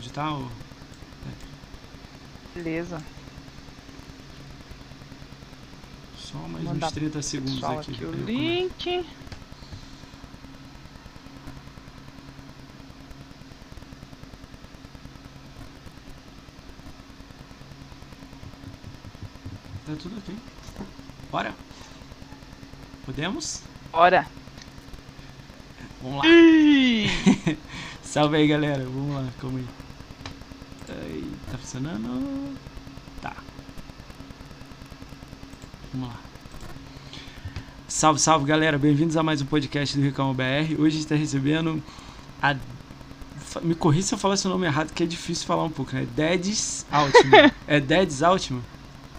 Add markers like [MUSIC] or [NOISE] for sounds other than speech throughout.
tá? ô? Beleza. Só mais mandar uns 30 segundos aqui. aqui o começo. link. Tá tudo ok. Bora? Podemos? Bora. Vamos lá. [LAUGHS] Salve aí, galera. Vamos lá, calma aí. Tá funcionando? Tá. Vamos lá. Salve, salve, galera. Bem-vindos a mais um podcast do Ricão BR. Hoje a gente tá recebendo a... Me corri se eu falar seu nome errado, que é difícil falar um pouco, né? Dedes Altman. [LAUGHS] é Dedes Altman?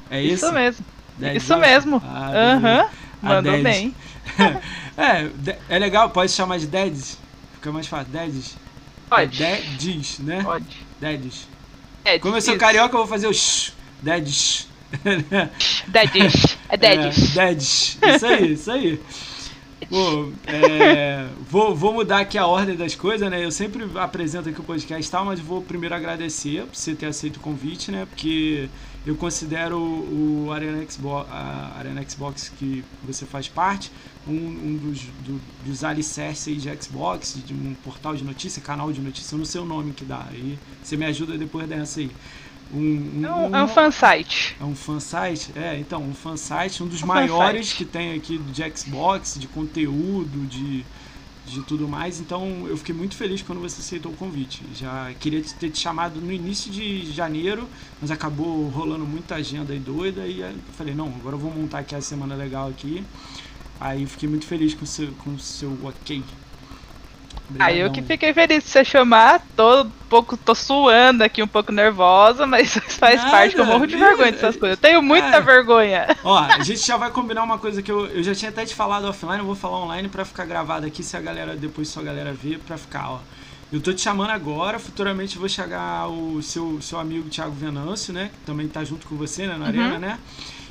É isso? isso mesmo. Dedes Isso Altman? mesmo. Ah. Aham. A Mandou bem. [LAUGHS] é, é legal, pode chamar de Dedes? Fica mais fácil. Dedes? Pode. É Dedes, né? Pode. Dedes. É, Como eu sou isso. carioca, eu vou fazer o shh. Dedes. Dedes. É Dedes. É, Dedes. Isso aí, isso aí. É, vou, vou mudar aqui a ordem das coisas, né? Eu sempre apresento aqui o podcast tal, mas vou primeiro agradecer por você ter aceito o convite, né? Porque eu considero o Arena Xbox, a Arena Xbox que você faz parte um, um dos, do- dos alicerces de Xbox, de um portal de notícia, canal de notícia, eu não sei o nome que dá. Aí você me ajuda depois dessa aí. Um, É um, é um fansite. é um fansite? É, então, um fansite, um dos Um maiores fansite. que tem aqui de Xbox, de conteúdo, de, de tudo mais. Então, eu fiquei muito feliz quando você aceitou o convite. Já queria te- ter te chamado no início de janeiro, mas acabou rolando muita agenda aí doida. E eu falei, não, agora eu vou montar aqui a semana legal aqui. Aí fiquei muito feliz com o seu, com o seu ok. Aí eu que fiquei feliz de você chamar. Tô um pouco, tô suando aqui, um pouco nervosa, mas [LAUGHS] faz Nada, parte que eu morro de é- vergonha dessas coisas. Eu tenho muita é. vergonha. Ó, a gente já vai combinar uma coisa que eu, eu já tinha até te falado offline, eu vou falar online pra ficar gravado aqui, se a galera, depois se a galera ver, pra ficar, ó. Eu tô te chamando agora, futuramente vou chegar o seu, seu amigo Thiago Venâncio, né? Que também tá junto com você, né, na Arena, né?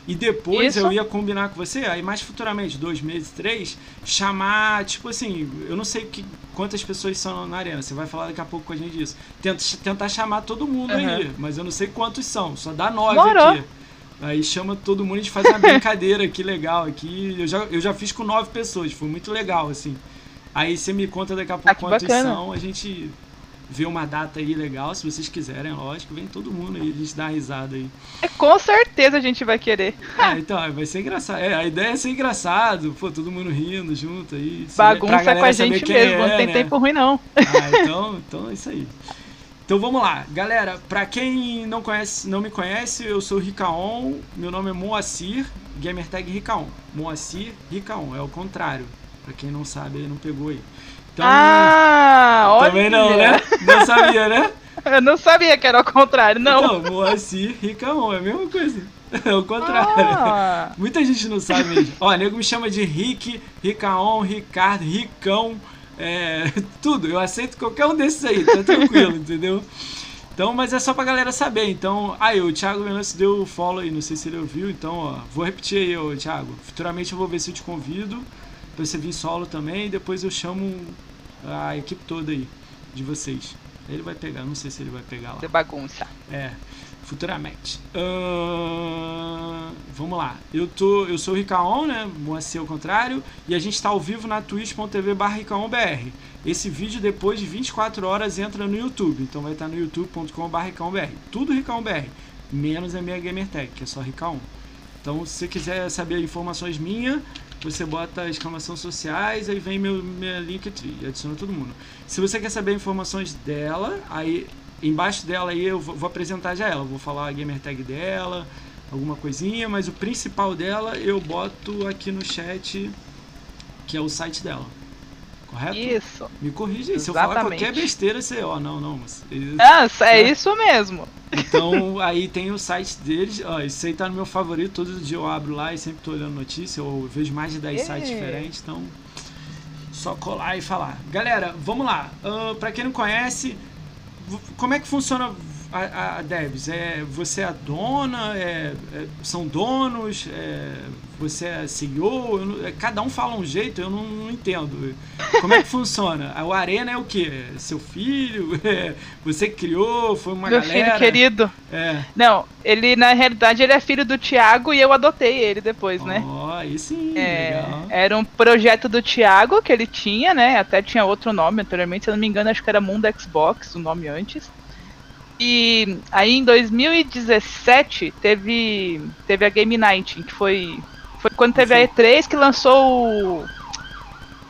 E depois Isso. eu ia combinar com você, aí mais futuramente, dois meses, três, chamar, tipo assim, eu não sei que, quantas pessoas são na arena, você vai falar daqui a pouco com a gente disso. Tenta, tentar chamar todo mundo aí, Aham. mas eu não sei quantos são, só dá nove Morou. aqui. Aí chama todo mundo, a gente faz uma brincadeira [LAUGHS] aqui legal aqui. Eu já, eu já fiz com nove pessoas, foi muito legal, assim. Aí você me conta daqui a pouco Ah, quantos bacana. são, a gente vê uma data aí legal, se vocês quiserem, lógico, vem todo mundo aí, a gente dá uma risada aí. É, com certeza a gente vai querer. [LAUGHS] Ah, então, aí vai ser engraçado. É, a ideia é ser engraçado, pô, todo mundo rindo junto aí. Bagunça com a gente mesmo, é, não tem né? tempo ruim não. Ah, [LAUGHS] então, então é isso aí. Então vamos lá, galera. Pra quem não conhece, não me conhece, eu sou Ricaon. Meu nome é Moacir, gamertag Ricaon. Moacir Ricaon, é o contrário. Pra quem não sabe, não pegou aí. Então, ah, olha. também não, né? Não sabia, né? [LAUGHS] Eu não sabia que era o contrário, não. Então, Moacir Ricaon, é a mesma coisa. [LAUGHS] É o contrário. Ah, Muita gente não sabe mesmo. Ó, nego me chama de Rick, Ricaon, Ricardo, Ricão, é, [LAUGHS] tudo. Eu aceito qualquer um desses aí, tá tranquilo, entendeu? Então, mas é só pra galera saber. Então, aí, o Thiago Venâncio deu o follow aí, não sei se ele ouviu. Então, ó, vou repetir aí, ô, Thiago. Futuramente eu vou ver se eu te convido pra você vir solo também. E depois eu chamo a equipe toda aí de vocês. Ele vai pegar, não sei se ele vai pegar lá. você bagunça. É, futuramente. Ahn, vamos lá. Eu, tô, eu sou o Ricaon, né? Moacir ao contrário. E a gente está ao vivo na twitch.tv barra RicaonBR. Esse vídeo, depois de 24 horas, entra no YouTube. Então vai estar no youtube.com barra RicaonBR. Tudo RicaonBR. Menos a minha Gamertag, que é só Ricaon. Então, se você quiser saber informações minhas, você bota exclamação sociais, aí vem meu minha Linktree, adiciona todo mundo. Se você quer saber informações dela, aí embaixo dela aí eu vou, vou apresentar já ela, vou falar a gamer tag dela, alguma coisinha, mas o principal dela eu boto aqui no chat, que é o site dela. Correto? Isso. Me corrija aí, se eu falar qualquer besteira, você, ó, não, não, mas Ah, é Certo. isso mesmo. então, [LAUGHS] aí tem o site deles. Ó, isso aí tá no meu favorito. Todo dia eu abro lá e sempre tô olhando notícia. Eu vejo mais de 10 Ê. sites diferentes. Então, só colar e falar. Galera, vamos lá. Ah, pra quem não conhece, como é que funciona a, a Debs? É, você é a dona? É, é, são donos? É, você é CEO? Não, é, cada um fala um jeito, eu não, não, entendo. Como é que [LAUGHS] funciona? O Arena é o quê? Seu filho? [LAUGHS] É, você criou? Foi uma Meu galera? filho querido. É. Não, ele na realidade ele é filho do Thiago e eu adotei ele depois, oh, né? aí sim, É, legal. era um projeto do Thiago que ele tinha, né? Até tinha outro nome anteriormente, se eu não me engano, acho que era Mundo Xbox, o nome antes. E aí em 2017 teve, teve a Game Night, que foi, foi quando teve a E3 que lançou o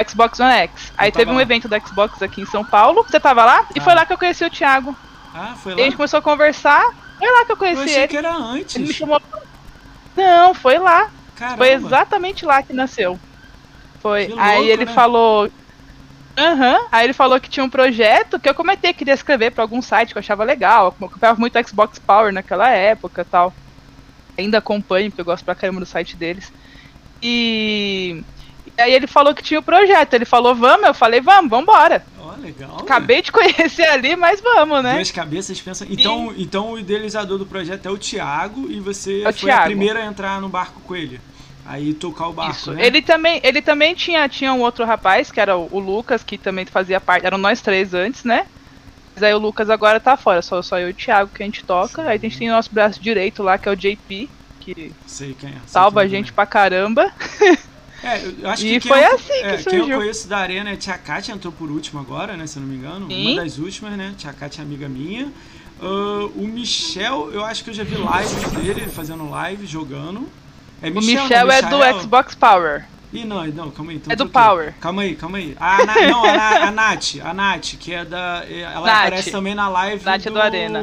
Xbox One X. Aí Eu teve um lá. evento da Xbox aqui em São Paulo. Você tava lá? E Ah. foi lá que eu conheci o Thiago. Ah, foi E lá? a gente começou a conversar. Foi lá que eu Eu conheci achei ele. que era antes. Ele me chamou. Não, foi lá. Caramba. Foi exatamente lá que nasceu. Foi. Que aí louco, ele né? falou. Aham. Aí ele falou que tinha um projeto que eu comentei que queria escrever pra algum site que eu achava legal. Eu acompanhava muito Xbox Power naquela época e tal. Ainda acompanho, porque eu gosto pra caramba do site deles. E. e aí ele falou que tinha o projeto. Ele falou, vamos, eu falei, vamos, vambora. Ó, legal. Acabei de conhecer ali, mas vamos, né? Duas cabeças pensam. Então, então o idealizador do projeto é o Thiago e você É foi a Thiago. primeira a entrar no barco com ele. Aí tocar o barco, Isso. né? Ele também, ele também tinha, tinha um outro rapaz, que era o, o Lucas, que também fazia parte. Eram nós três antes, né? Mas aí o Lucas agora tá fora, só, só eu e o Thiago que a gente toca. Aí a gente tem o nosso braço direito lá, que é o JP, que Sei quem é. sei salva a quem é gente pra caramba. também. É, eu [LAUGHS] acho que E quem foi eu, assim que é, Quem eu surgiu. conheço da Arena é Tia Kátia, entrou por último agora, né? Se eu não me engano. Sim. Uma das últimas, né? Tia Kátia é amiga minha. Ah, o Michel, eu acho que eu já vi lives dele, ele fazendo live, jogando. É O Michel é do Xbox Power. Ih, não, não, calma aí. então É do. Power. Calma aí, calma aí. A, Na- não, a, a Nath, a Nath, que é da. Ela [LAUGHS] Nath. aparece também na live Nath é do. do Arena.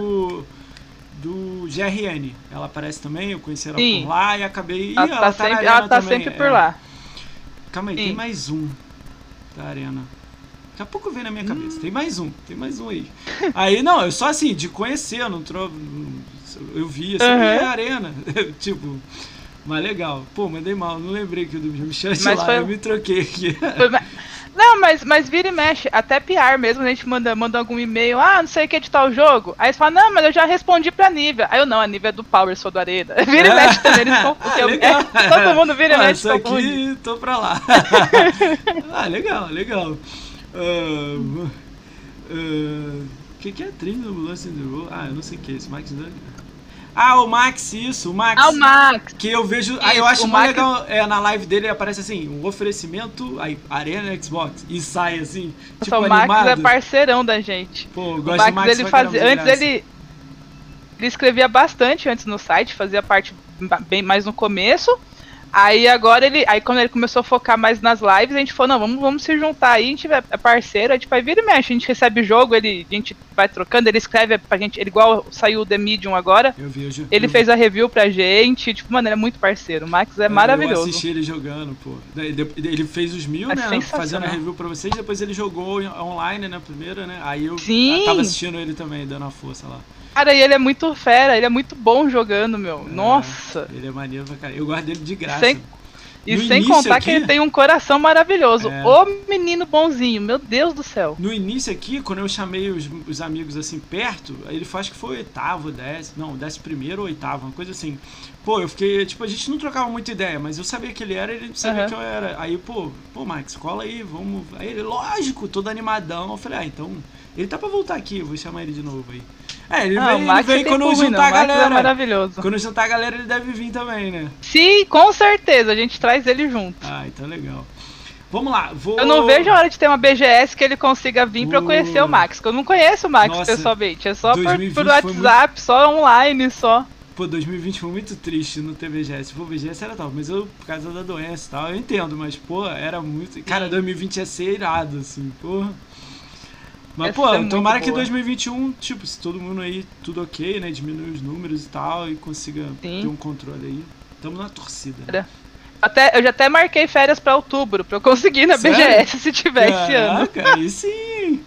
Do GRN. Ela aparece também, eu conheci ela Sim. por lá e acabei. Ih, Ela, ela, tá, tá na sempre, ela tá também, sempre é. por lá. Calma aí, tem Sim. mais um da Arena. Daqui a pouco vem na minha cabeça. Tem mais um, tem mais um aí. [LAUGHS] Aí, não, eu só assim, de conhecer, eu não tro... Eu vi assim, Uhum. é Arena. [LAUGHS] tipo. Mas legal. Pô, mandei mal, não lembrei que o do Michel Mas lá, foi- eu me troquei aqui. Foi [LAUGHS] Não, mas, mas vira e mexe, até PR mesmo, a gente manda, manda algum e-mail, ah, não sei o que editar o jogo. Aí você fala, não, mas eu já respondi pra Nívia. Aí eu não, a Nívia é do Power, sou do Arena. [LAUGHS] Vira e mexe também, eles confundem. Ah, legal. [LAUGHS] Todo mundo vira e [LAUGHS] Ah, mexe, Isso aqui, tô pra lá. ah, legal, legal. O que, que é a trilha do Lance in the Road? Ah, eu não sei o que é isso. Max Dunn. Ah, o Max, isso, o Max. Ah, o Max. Que eu vejo. Ah, eu Isso, acho o mais Max- legal. É, na live dele aparece assim: um oferecimento, aí, Arena Xbox. E sai assim. Tipo, Nossa, o Max animado. é parceirão da gente. Pô, eu O gosto Max, do Max ele fazia. Antes graça. ele. Ele escrevia bastante antes no site, fazia parte bem mais no começo. Aí agora ele. Aí quando ele começou a focar mais nas lives, a gente falou, não, vamos, vamos se juntar aí, a gente é parceiro, a gente vai vir e mexe, a gente recebe o jogo, ele, a gente vai trocando, ele escreve pra gente, ele igual saiu o The Medium agora. Eu vejo. Ele eu fez a review pra gente, tipo, mano, ele é muito parceiro. O Max é Eu maravilhoso. assisti ele jogando, pô. Ele fez os mil, É né? Fazendo a review pra vocês, depois ele jogou online, né? Primeiro, né? Aí eu Sim. tava assistindo ele também, dando a força lá. Cara, e ele é muito fera, ele é muito bom jogando, meu. É, Nossa. Ele é maneiro pra caralho. Eu guardo ele de graça. Sem- E No sem contar aqui- que ele tem um coração maravilhoso. É. Ô menino bonzinho, meu Deus do céu. No início aqui, quando eu chamei os, os amigos assim perto, ele faz que foi oitavo, décimo, não, décimo primeiro ou oitavo, uma coisa assim. Pô, eu fiquei, tipo, a gente não trocava muita ideia, mas eu sabia que ele era, ele sabia Aham. que eu era. Aí, pô, pô, Max, cola aí, vamos. Aí ele, lógico, todo animadão. Eu falei, ah, então, ele tá pra voltar aqui, eu vou chamar ele de novo aí. É, ele Ah, vem, ele vem quando juntar não. a é galera. maravilhoso. quando juntar a galera, ele deve vir também, né? Sim, com certeza, a gente traz ele junto. Ah, então legal. Vamos lá, vou. Eu não vejo a hora de ter uma BGS que ele consiga vir pra eu conhecer Uh. o Max, que eu não conheço o Max Nossa, pessoalmente, é só por, 2020 por WhatsApp, só online, só. Pô, 2020 foi muito triste não ter. Se for VGS era top, mas eu, por causa da doença e tal, eu entendo, mas, pô, era muito. Cara, 2020 ia ser irado, assim, porra. Mas, Ia pô, muito tomara que boa. 2021, tipo, se todo mundo aí, tudo ok, né? Diminui os números e tal, e consiga Sim. ter um controle aí. Tamo na torcida. Né? Até, eu já até marquei férias pra outubro, pra eu conseguir na Sério? BGS se tiver esse ano. Caraca, aí sim!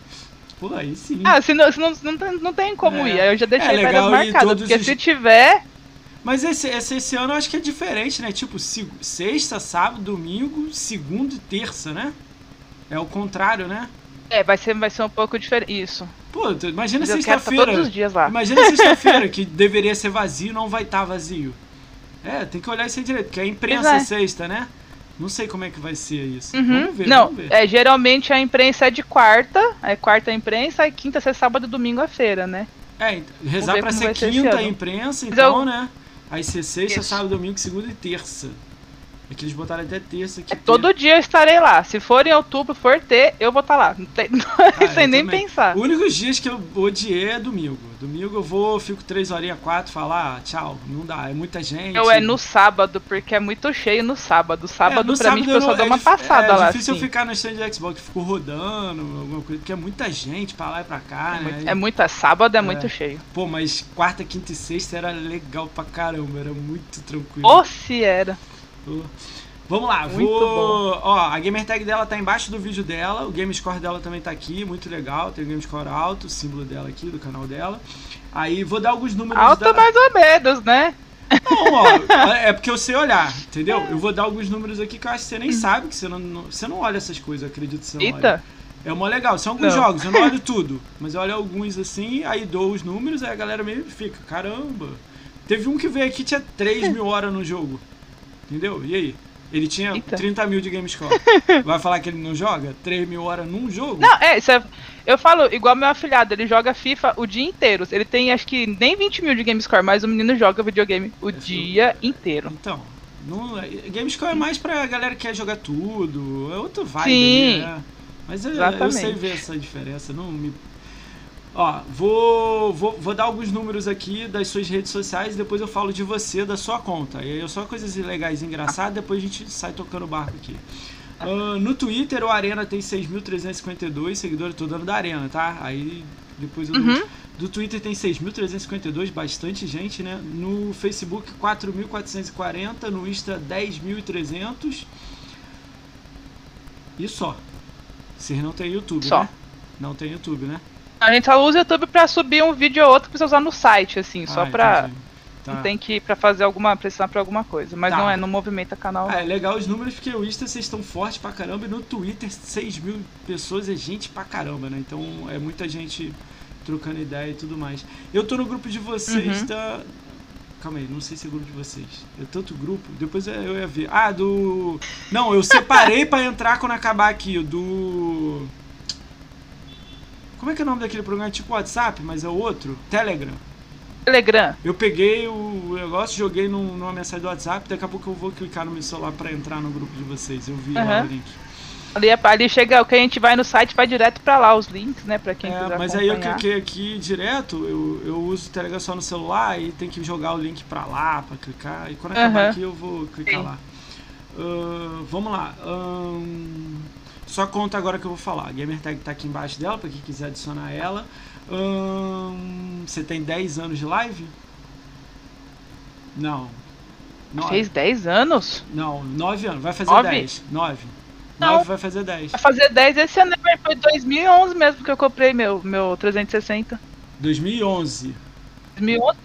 Pô, aí sim. Ah, se não, se não, não, tem, não tem como É. ir. Aí eu já deixei É férias legal ir marcadas, porque os- se tiver. Mas esse, esse, esse ano eu acho que é diferente, né? Tipo, se- sexta, sábado, domingo, segunda e terça, né? É o contrário, né? É, vai ser, vai ser um pouco diferente. Isso. Pô, imagina estar sexta-feira. todos os dias lá. Imagina sexta-feira, [LAUGHS] que deveria ser vazio não vai estar vazio. É, tem que olhar isso aí direito, porque é imprensa é. sexta, né? Não sei como é que vai ser isso. Uhum. Vamos ver, Não, vamos ver. é, geralmente a imprensa é de quarta, é quarta a imprensa, e quinta, sexta, sábado e domingo a feira, né? É, ent- rezar pra ser vai ser quinta a imprensa, então, eu- né? Aí ser sexta, Isso. sábado, domingo, segunda e terça. É que eles botaram até terça aqui. É, todo dia eu estarei lá. Se for em outubro, for ter, eu vou estar lá. Não tem, [LAUGHS] Ah, sem eu nem também. pensar. Os únicos dias que eu odiei é domingo. Domingo eu vou, fico três horinhas, quatro, falar, ah, tchau. Não dá, é muita gente. Eu é no sábado, porque é muito cheio no sábado. Sábado, É, no pra mim, sábado tipo, eu só dou é uma dif- passada é, lá. É difícil eu assim. ficar no stand de Xbox, fico rodando, alguma coisa, porque é muita gente pra lá e pra cá, É né? muito, é muito- é sábado é, É. muito cheio. Pô, mas quarta, quinta e sexta era legal pra caramba, era muito tranquilo. Ou se era. Vamos lá, Muito vou. Ó, a gamer tag dela tá embaixo do vídeo dela, o game score dela também tá aqui, muito legal. Tem o game score alto, o símbolo dela aqui, do canal dela. Aí vou dar alguns números Alta da... mais ou menos, né? Não, ó, [LAUGHS] é porque eu sei olhar, entendeu? Eu vou dar alguns números aqui que eu acho que você nem sabe, que você não, não- você não olha essas coisas, acredito que você não olha. Eita. É mó legal, são alguns Não. jogos, eu não olho [LAUGHS] tudo, mas eu olho alguns assim, aí dou os números, aí a galera meio fica, caramba. Teve um que veio aqui tinha 3 [LAUGHS] mil horas no jogo. Entendeu? E aí? Ele tinha Eita. 30 mil de GameScore. [LAUGHS] Vai falar que ele não joga? 3 mil horas num jogo? Não, é, isso é. Eu falo, igual meu afilhado, ele joga FIFA o dia inteiro. Ele tem acho que nem 20 mil de GameScore, mas o menino joga videogame o dia inteiro. Então, não, é- GameScore é mais pra galera que quer jogar tudo. É outra vibe. Sim. né? Mas eu, eu sei ver essa diferença. Não me... Ó, vou, vou, vou dar alguns números aqui das suas redes sociais e depois eu falo de você, da sua conta. E aí só coisas legais e engraçadas, depois a gente sai tocando o barco aqui. Ah, no Twitter, o Arena tem 6.352 seguidores, tô dando da Arena, tá? Aí depois eu Uhum. do Twitter tem 6.352, bastante gente, né? No Facebook, 4.440. No Insta, 10.300. E só. Vocês não tem YouTube, Só. né? Não tem YouTube, né? A gente só usa o YouTube pra subir um vídeo ou outro que precisa usar no site, assim, só Ah, pra. entendi. Tá. Não tem que ir pra fazer alguma. precisar pra alguma coisa. Mas Tá. não é, não movimenta canal. Ah, é legal os números porque o Insta vocês estão fortes pra caramba e no Twitter 6 mil pessoas é gente pra caramba, né? Então é muita gente trocando ideia e tudo mais. Eu tô no grupo de vocês Uhum. da. Calma aí, não sei se é grupo de vocês. É tanto grupo, depois eu ia ver. Ah, do. Não, eu separei pra entrar quando acabar aqui, do. Como é que é o nome daquele programa? É tipo WhatsApp, mas é outro? Telegram. Telegram. Eu peguei o negócio, joguei num- numa mensagem do WhatsApp, daqui a pouco eu vou clicar no meu celular pra entrar no grupo de vocês. Eu vi lá Aham. o link. Ali, é- ali chega, o que a gente vai no site vai direto pra lá, os links, né? Pra quem É, quiser mas aí eu acompanhar. cliquei aqui direto, eu, eu uso o Telegram só no celular e tem que jogar o link pra lá, pra clicar. E quando acabar aqui eu vou clicar Sim. lá. Ahn, vamos lá. Ahn, só conta agora que eu vou falar. A gamertag tá aqui embaixo dela, pra quem quiser adicionar ela. Ahn, você tem 10 anos de live? Não. Nove. Fez 10 anos? Não, 9 anos. Vai fazer Nove? 10. 9. Não. 9 vai fazer 10. Vai fazer 10 esse ano, mas foi 2011 mesmo que eu comprei meu, meu 360. 2011. 2011,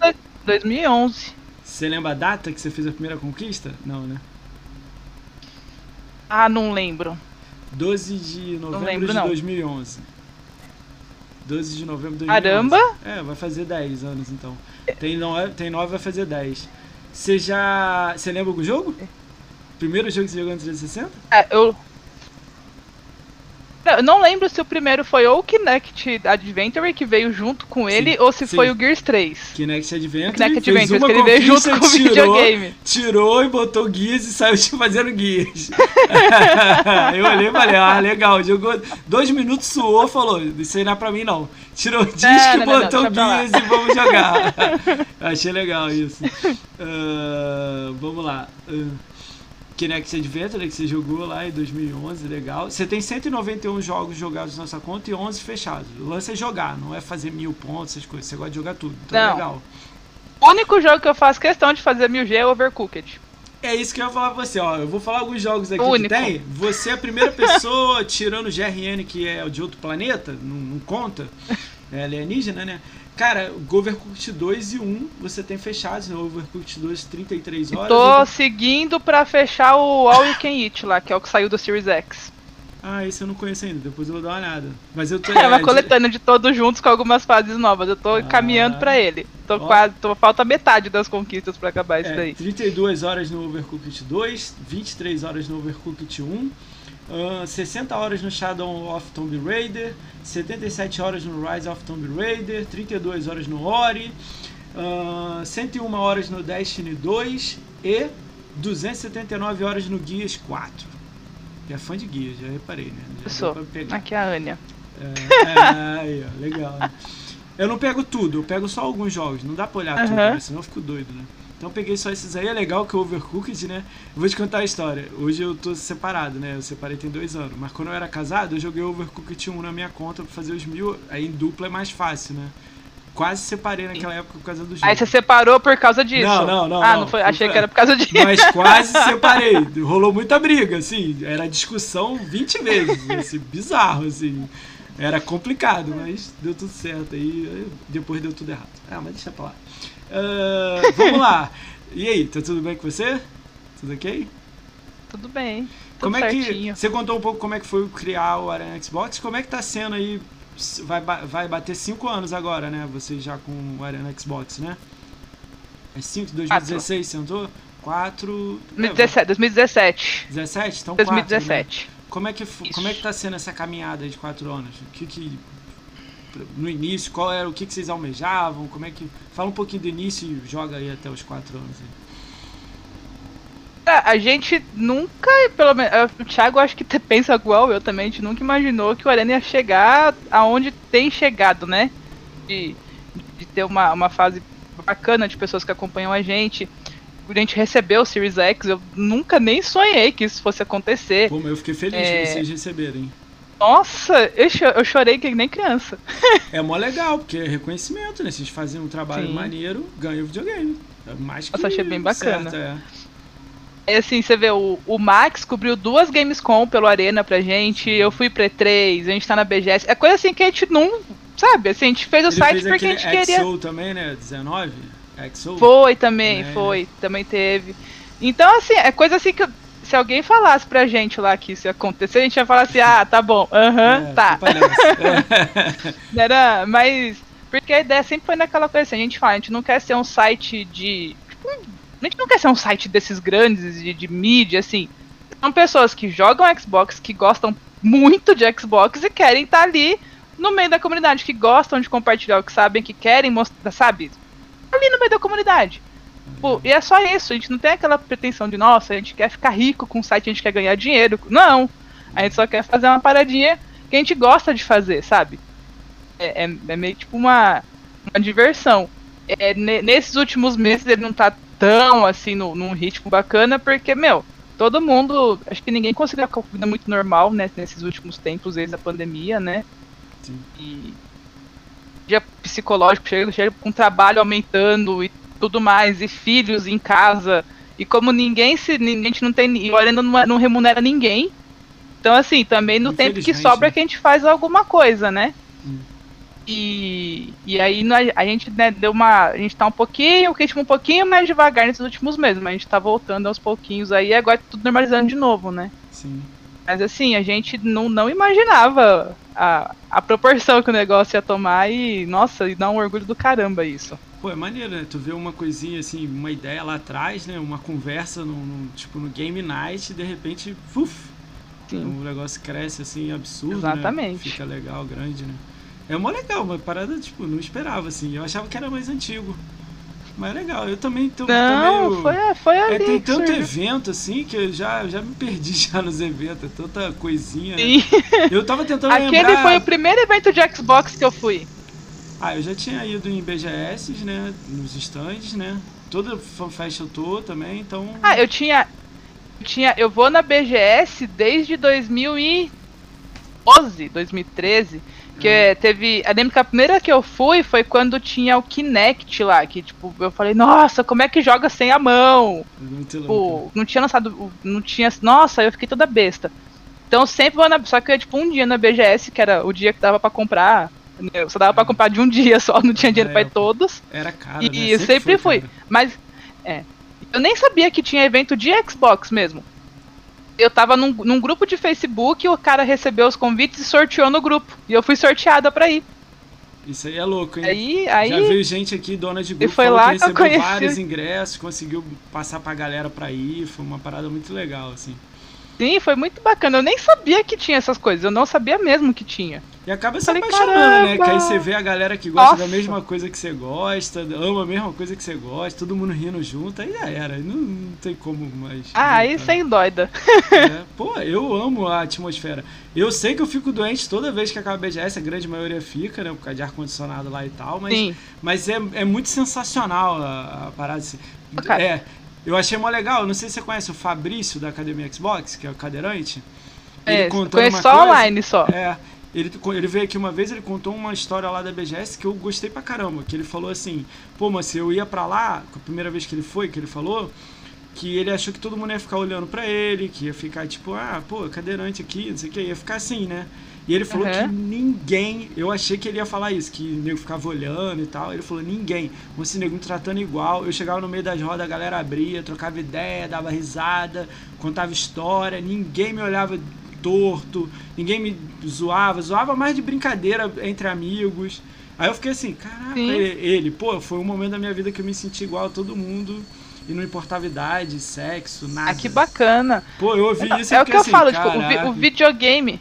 2011. Você lembra a data que você fez a primeira conquista? Não, né? Ah, não lembro. 12 de novembro lembro, de não. 2011. 12 de novembro de 2011. Caramba! É, vai fazer 10 anos então. Tem 9, tem 9 vai fazer 10. Você já. Você lembra algum jogo? Primeiro jogo que você jogou no 360? É, eu. Não, Eu não lembro se o primeiro foi ou o Kinect Adventure que veio junto com ele ou se sim. foi o Gears 3. Kinect Adventure. Kinect Adventure, que ele veio junto com o tirou, videogame. Tirou e botou guias e saiu te [LAUGHS] fazendo guias. [LAUGHS] eu olhei e falei, ah, legal. Jogou dois minutos, suou, falou, isso aí não é pra mim não. Tirou o disco Não, e não, não, botou pra lá. guias e vamos jogar. [LAUGHS] Achei legal isso. Ah, vamos lá. Ah, Kinect Adventure que você jogou lá em 2011, legal. Você tem 191 jogos jogados na sua conta e 11 fechados. O lance é jogar, não é fazer mil pontos, essas coisas. Você gosta de jogar tudo, então é Não. legal. O único jogo que eu faço questão de fazer 1000G é Overcooked. É isso que eu ia falar pra você, ó. Eu vou falar alguns jogos aqui O que único. tem. Você é a primeira pessoa, [LAUGHS] tirando o GRN, que é de outro planeta, não, não conta. É alienígena, né? Cara, o Overcooked 2 e 1 você tem fechados, né? Overcooked 2 33 horas. Tô Over- seguindo pra fechar o All You Can Eat lá, que é o que saiu do Series X. Ah, esse eu não conheço ainda, depois eu vou dar uma olhada. Mas eu tô. [LAUGHS] É uma coletânea de todos juntos com algumas fases novas. Eu tô Ah. caminhando pra ele. Tô Ó. quase. Tô, falta metade das conquistas pra acabar isso É, daí. 32 horas no Overcooked 2, 23 horas no Overcooked 1, ah, 60 horas no Shadow of Tomb Raider, 77 horas no Rise of Tomb Raider, 32 horas no Ori, ah, 101 horas no Destiny 2 e 279 horas no Guias 4. É fã de Guias, já reparei, né? Já Eu sou. Aqui é a Anya. É, é, aí, ó, legal. né? Eu não pego tudo, eu pego só alguns jogos. Não dá pra olhar tudo, Aham. né? senão eu fico doido, né? Então eu peguei só esses aí. É legal que o Overcooked, né? Eu vou te contar a história. Hoje eu tô separado, né? Eu separei tem dois anos. Mas quando eu era casado, eu joguei Overcooked 1 na minha conta pra fazer os mil. Aí em dupla é mais fácil, né? Quase separei naquela época por causa do jogo. Aí você separou por causa disso? Não, não, não, Ah, não. não foi. Achei que era por causa disso. Mas quase [LAUGHS] separei. Rolou muita briga, assim. Era discussão 20 vezes. Assim, bizarro, assim. Era complicado, mas deu tudo certo. Aí depois deu tudo errado. Ah, mas deixa pra lá. Ah, vamos lá. E aí, tá tudo bem com você? Tudo ok? Tudo bem. Tudo Como é que. certinho. Você contou um pouco como é que foi criar o Arena Xbox. Como é que tá sendo aí? Vai, vai bater 5 anos agora, né? Você já com o Arena Xbox, né? É 5 2016 você entrou? 4. 2017. 2017. 17? Então 4, 2017. Como é que Isso. como é que tá sendo essa caminhada de quatro anos? O que que no início, qual era o que que vocês almejavam? Como é que fala um pouquinho do início e joga aí até os quatro anos. É, A gente nunca, pelo menos, o Thiago acho que [LAUGHS] pensa igual eu também, a gente nunca imaginou que o Arena ia chegar aonde tem chegado, né? De, de ter uma, uma fase bacana de pessoas que acompanham a gente. A gente recebeu o Series X, eu nunca nem sonhei que isso fosse acontecer. Pô, mas eu fiquei feliz É. de vocês receberem. Nossa, eu, cho- eu chorei que nem criança. [LAUGHS] É mó legal, porque é reconhecimento, né? Vocês fazem um trabalho Sim. maneiro, ganham videogame. É mais que Nossa, achei bem bacana. certo, é. É assim, você vê, o, o Max cobriu duas Gamescom pelo Arena pra gente, eu fui pra E3, a gente tá na BGS. É coisa assim que a gente não. Sabe, assim, a gente fez o Ele site fez porque a gente queria. XO também, né? 19? XO? Foi também, É. foi, também teve. Então, assim, é coisa assim que eu- se alguém falasse pra gente lá que isso ia acontecer, a gente ia falar assim, ah, tá bom, aham, É, tá. que parece. É. [LAUGHS] Era, mas. Porque a ideia sempre foi naquela coisa assim, a gente fala, a gente não quer ser um site de. tipo, a gente não quer ser um site desses grandes de, de mídia, assim. São pessoas que jogam Xbox, que gostam muito de Xbox e querem estar ali no meio da comunidade, que gostam de compartilhar o que sabem, que querem mostrar, sabe? Ali no meio da comunidade. Pô, e é só isso, a gente não tem aquela pretensão de, nossa, a gente quer ficar rico com o site, a gente quer ganhar dinheiro. Não. A gente só quer fazer uma paradinha que a gente gosta de fazer, sabe? É, é- é meio tipo uma, uma diversão. É, ne- nesses últimos meses ele não tá tão assim no, num ritmo bacana, porque, meu, todo mundo. Acho que ninguém conseguiu com a vida muito normal, né? Nesses últimos tempos, desde a pandemia, né? Sim. E dia psicológico, chega, chega com trabalho aumentando e tudo mais, e filhos em casa. E como ninguém se. A gente não tem. E o Arena não, não remunera ninguém. Então, assim, também no tempo que sobra né? que a gente faz alguma coisa, né? Hum. E, e aí nós- a gente né, deu uma. A gente tá um pouquinho, o ritmo um pouquinho mais devagar nesses últimos meses, mas a gente tá voltando aos pouquinhos aí, agora tá tudo normalizando de novo, né? Sim. Mas assim, a gente não, não imaginava a, a proporção que o negócio ia tomar e, nossa, e dá um orgulho do caramba isso. Pô, é maneiro, né? Tu vê uma coisinha assim, uma ideia lá atrás, né? Uma conversa no, no- tipo no Game Night e de repente, uf, o negócio cresce assim, absurdo, Exatamente. Né? Fica legal, grande, né? É mó legal, uma parada, tipo, não esperava, assim. Eu achava que era mais antigo. Mas é legal, eu também tô, tô Não, meio... foi, foi ali. É, tem tanto surgiu. evento assim que eu já, já me perdi [LAUGHS] já nos eventos, é tanta coisinha. né? Eu tava tentando [LAUGHS] Aquele lembrar. foi o primeiro evento de Xbox que eu fui. Ah, eu já tinha ido em BGS, né? Nos stands, né? Toda fanfest eu tô também, então. Ah, eu tinha. Eu tinha. Eu vou na BGS desde 2012, 2013. Que Uhum. teve. Eu lembro que a primeira que eu fui foi quando tinha o Kinect lá. Que, tipo, eu falei, nossa, como é que joga sem a mão? Muito. Tipo, não tinha lançado. Não tinha. Nossa, eu fiquei toda besta. Então sempre vou na. Só que eu ia, tipo, um dia na BGS, que era o dia que dava pra comprar. Né, Só dava pra comprar de um dia só, não tinha dinheiro É, pra ir todos. Era caro, E né? eu sempre foi fui. Mas, é. Eu nem sabia que tinha evento de Xbox mesmo. Eu tava num, num grupo de Facebook, o cara recebeu os convites e sorteou no grupo. E eu fui sorteada pra ir. Isso aí é louco, hein? Aí, aí... Já veio gente aqui, dona de grupo, foi falou lá que que eu recebeu conheci. vários ingressos, conseguiu passar pra galera pra ir. Foi uma parada muito legal, assim. Sim, foi muito bacana. Eu nem sabia que tinha essas coisas. Eu não sabia mesmo que tinha. E acaba se Falei, apaixonando, né? "Caramba!" Que aí você vê a galera que gosta da Nossa. mesma coisa que você gosta, ama a mesma coisa que você gosta, todo mundo rindo junto, aí já era. Não, não tem como mais. Ah, aí sem doida. É, [LAUGHS] pô, eu amo a atmosfera. Eu sei que eu fico doente toda vez que acaba a BGS, a grande maioria fica, né? Por causa de ar-condicionado lá e tal, mas, Sim. mas é, é muito sensacional a, a parada. Assim. É, eu achei mó legal. Não sei se você conhece o Fabrício da Academia Xbox, que é o cadeirante. É, contando conheço uma só coisa- online só. É, ele, ele veio aqui uma vez, ele contou uma história lá da BGS que eu gostei pra caramba. Que ele falou assim: pô, mas eu ia pra lá, a primeira vez que ele foi, que ele falou, que ele achou que todo mundo ia ficar olhando pra ele, que ia ficar tipo, ah, pô, cadeirante aqui, não sei o que, ia ficar assim, né? E ele falou Uhum. que ninguém, eu achei que ele ia falar isso, que o nego ficava olhando e tal. Ele falou, ninguém, esse nego me tratando igual. Eu chegava no meio das rodas, a galera abria, trocava ideia, dava risada, contava história, ninguém me olhava torto, ninguém me zoava, zoava mais de brincadeira entre amigos. Aí eu fiquei assim, caraca, ele, ele, pô, foi um momento da minha vida que eu me senti igual a todo mundo. E não importava idade, sexo, nada. Ah, que bacana. Pô, eu ouvi isso e É o que eu assim, falo, tipo, o, vi- o videogame.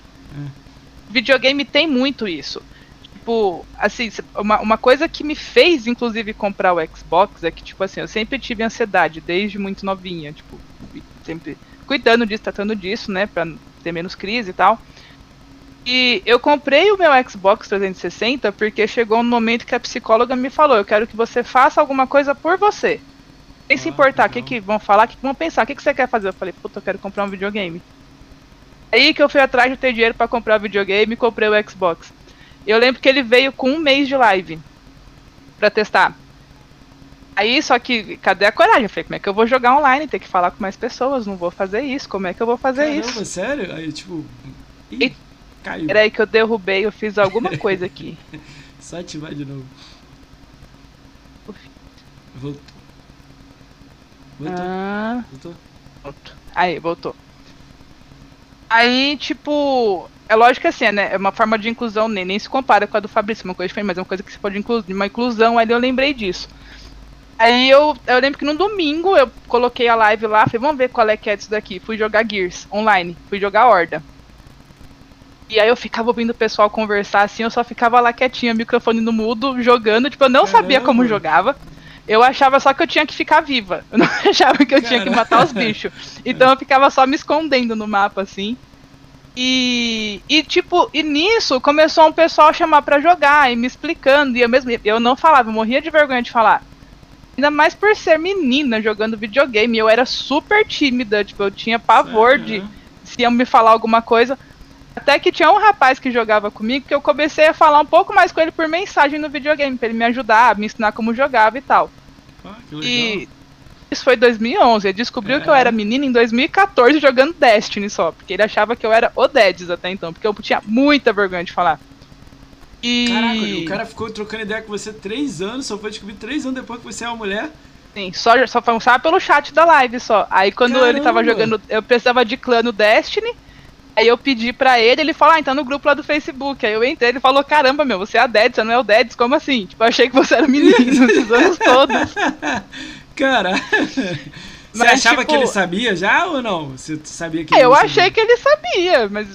Videogame tem muito isso. Tipo, assim, se- uma, uma coisa que me fez, inclusive, comprar o Xbox é que, tipo assim, eu sempre tive ansiedade, desde muito novinha, tipo, sempre cuidando disso, tratando disso, né, pra ter menos crise e tal. E eu comprei o meu Xbox 360 porque chegou um momento que a psicóloga me falou: eu quero que você faça alguma coisa por você. Sem se Ah, importar o que, que vão falar, o que que vão pensar, o que, que você quer fazer. Eu falei: puta, eu quero comprar um videogame. Aí que eu fui atrás de ter dinheiro pra comprar o videogame e comprei o Xbox. Eu lembro que ele veio com um mês de live pra testar. Aí, só que, cadê a coragem? Eu falei, como é que eu vou jogar online? Tem que falar com mais pessoas, não vou fazer isso. Como é que eu vou fazer Caramba, isso? sério? Aí, tipo. Ih, E- caiu. Peraí que eu derrubei, eu fiz alguma coisa aqui. [LAUGHS] Só ativar de novo. Voltou. Voltou. Ah, Voltou. pronto. Aí, voltou. Aí, tipo, é lógico que assim, né? É uma forma de inclusão, nem, nem se compara com a do Fabrício, uma coisa diferente, mas é uma coisa que você pode incluir, uma inclusão, aí eu lembrei disso. Aí eu, eu lembro que no domingo eu coloquei a live lá, falei, vamos ver qual é que é disso daqui. Fui jogar Gears online, fui jogar Horda. E aí eu ficava ouvindo o pessoal conversar assim, eu só ficava lá quietinha, microfone no mudo, jogando, tipo, eu não sabia como Caramba. jogava. Eu achava só que eu tinha que ficar viva. Eu não [LAUGHS] achava que eu tinha que matar os bichos. Então eu ficava só me escondendo no mapa, assim. E, e tipo, e nisso começou um pessoal a chamar pra jogar e me explicando. E eu mesmo, eu não falava, eu morria de vergonha de falar. Ainda mais por ser menina jogando videogame. Eu era super tímida, tipo, eu tinha pavor Sério, de se iam me falar alguma coisa. Até que tinha um rapaz que jogava comigo que eu comecei a falar um pouco mais com ele por mensagem no videogame, pra ele me ajudar, me ensinar como jogava e tal. Ah, que legal. E isso foi 2011. Ele descobriu É. que eu era menina em 2014 jogando Destiny só, porque ele achava que eu era o Dedes até então, porque eu tinha muita vergonha de falar. E Caraca, o cara ficou trocando ideia com você três anos, só foi descobrir três anos depois que você é uma mulher. Sim, só, só falava pelo chat da live só. Aí quando ele tava Caramba! jogando, eu precisava de clã no Destiny. Aí eu pedi pra ele, ele falou, ah, então no grupo lá do Facebook. Aí eu entrei, ele falou, caramba, meu, você é a Dedes, você não é o Dedes, como assim? Tipo, eu achei que você era menino esses [LAUGHS] anos todos. Cara, [LAUGHS] você Mas, achava tipo- que ele sabia já ou não? Você sabia que É, eu não achei sabia? que ele sabia, mas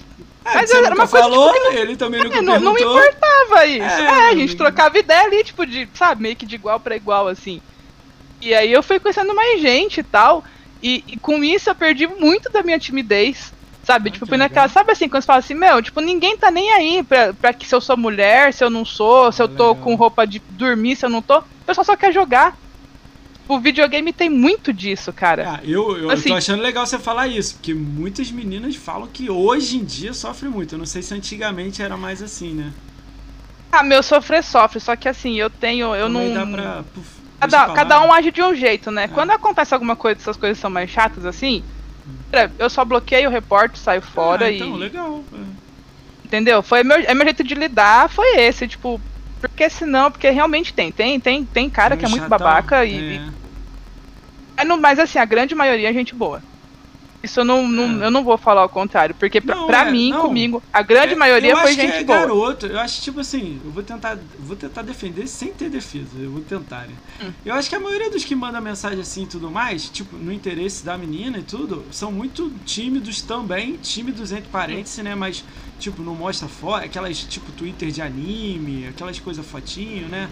Ah, mas era uma coisa, falou, tipo, que ele também nunca É, não, não importava isso. É, É, a não gente trocava ideia ali, tipo, de, sabe, meio que de igual pra igual, assim. E aí eu fui conhecendo mais gente e tal. E, e com isso eu perdi muito da minha timidez. Sabe? Tipo, fui naquela. Sabe assim, quando você fala assim, meu, tipo, ninguém tá nem aí pra, pra que se eu sou mulher, se eu não sou, se eu tô Legal. com roupa de dormir, se eu não tô. O pessoal só quer jogar. O videogame tem muito disso, cara. Ah, eu, eu Assim- tô achando legal você falar isso, porque muitas meninas falam que hoje em dia sofre muito. Eu não sei se antigamente era mais assim, né? Ah, meu, sofrer sofre, só que assim, eu tenho. Eu Também não. dá pra. puf, Cada, cada um age de um jeito, né? É. Quando acontece alguma coisa, essas coisas são mais chatas assim, eu só bloqueio o reporte, saio fora ah, e. então, legal. é. Entendeu? Foi meu, é meu jeito de lidar, foi esse, tipo. Porque senão, porque realmente tem. Tem, tem, tem cara que é muito babaca e. é. e- é no- mas assim, a grande maioria é gente boa. Isso eu não, não É. eu não vou falar o contrário, porque pra, Não, pra é, mim, não. comigo, a grande É, maioria foi gente é boa. garoto. Eu acho tipo assim, eu vou tentar, vou tentar defender sem ter defesa. Eu vou tentar, né? Hum. Eu acho que a maioria dos que mandam mensagem assim e tudo mais, tipo, no interesse da menina e tudo, são muito tímidos também, tímidos entre parênteses, né? Mas, tipo, não mostra foto, aquelas, tipo, Twitter de anime, aquelas coisas fotinho, né?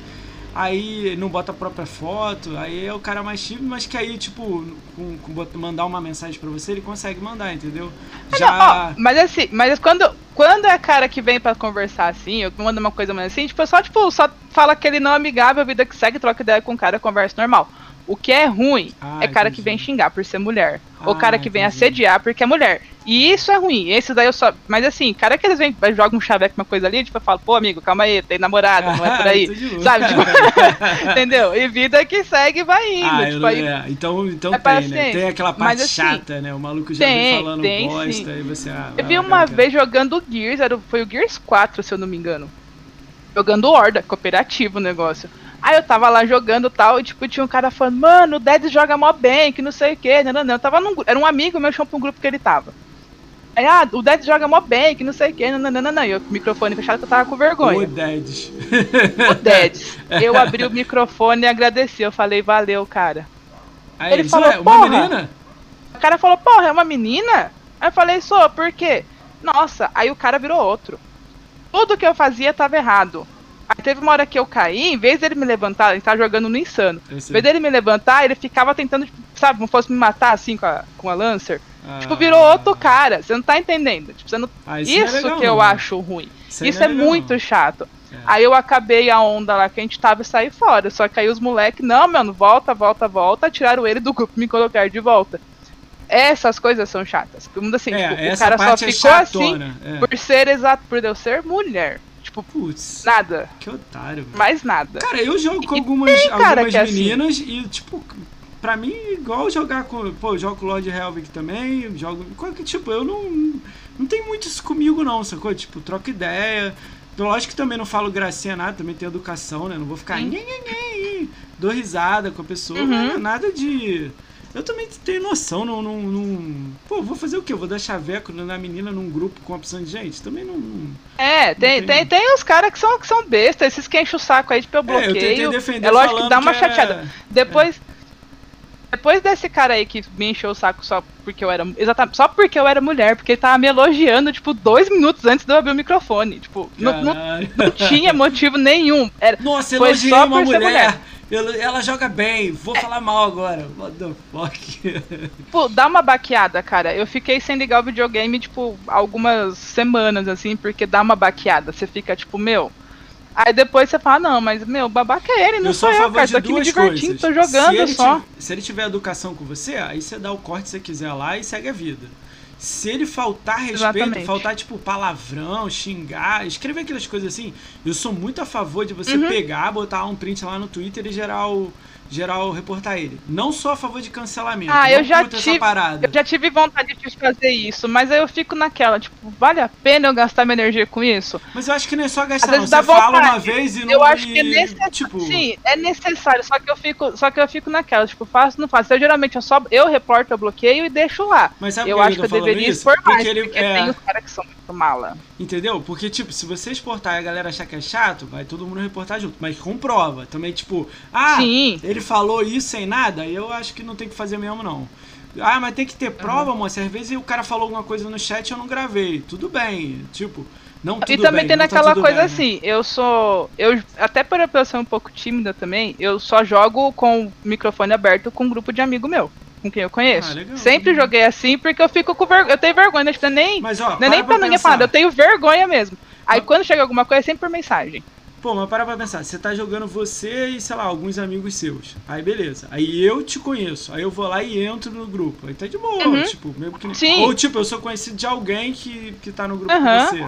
Aí não bota a própria foto, aí é o cara mais tímido, mas que aí, tipo, com, com mandar uma mensagem pra você, ele consegue mandar, entendeu? Não, ó, mas assim, mas quando, quando é cara que vem pra conversar assim, ou que manda uma coisa mais assim, tipo, só, tipo, só fala aquele não amigável, vida que segue, troca ideia com o cara, conversa normal. O que é ruim Ah, é cara entendi. que vem xingar por ser mulher. ou Ah, cara que vem entendi. assediar porque é mulher. E isso é ruim. Esse daí eu só. Mas assim, cara que eles vêm, jogam um chaveco, uma coisa ali, tipo, eu falo, pô, amigo, calma aí, tem namorada, não é por [LAUGHS] aí. Tô de boa. Sabe, tipo, [LAUGHS] entendeu? E vida que segue vai indo. Ah, tipo, aí, é, então, então é tem, né? Tem aquela parte Mas, assim, chata, né? O maluco já tem, vem falando tem, bosta sim. e você. Ah, Eu vi ah, uma cara, vez jogando Gears, era, foi o Gears 4, se eu não me engano. Jogando Horda, cooperativo o negócio. Aí eu tava lá jogando tal, e tipo, tinha um cara falando, mano, o Dead joga mó bem, que não sei o que, não, não, não. Eu tava num, era um amigo meu, chamou pra um grupo que ele tava. Aí, ah, o Dead joga mó bem, que não sei o que, não, não, não, não. E o microfone fechado que eu tava com O vergonha. Dedes. O Dead. Eu abri o microfone e agradeci, eu falei, valeu, cara. Aí Ele falou, "Ué, uma "Porra." menina? O cara falou, porra, é uma menina? Aí eu falei, sou, por quê? Nossa, aí o cara virou outro. Tudo que eu fazia tava errado. Aí teve uma hora que eu caí, em vez dele me levantar, ele tava jogando no insano. Eu Em vez dele me levantar, ele ficava tentando, tipo, sabe, como fosse me matar assim com a, com a Lancer. Ah, Tipo, virou outro cara. Você não tá entendendo. Tipo, você não... ah, Isso, não é legal, que eu acho ruim. Isso não é, legal, muito chato. É. Aí eu acabei a onda lá que a gente tava e saí fora. Só que aí os moleques, não, mano, volta, volta, volta, tiraram ele do grupo me colocaram de volta. Essas coisas são chatas. Como assim, É, tipo, o cara só é ficou assim chatona. é. por ser exato, por eu ser mulher. Tipo, Putz, nada, que otário. velho. mais nada. Cara, eu jogo com algumas, tem algumas é assim. meninas e, tipo, pra mim, igual jogar com. Pô, eu jogo com o Lord Helvig também, jogo. qualquer- Tipo, eu não. Não tem muito isso comigo, não, sacou? Tipo, troca ideia. Lógico que também não falo gracinha nada, também tem educação, né? Não vou ficar. Sim. Nhê, nhê, nhê, dou risada com a pessoa, Uhum. mas nada de. Eu também tenho noção, não, não, não- Pô, vou fazer o quê? Eu vou dar chaveco na menina num grupo com opção de gente? Também não. não- É, tem, Não tem- tem, tem os caras que são, que são bestas, esses que enchem o saco aí, tipo, eu É, eu tentei bloqueio. defender É lógico que dá uma que chateada. era- Depois. Depois desse cara aí que me encheu o saco só porque eu era. Exatamente, só porque eu era mulher, porque ele tava me elogiando, tipo, dois minutos antes de eu abrir o microfone. Tipo, não, não, não tinha motivo nenhum. Era, Nossa, Foi só uma por ser mulher. Ela, ela joga bem, vou falar mal agora. What the fuck? [LAUGHS] tipo, dá uma baqueada, cara. Eu fiquei sem ligar o videogame, tipo, algumas semanas, assim, porque dá uma baqueada. Você fica, tipo, meu. Aí depois você fala, não, mas, meu, babaca é ele, não eu sou sou eu, cara. Tô aqui me divertindo, coisas. tô jogando se só. ti- se ele tiver educação com você, aí você dá o corte que você quiser lá e segue a vida. Se ele faltar respeito, Exatamente. faltar tipo palavrão, xingar, escrever aquelas coisas assim, eu sou muito a favor de você Uhum. pegar, botar um print lá no Twitter e gerar o, gerar o reportar ele. Não sou a favor de cancelamento. Ah, eu já tive-. Eu já tive vontade de fazer isso, mas aí eu fico naquela, tipo, vale a pena eu gastar minha energia com isso? Mas eu acho que não é só gastar, Às não. Você fala vontade. uma vez e não eu acho que é necessário. Tipo, Sim, é necessário, só que eu fico, só que eu fico naquela, tipo, faço, não faço. Eu geralmente eu só eu reporto, eu bloqueio e deixo lá. Mas sabe eu acho que eu deveria isso? expor mais, Porque ele- porque é. tem os caras que são muito mala. Entendeu? Porque, tipo, se você exportar e a galera achar que é chato, vai todo mundo reportar junto. Mas com prova. Também, tipo, ah, Sim. ele falou isso sem nada, eu acho que não tem que fazer mesmo, não. Ah, mas tem que ter prova, moça. Às vezes o cara falou alguma coisa no chat e eu não gravei. Tudo bem. Tipo, não tudo e também bem, tem não tá naquela tudo coisa bem, né? assim, eu sou. Eu, até por eu ser um pouco tímida também, eu só jogo com o microfone aberto com um grupo de amigo meu, com quem eu conheço. Ah, legal. Sempre joguei assim porque eu fico com vergonha. Eu tenho vergonha, né? Tipo, nem, Mas, ó, não é nem para pra ninguém falar, eu tenho vergonha mesmo. Aí Mas- quando chega alguma coisa, é sempre por mensagem. Pô, mas para pra pensar, você tá jogando você e, sei lá, alguns amigos seus. Aí beleza. Aí eu te conheço. Aí eu vou lá e entro no grupo. Aí tá de boa, Uhum. tipo, mesmo que. Sim. Ou tipo, eu sou conhecido de alguém que, que tá no grupo Aham. com você.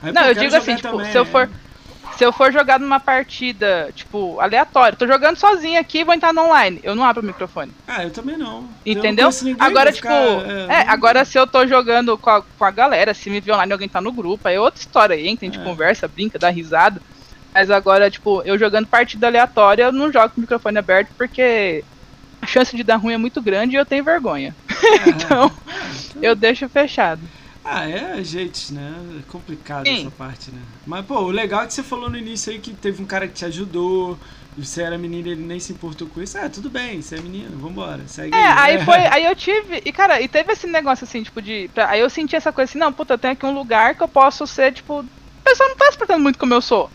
Aí, Não, eu digo assim, tipo, também, se eu é. for. Se eu for jogar numa partida, tipo, aleatória, tô jogando sozinha aqui e vou entrar no online. Eu não abro o microfone. Ah, eu também não. Eu não Entendeu? conheço ninguém, Agora, tipo, ficar, é, não- agora se eu tô jogando com a, com a galera, se me vê online e alguém tá no grupo, aí é outra história aí, entra, a gente É. conversa, brinca, dá risada. Mas agora, tipo, eu jogando partida aleatória, eu não jogo com o microfone aberto porque a chance de dar ruim é muito grande e eu tenho vergonha. [LAUGHS] É, Então, eu deixo fechado. Ah, é gente, né? É complicado Sim. essa parte, né? Mas, pô, o legal é que você falou no início aí que teve um cara que te ajudou, você era menina ele nem se importou com isso. Ah, tudo bem, você é menino, vambora, segue é, aí. aí foi, aí eu tive, e cara, e teve esse negócio assim, tipo, de. Pra, aí eu senti essa coisa assim, não, puta, eu tenho aqui um lugar que eu posso ser, tipo. O pessoal não tá se muito como eu sou.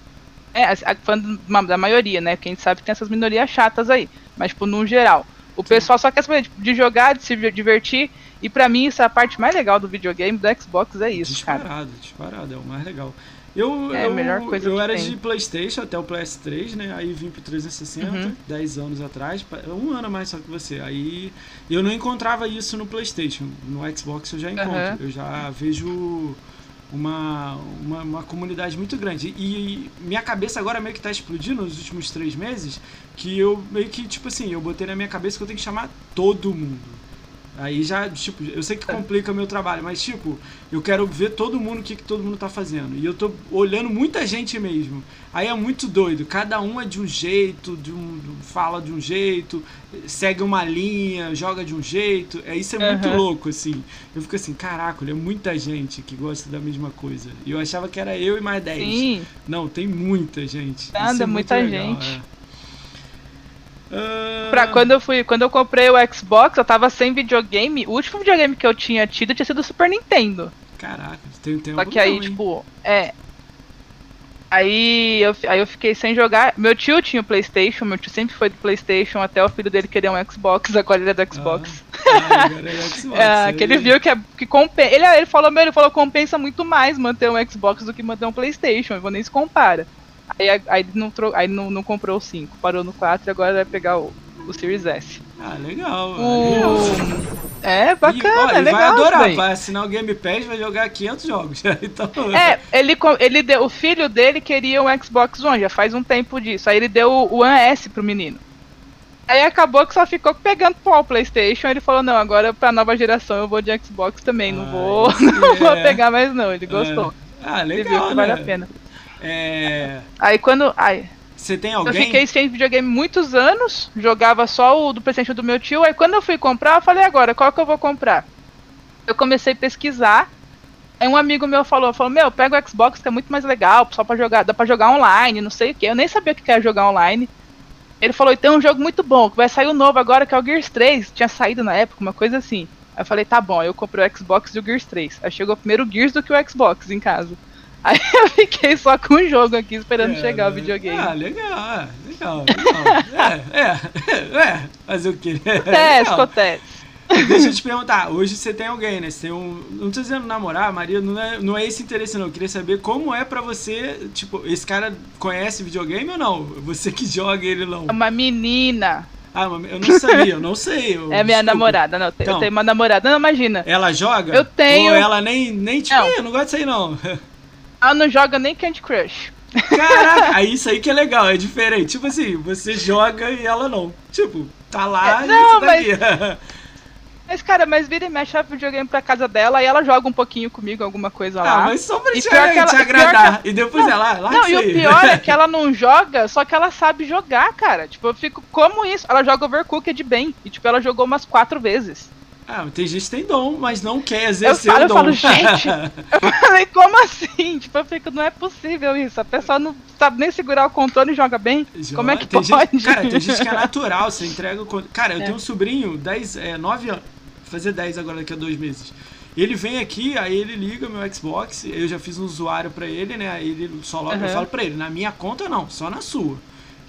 É, falando da maioria, né? Quem sabe que tem essas minorias chatas aí. Mas, tipo, no geral. O Sim. pessoal só quer saber de jogar, de se divertir. E para mim, isso é a parte mais legal do videogame, do Xbox, é isso, disparado, cara. Disparado, disparado, é o mais legal. Eu, é eu, a eu era tem. de Playstation até o PS3, né? Aí vim pro 360, uhum. 10 anos atrás, um ano mais só que você. Aí eu não encontrava isso no Playstation. No Xbox eu já encontro. Uhum. Eu já vejo uma, uma, uma, comunidade muito grande. E minha cabeça agora meio que tá explodindo nos últimos três meses, que eu meio que, tipo assim, eu botei na minha cabeça que eu tenho que chamar todo mundo. Aí já, tipo, eu sei que é. complica o meu trabalho, mas, tipo, eu quero ver todo mundo o que, que todo mundo tá fazendo. E eu tô olhando muita gente mesmo. Aí é muito doido. Cada um é de um jeito, de um, fala de um jeito, segue uma linha, joga de um jeito. É, isso é muito uhum. louco, assim. Eu fico assim, caraca, é muita gente que gosta da mesma coisa. E eu achava que era eu e mais 10. Sim. Não, tem muita gente. Anda, é muita legal, gente. É. Uh... Pra quando eu fui, quando eu comprei o Xbox, eu tava sem videogame. O último videogame que eu tinha tido tinha sido o Super Nintendo. Caraca, tem, tem Só que aí, hein? tipo, é. Aí eu, aí eu fiquei sem jogar. Meu tio tinha o PlayStation, meu tio sempre foi do PlayStation, até o filho dele queria um Xbox, [LAUGHS] agora ele é do Xbox. Ah, agora é [LAUGHS] Xbox. é, que ele viu que, é, que compensa. Ele, ele falou, meu, ele falou compensa muito mais manter um Xbox do que manter um PlayStation, eu vou nem se compara. Aí, aí, não, aí não, não comprou o 5, parou no 4 e agora vai pegar o, o Series S. Ah, legal. O... É, bacana, e, ó, é legal. vai adorar, vai assinar o Game Pass vai jogar 500 jogos. [LAUGHS] então, é, ele, ele deu, o filho dele queria um Xbox One, já faz um tempo disso. Aí ele deu o One S pro menino. Aí acabou que só ficou pegando o PlayStation. Ele falou: Não, agora pra nova geração eu vou de Xbox também. Não, ah, vou, [LAUGHS] não é. vou pegar mais, não. Ele gostou. É. Ah, legal. Ele viu que né? vale a pena. É... Aí quando. Aí, você tem alguém? Eu fiquei sem videogame muitos anos, jogava só o do PlayStation do meu tio. Aí quando eu fui comprar, eu falei: agora, qual que eu vou comprar? Eu comecei a pesquisar. Aí um amigo meu falou, falou, meu, pega o Xbox que é muito mais legal, só pra jogar, dá pra jogar online, não sei o que. Eu nem sabia o que era jogar online. Ele falou, e tem um jogo muito bom, que vai sair o um novo agora, que é o Gears 3. Tinha saído na época, uma coisa assim. Aí eu falei, tá bom, eu comprei o Xbox e o Gears 3. Aí chegou primeiro o Gears do que o Xbox em casa. Aí eu fiquei só com o jogo aqui esperando é, chegar o videogame. Ah, legal, legal, legal. é, é, é, fazer o quê? Acontece, acontece. Deixa eu te perguntar, hoje você tem alguém, né? Você tem um. Não tô dizendo namorar, Maria, não é, não é esse interesse, não. Eu queria saber como é pra você. Tipo, esse cara conhece videogame ou não? Você que joga ele não? Uma menina. Ah, eu não sabia, eu não sei. Eu, [LAUGHS] é minha desculpa. namorada, não. Então, eu tenho uma namorada, não imagina. Ela joga? Eu tenho. Ou ela nem, nem tipo, não. eu não gosto disso aí, não. [LAUGHS] Ela não joga nem Candy Crush. Caraca, aí isso aí que é legal, é diferente. Tipo assim, você joga e ela não. Tipo, tá lá é, e não, tá mas... [LAUGHS] Mas, cara, mas vira e mexe a videogame pra casa dela e ela joga um pouquinho comigo, alguma coisa ah, lá. Ah, mas só pra te, te agradar. E, e depois não, ela, lá Não, e o pior é [LAUGHS] que ela não joga, só que ela sabe jogar, cara. Tipo, eu fico, como isso? Ela joga Overcooked bem. E, tipo, ela jogou umas quatro vezes. Ah, tem gente que tem dom, mas não quer exercer eu falo, o dom. Eu falo, [LAUGHS] gente, eu falei, como assim? Tipo, eu fico, não é possível isso. A pessoa não sabe nem segurar o controle e joga bem. Como é que pode? Gente, cara, tem gente que é natural, você entrega o Cara, eu é. tenho um sobrinho, 10, é, 9 anos, fazer 10 agora daqui a dois meses. Ele vem aqui, aí ele liga meu Xbox, eu já fiz um usuário pra ele, né? Aí ele só logo uhum. eu falo pra ele, na minha conta não, só na sua.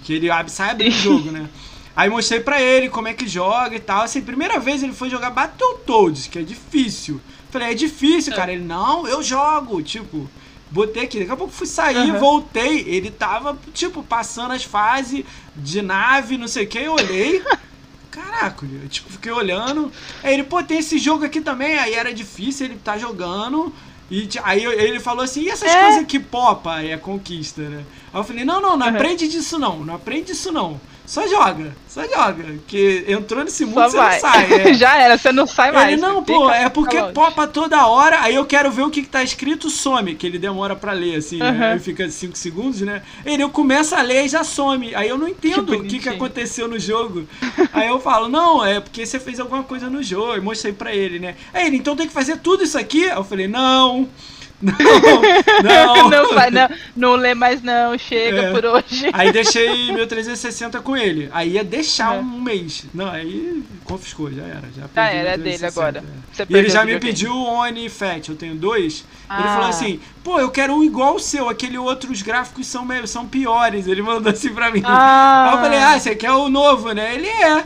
Que ele abre, sai abrindo o jogo, né? [LAUGHS] Aí mostrei pra ele como é que joga e tal. Assim, primeira vez ele foi jogar Battletoads, que é difícil. Falei, é difícil, cara. Ele, não, eu jogo. Tipo, botei aqui. Daqui a pouco fui sair, uhum. voltei. Ele tava, tipo, passando as fases de nave, não sei o que. Eu olhei. [LAUGHS] Caraca, eu, tipo, fiquei olhando. Aí ele, pô, tem esse jogo aqui também. Aí era difícil, ele tá jogando. E aí ele falou assim, e essas é. coisas que popa é conquista, né? Aí eu falei, não, não, não uhum. aprende disso não, não aprende disso não. Só joga, só joga. Que entrou nesse mundo, Só você vai. não sai. é. [LAUGHS] Já era, você não sai mais. Ele, não, pô, é porque longe. popa toda hora, aí eu quero ver o que, que tá escrito, some, que ele demora pra ler, assim, né? Aham. Aí fica 5 segundos, né? Ele, eu começo a ler e já some. Aí eu não entendo Que o que, que aconteceu no jogo. Aí eu falo, não, é porque você fez alguma coisa no jogo. E mostrei pra ele, né? Aí ele, então tem que fazer tudo isso aqui? Aí eu falei, não, não, não. não [LAUGHS] vai, não. Não lê mais, não. Chega É. por hoje. Aí deixei meu 360 com ele. Aí ia deixar É. um mês. Não, aí confiscou, já era. Já, Já perdi era, é dele 360, agora. é. E ele já me pediu o Oni Fat, eu tenho dois. Ele Ah. falou assim, pô, eu quero um igual o seu, aquele outro, os gráficos são, meio, são piores. Ele mandou assim pra mim. Ah. Aí eu falei, ah, você quer o novo, né? Ele é.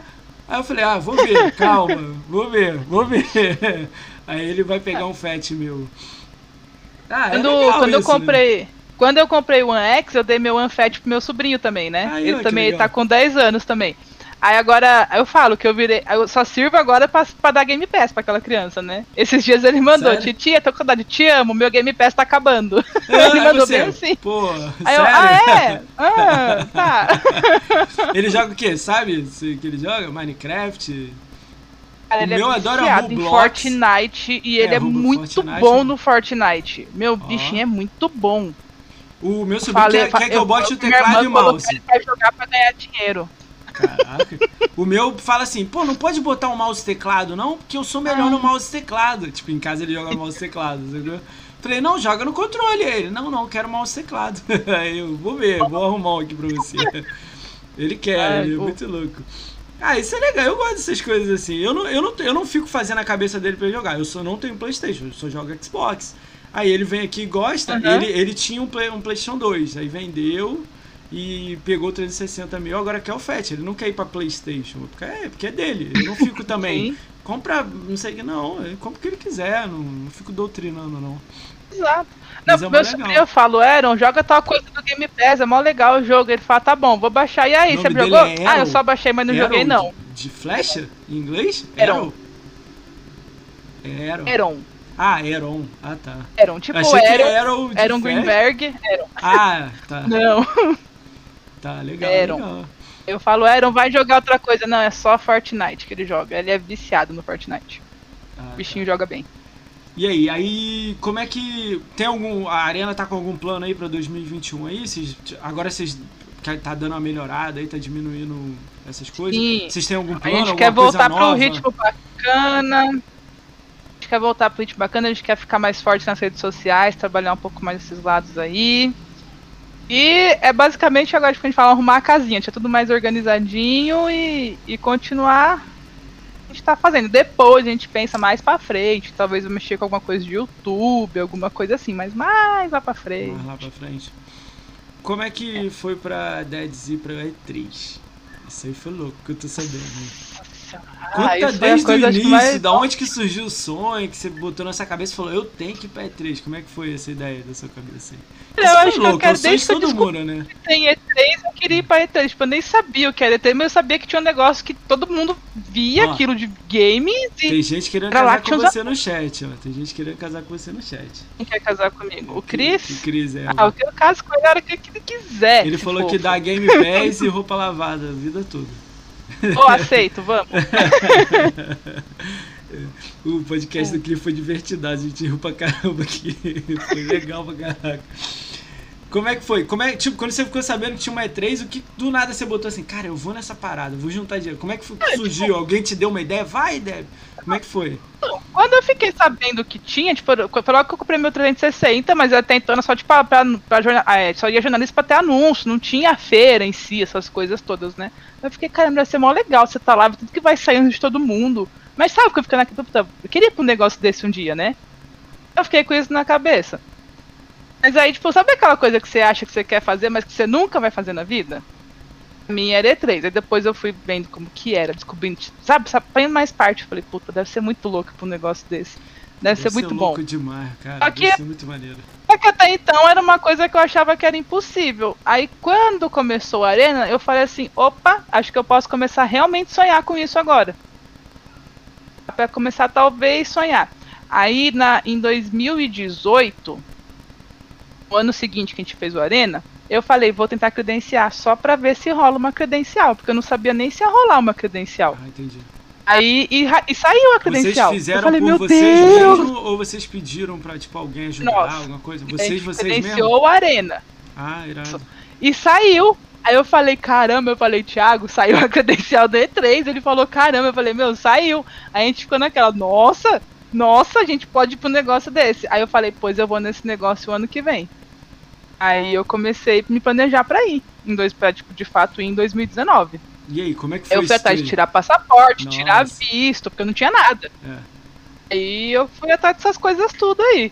Aí eu falei, ah, vou ver, calma, vou ver, vou ver. [LAUGHS] Aí ele vai pegar um Fat meu. Ah, é Quando, legal quando eu isso, né? comprei. Quando eu comprei o One X, eu dei meu One Fat pro meu sobrinho também, né? Aí, ele também legal. tá com 10 anos também. Aí agora, eu falo que eu virei. Eu só sirvo agora pra, pra dar Game Pass pra aquela criança, né? Esses dias ele mandou, Sério? titia, tô com saudade, te amo, meu Game Pass tá acabando. Ah, [LAUGHS] ele aí mandou você, bem assim. Pô, Aí eu, sério? ah, é? [LAUGHS] Ah, tá. Ele joga o quê? Sabe que ele joga? Minecraft? Cara, O ele meu é adora viciado em. Fortnite e ele é, Roblox, muito Fortnite. bom no Fortnite. Meu bichinho é muito bom. O meu sobrinho Falei, quer, quer que eu bote o minha teclado e o mouse. ele pra jogar pra ganhar dinheiro. Caraca. O meu fala assim, pô, não pode botar o mouse e teclado, não, porque eu sou melhor Ah. no mouse teclado. Tipo, em casa ele joga mouse teclado, entendeu? Falei, não, joga no controle. Aí Ele, não, não, quero mouse teclado. [LAUGHS] Aí eu, vou ver, vou arrumar um aqui pra você. Ele quer, ele é o- muito louco. Ah, isso é legal, eu gosto dessas coisas assim. Eu não, eu não, eu não fico fazendo a cabeça dele pra ele jogar. Eu só não tenho Playstation, eu só jogo Xbox. Aí ele vem aqui e gosta. Uhum. Ele, ele tinha um, Play, um Playstation 2, aí vendeu e pegou 360 mil, agora quer o FAT. Ele não quer ir pra Playstation, porque é, porque é dele. Eu não fico [LAUGHS] também. Sim. Compra, não sei o que, não. Ele compra o que ele quiser, não, não fico doutrinando, não. Exato. Não, é meu sobrinho eu falo, Aaron, joga tal coisa do Game Pass, é mó legal o jogo. Ele fala, tá bom, vou baixar. E aí, você jogou? é ah, eu só baixei, mas não Arrow joguei não. De, flecha? Em inglês? Arrow. Arrow. Aaron. Ah, Aeron. Ah, tá. Aaron, tipo Achei de Aaron flecha. Greenberg. Ah, [LAUGHS] tá. Não. Tá, legal, Aeron. legal. Eu falo, Aaron, vai jogar outra coisa. Não, é só Fortnite que ele joga. Ele é viciado no Fortnite. Ah, O tá. bichinho joga bem. E aí, aí, como é que. Tem algum. A Arena tá com algum plano aí pra 2021 aí? Vocês, agora vocês. que Tá dando uma melhorada aí, tá diminuindo essas coisas? Sim. Vocês têm algum A plano? gente alguma quer voltar pro ritmo bacana. A gente quer voltar pro ritmo bacana, a gente quer ficar mais forte nas redes sociais, trabalhar um pouco mais esses lados aí. E é basicamente agora tipo, a gente fala arrumar a casinha, tinha tudo mais organizadinho e, e continuar a gente tá fazendo. Depois a gente pensa mais pra frente, talvez eu mexer com alguma coisa de YouTube, alguma coisa assim, mas mais lá pra frente. Mais lá pra frente. Como é que foi pra Deads ir pra E3? Isso aí foi louco, que eu tô sabendo. Ah, Conta isso foi a desde o que início, mais- da onde que surgiu o sonho, que você botou na sua cabeça e falou, eu tenho que ir pra E3. Como é que foi essa ideia da sua cabeça aí? Eu foi acho que eu louco, quero é o desde de que eu todo mundo, né? tem E3, eu queria ir pra E3. Tipo, eu nem sabia o que era E3, mas eu sabia que tinha um negócio que todo mundo via Ó, aquilo de games e Tem gente querendo lá casar que com você no chat, ó. Tem gente querendo casar com você no chat. quem quer casar comigo. O O Chris? Cris, é. Ah, eu quero caso com ele a hora que ele quiser. Ele falou que fofo. dá Game Pass e roupa lavada a vida toda. Ô, aceito, vamos. [LAUGHS] O podcast do Cliff foi divertido, a gente riu pra caramba aqui. Foi legal pra caraca. Como é que foi? Como é, tipo, quando você ficou sabendo que tinha uma E3, o que do nada você botou assim, cara, eu vou nessa parada, vou juntar dinheiro. Como é que foi- tipo surgiu? Alguém te deu uma ideia? Vai, Deb. Como é que foi? Quando eu fiquei sabendo que tinha, tipo, foi logo que eu comprei meu 360, mas até então era só, tipo, pra, pra, pra jornal, ah, é, só ia jornalista pra ter anúncio, não tinha feira em si, essas coisas todas, né? Eu fiquei, caramba, vai ser mó legal você tá lá, tudo que vai saindo de todo mundo. Mas sabe o que eu fiquei naquele, puta, eu queria ir pra um negócio desse um dia, né? Eu fiquei com isso na cabeça. Mas aí, tipo, sabe aquela coisa que você acha que você quer fazer, mas que você nunca vai fazer na vida? A minha era E3. Aí depois eu fui vendo como que era, descobrindo, sabe, sabe, põe mais parte. Falei, puta, deve ser muito louco pra um negócio desse. Deve, ser muito bom. louco demais, cara. Só que- Deve ser muito maneiro. Só que até então era uma coisa que eu achava que era impossível. Aí quando começou a arena, eu falei assim, opa, acho que eu posso começar a realmente sonhar com isso agora. Pra começar talvez sonhar. Aí na, em 2018, o ano seguinte que a gente fez o Arena, Eu falei, vou tentar credenciar só pra ver se rola uma credencial, porque eu não sabia nem se ia rolar uma credencial. Ah, entendi. Aí e, e saiu a credencial. Vocês fizeram eu falei, por vocês Deus! mesmo ou vocês pediram pra, tipo, alguém ajudar, Nossa. alguma coisa? Vocês, vocês credenciou mesmo? a arena. Ah, irado. E saiu. Aí eu falei, caramba, eu falei, Thiago, saiu a [LAUGHS] credencial do E3. Ele falou, caramba, eu falei, meu, saiu. Aí a gente ficou naquela, nossa, nossa, a gente pode ir pro negócio desse. Aí eu falei, pois eu vou nesse negócio o ano que vem. Aí eu comecei a me planejar pra ir. Em dois, pra, tipo, de fato, ir em 2019. E aí, como é que foi Eu fui atrás de tirar passaporte, Nossa. tirar visto, porque eu não tinha nada. É. Aí eu fui atrás dessas coisas tudo aí.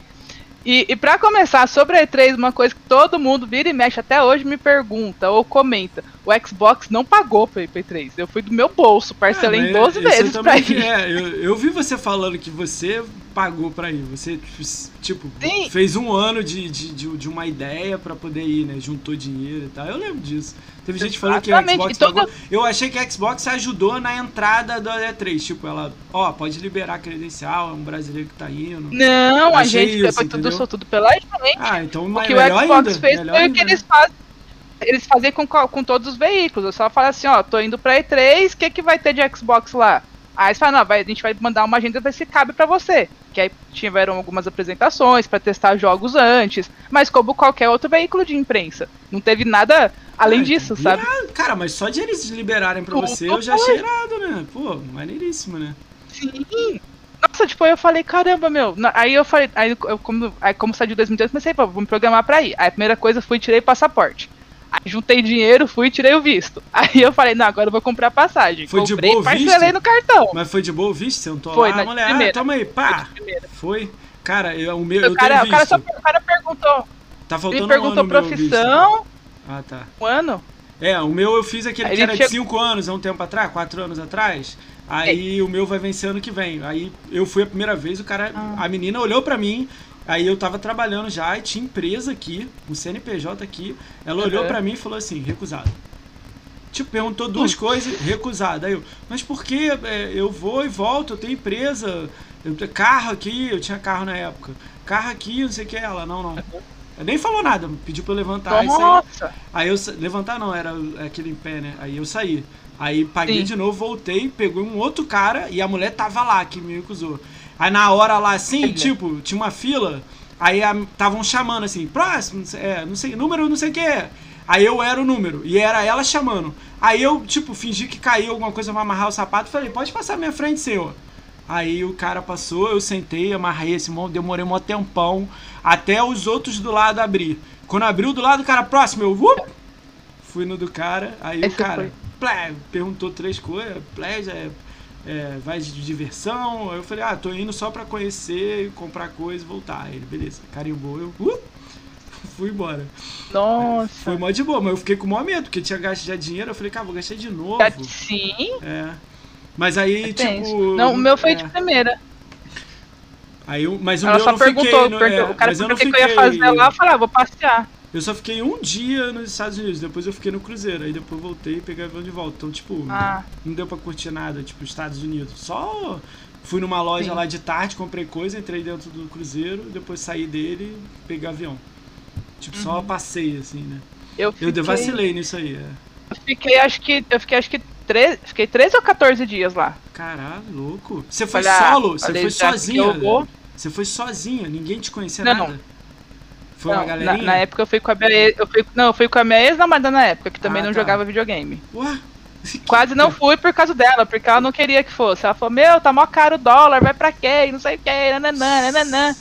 E, e para começar, sobre a E3, uma coisa que todo mundo vira e mexe até hoje me pergunta ou comenta: o Xbox não pagou pra ir pra E3. Eu fui do meu bolso, parcelei Ah, em mas 12 isso vezes pra ir. É, eu, eu vi você falando que você pagou pra ir. Você, tipo, Sim. fez um ano de, de, de, de uma ideia pra poder ir, né? Juntou dinheiro e tal. Eu lembro disso. Teve gente falando que o Exatamente, Xbox toda- pagou. Eu achei que a Xbox ajudou na entrada da E3. Tipo, ela, ó, pode liberar a credencial, é um brasileiro que tá indo. Não, a Achei gente isso, foi tudo, foi tudo pela gente. Ah, então O mas que o Xbox ainda. fez foi o ainda, que né? eles fazem. Eles fazem com, com todos os veículos. Eu só falo assim, ó, tô indo pra E3, o que, que vai ter de Xbox lá? Aí eles não, vai, a gente vai mandar uma agenda pra ver se cabe pra você. Que aí tiveram algumas apresentações pra testar jogos antes, mas como qualquer outro veículo de imprensa. Não teve nada além Ah, disso, sabe? irado. Cara, mas só de eles liberarem pra Tudo você, eu já achei irado, né? Pô, maneiríssimo, né? Sim. Nossa, tipo, eu falei, caramba, meu. Aí eu falei, aí eu, como, aí como saiu de 2018, comecei, pô, vou me programar pra ir. Aí a primeira coisa fui tirei passaporte. Aí juntei dinheiro, fui e tirei o visto. [LAUGHS] Aí eu falei, não, agora eu vou comprar passagem. Foi de Comprei, boa o visto? parcelei no cartão. Mas foi de boa o visto? Sentou Foi, lá, mulher, ah, primeira. toma aí, pá. de. Foi. Cara, eu, o meu, eu o, cara, tenho o, cara só, o cara perguntou, Tá ele faltando um ano perguntou no meu visto. profissão, Ah, tá. um ano. É, o meu eu fiz aquele Aí que ele era de chegou- 5 anos, há um tempo atrás, 4 anos atrás. Aí É. o meu vai vencer ano que vem. Aí eu fui a primeira vez, o cara. Ah. A menina olhou pra mim, aí eu tava trabalhando já e tinha empresa aqui, um CNPJ aqui. Ela olhou Uhum. pra mim e falou assim, recusado. Tipo, perguntou duas coisas, recusado. Aí eu, mas por que é, eu vou e volto, eu tenho empresa, eu tenho carro aqui, eu tinha carro na época. Carro aqui, não sei o que. Ela, não, não. Ela nem falou nada, pediu pra eu levantar e. Nossa. Aí eu sa- levantar não, era aquele em pé, né? Aí eu saí. Aí paguei Sim. de novo, voltei, peguei um outro cara e a mulher tava lá que me recusou. Aí na hora lá assim, tipo, tinha uma fila, aí estavam chamando assim, próximo, não sei- é, não sei, número não sei o que. Aí eu era o número e era ela chamando. Aí eu, tipo, fingi que caiu alguma coisa pra amarrar o sapato e falei, pode passar minha frente, senhor. Aí o cara passou, eu sentei, amarrei esse mão, demorei um tempão até os outros do lado abrir. Quando abriu do lado do cara próximo, eu vup, fui no do cara, aí Aí o cara plé, perguntou três coisas, plégia, é, é, vai de diversão. Aí eu falei, ah, tô indo só pra conhecer, comprar coisa e voltar. Aí ele, beleza, carimbou, eu uh, [LAUGHS] fui embora. Nossa. Foi mó de boa, mas eu fiquei com o maior medo, porque tinha gasto já dinheiro, eu falei, cara, vou gastar de novo. Já- Sim, É. Mas aí, é tipo. Não, o meu foi é. de primeira. Aí eu, mas o Ela meu só não perguntou, fiquei, perguntou- é, o cara não perguntou o que, fiquei, que eu ia fazer lá, eu falei, ah, vou passear. Eu só fiquei um dia nos Estados Unidos, depois eu fiquei no cruzeiro, aí depois voltei e peguei avião de volta. Então, tipo, Ah. não deu pra curtir nada, tipo, Estados Unidos. Só fui numa loja Sim. lá de tarde, comprei coisa, entrei dentro do cruzeiro, depois saí dele e peguei avião. Tipo, só passei, assim, né? Eu Eu fiquei, vacilei nisso aí, é. eu fiquei, acho que, eu fiquei, acho que, tre- fiquei 13 ou 14 dias lá. Caralho, louco. Você foi Falei, ah, solo? Você foi sozinha? eu vou- Você foi sozinha, ninguém te conhecia Não, nada? não. Foi uma Não, na, galerinha? na época eu fui com a minha ex, eu fui, não, eu fui com a minha ex-namorada na época, que também Ah, não tá. jogava videogame. Ué? Quase não [LAUGHS] fui por causa dela, porque ela não queria que fosse. Ela falou, meu, tá mó caro o dólar, vai pra quê? E Não sei o que, nananã, nananã.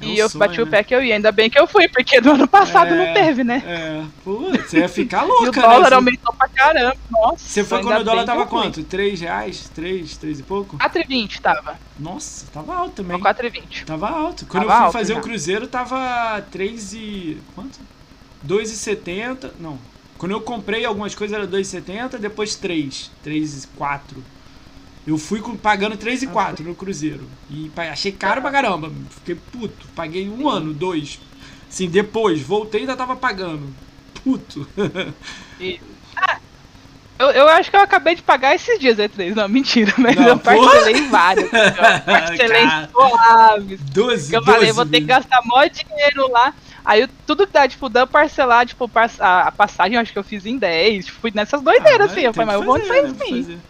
É E eu sonho, bati o né? pé que eu ia, ainda bem que eu fui, porque no ano passado É, não teve, né? É, pô, você ia ficar [LAUGHS] E o louca, dólar né? aumentou pra caramba, nossa. Você foi quando o dólar tava quanto? 3 reais? 3, 3 e pouco? 4,20 tava. Nossa, tava alto também. Tava 4,20. Tava alto. Quando Tava eu fui alto fazer já. o cruzeiro, tava 3 e... quanto? 2,70. Não. Quando eu comprei algumas coisas era 2,70, depois 3. 3 e 4. Eu fui com- pagando 3 e 4 no cruzeiro. E achei caro pra caramba. Fiquei puto. Paguei um ano, dois. Assim, depois, voltei e ainda tava pagando. Puto. E- Ah, eu, eu acho que eu acabei de pagar esses dias E3. Não, mentira, mas Não, [LAUGHS] eu parcelei em vários. Eu parcelei suaves. 12, Que eu falei, 12 vou ter que gastar mó dinheiro lá. Aí tudo que dá, tipo, dá parcelar, tipo, a, a passagem acho que eu fiz em 10. Tipo, fui nessas doideiras, ah, assim. Eu falei, mas eu vou onde faz sim.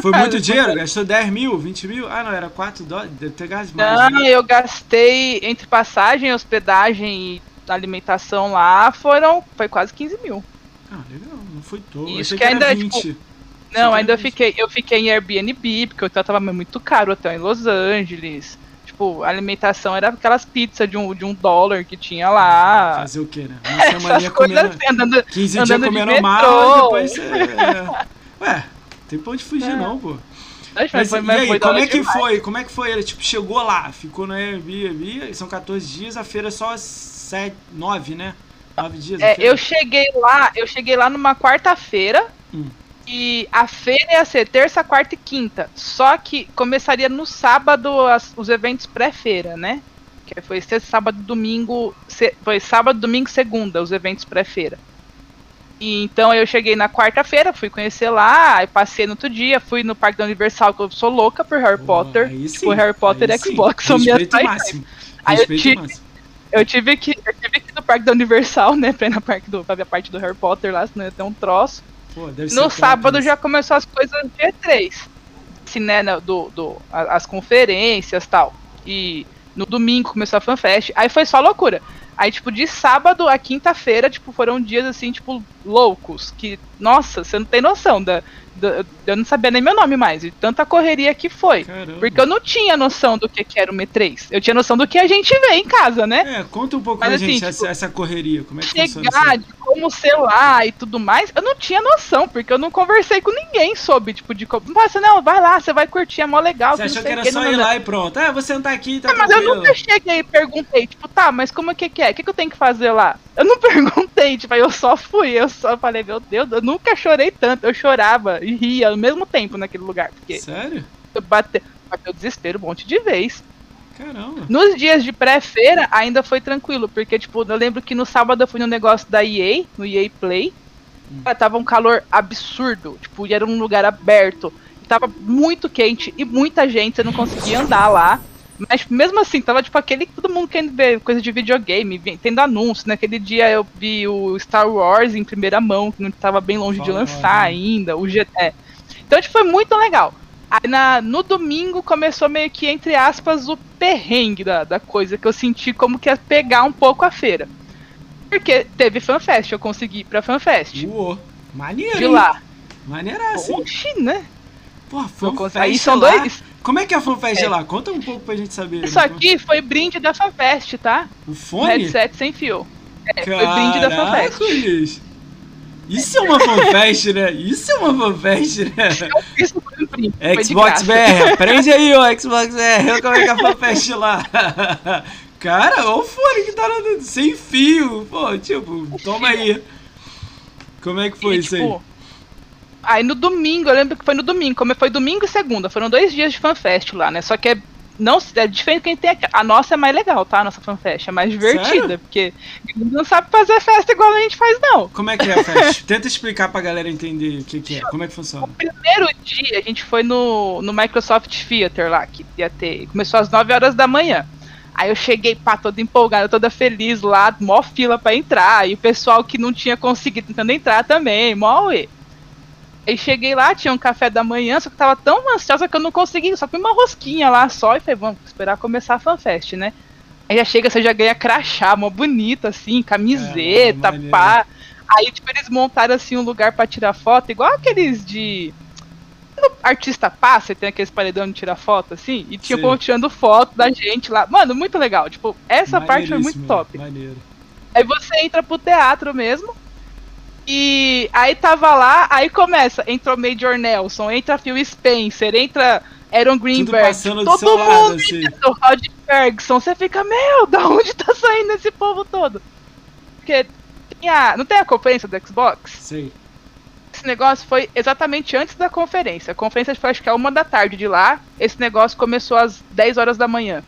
Foi muito [LAUGHS] dinheiro? Gastou 10 mil, 20 mil? Ah, não, era 4 dólares. Deve ter gasto mais. Não, né? eu gastei entre passagem, hospedagem e alimentação lá, foram. Foi quase 15 mil. Ah, legal, não foi todo. Isso que, que ainda, 20. tipo. Não, ainda eu fiquei, eu fiquei em Airbnb, porque o hotel tava muito caro, hotel em Los Angeles tipo, a alimentação era aquelas pizzas de um, de um dólar que tinha lá. Fazer o quê, né? Uma [LAUGHS] semana comendo. Assim, andando, 15 andando dias comendo de mal, depois você. É... Ué, tem pra onde fugir, é. não, pô. Mas, mas, foi, e aí, como é que demais. foi? Como é que foi? Ele tipo chegou lá, ficou no Airbnb, são 14 dias, a feira é só 7, 9, né? 9 dias. É, eu cheguei lá, eu cheguei lá numa quarta-feira. Hum. E a feira ia ser terça, quarta e quinta. Só que começaria no sábado as, os eventos pré-feira, né? Que foi sexta, sábado, domingo. Se, foi sábado, domingo, segunda, os eventos pré-feira. E então eu cheguei na quarta-feira, fui conhecer lá, aí passei no outro dia, fui no Parque da Universal, que eu sou louca por Harry oh, Potter. Tipo, Harry Potter e Xbox são minhas paixões. Aí eu tive, eu tive que eu tive que ir no Parque da Universal, né, pra ir na parque do, pra ver a parte do Harry Potter lá, senão ia ter um troço. Pô, no sábado já começou as coisas do dia 3. Assim, né, do, do, as conferências tal. E no domingo começou a FanFest. Aí foi só loucura. Aí, tipo, de sábado a quinta-feira, tipo, foram dias assim, tipo, loucos. Que, nossa, você não tem noção da, eu não sabia nem meu nome mais, de tanta correria que foi. Caramba. Porque eu não tinha noção do que, que era o M3. Eu tinha noção do que a gente vê em casa, né? É, conta um pouco Mas, pra assim, gente tipo, essa, essa, correria, como é que chegar, de como ser lá e tudo mais, eu não tinha noção, porque eu não conversei com ninguém sobre, tipo, de como. Nossa, não, vai lá, você vai curtir, é mó legal. Você achou que era que, só não, ir lá e pronto. Ah, vou sentar aqui e tá é, Mas eu nunca cheguei e perguntei, tipo, tá, mas como é que, que é? O que, que eu tenho que fazer lá? Eu não [LAUGHS] perguntei, tipo, aí eu só fui, eu só falei, meu Deus, eu nunca chorei tanto, eu chorava e ria ao mesmo tempo naquele lugar. Porque Sério? Bateu, bateu desespero um monte de vez. Caramba. Nos dias de pré-feira ainda foi tranquilo, porque, tipo, eu lembro que no sábado eu fui no negócio da EA, no EA Play. Hum. Tava um calor absurdo, tipo, e era um lugar aberto. Tava muito quente e muita gente, você não conseguia andar lá. Mas mesmo assim, tava tipo aquele todo mundo querendo ver coisa de videogame, tendo anúncio. Naquele dia eu vi o Star Wars em primeira mão, que não tava bem longe de lançar ainda, o GT. É. Então, tipo, foi muito legal. Aí na, no domingo começou meio que, entre aspas, o perrengue da, da coisa, que eu senti como que ia pegar um pouco a feira. Porque teve FanFest, eu consegui ir pra FanFest. Uou, maneiro. De lá. Maneiraço. Oxi, né? Pô, FanFest Aí são lá. dois. Como é que é a FanFest é. lá? Conta um pouco pra gente saber. Isso aqui foi brinde da FanFest, tá? O fone? Headset sem fio. É, Caraca, foi brinde da FanFest. Isso é uma fanfest, né? Isso é uma fanfest, né? Xbox BR, [LAUGHS] aprende aí, ó, Xbox BR, como é que é a fanfest lá. Cara, olha o fone que tá sem fio. Pô, tipo, toma aí. Como é que foi e, isso tipo, aí? Aí no domingo, eu lembro que foi no domingo, como foi domingo e segunda, foram dois dias de fanfest lá, né? Só que é não é diferente que a gente tem aqui. A nossa é mais legal, tá? A nossa fanfest é mais divertida, Sério? porque não sabe fazer festa igual a gente faz, não. Como é que é a festa? [LAUGHS] Tenta explicar pra galera entender o que, que, é, como é que funciona. O primeiro dia a gente foi no, no Microsoft Theater lá, que ia ter. Começou às 9 horas da manhã. Aí eu cheguei, pá, toda empolgada, toda feliz lá, mó fila pra entrar. E o pessoal que não tinha conseguido tentando entrar também, mó uê. Aí cheguei lá, tinha um café da manhã, só que tava tão ansiosa que eu não consegui, só fui uma rosquinha lá só e falei, vamos esperar começar a fanfest, né? Aí já chega, você já ganha crachá, uma bonita, assim, camiseta, é, pá. Aí, tipo, eles montaram, assim, um lugar para tirar foto, igual aqueles de... Quando artista passa e tem aqueles paredão de tirar foto, assim, e tinha como tirando foto da gente lá. Mano, muito legal, tipo, essa parte foi muito top. Maneiro. Aí você entra pro teatro mesmo, e aí tava lá, aí começa, entrou Major Nelson, entra Phil Spencer, entra Aaron Greenberg, todo mundo assim. Rod Ferguson, você fica, meu, da onde tá saindo esse povo todo? Porque tem a, não tem a conferência do Xbox? Sim. Esse negócio foi exatamente antes da conferência. A conferência foi acho que é uma da tarde de lá. Esse negócio começou às 10 horas da manhã.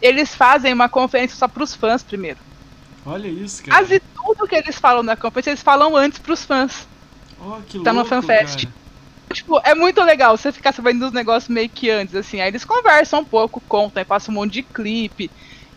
Eles fazem uma conferência só pros fãs primeiro. Olha isso, cara. Quase tudo que eles falam na conferência, eles falam antes pros fãs. Oh, que tá louco, no FanFest. Cara. Tipo, é muito legal você ficar sabendo dos negócios meio que antes, assim. Aí eles conversam um pouco, contam, passam um monte de clipe.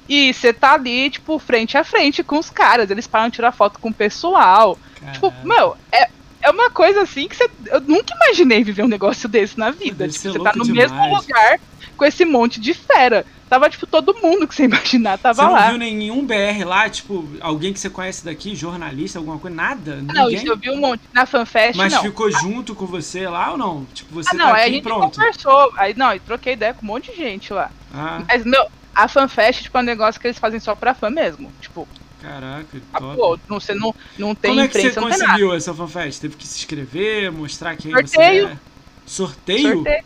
E você tá ali, tipo, frente a frente com os caras. Eles param tirar foto com o pessoal. Caraca. Tipo, meu, é, é uma coisa assim que você. Eu nunca imaginei viver um negócio desse na vida. Tipo, você tá no demais. mesmo lugar com esse monte de fera. Tava, tipo, todo mundo que você [LAUGHS] imaginar tava lá. Você não lá. viu nenhum BR lá, tipo, alguém que você conhece daqui, jornalista, alguma coisa? Nada? Não, Ninguém? eu vi um monte. Na FanFest, Mas não. ficou junto com você lá ou não? Tipo, você ah, não, tá aqui a gente pronto. conversou. Aí, não, eu troquei ideia com um monte de gente lá. Ah. Mas, meu, a FanFest, tipo, é um negócio que eles fazem só pra fã mesmo. Tipo, Caraca, ah, top. Pô, não, você não, não tem Como é que imprensa, você conseguiu essa fanfest? Teve que se inscrever, mostrar quem Sorteio. você é? Sorteio? Sorteio.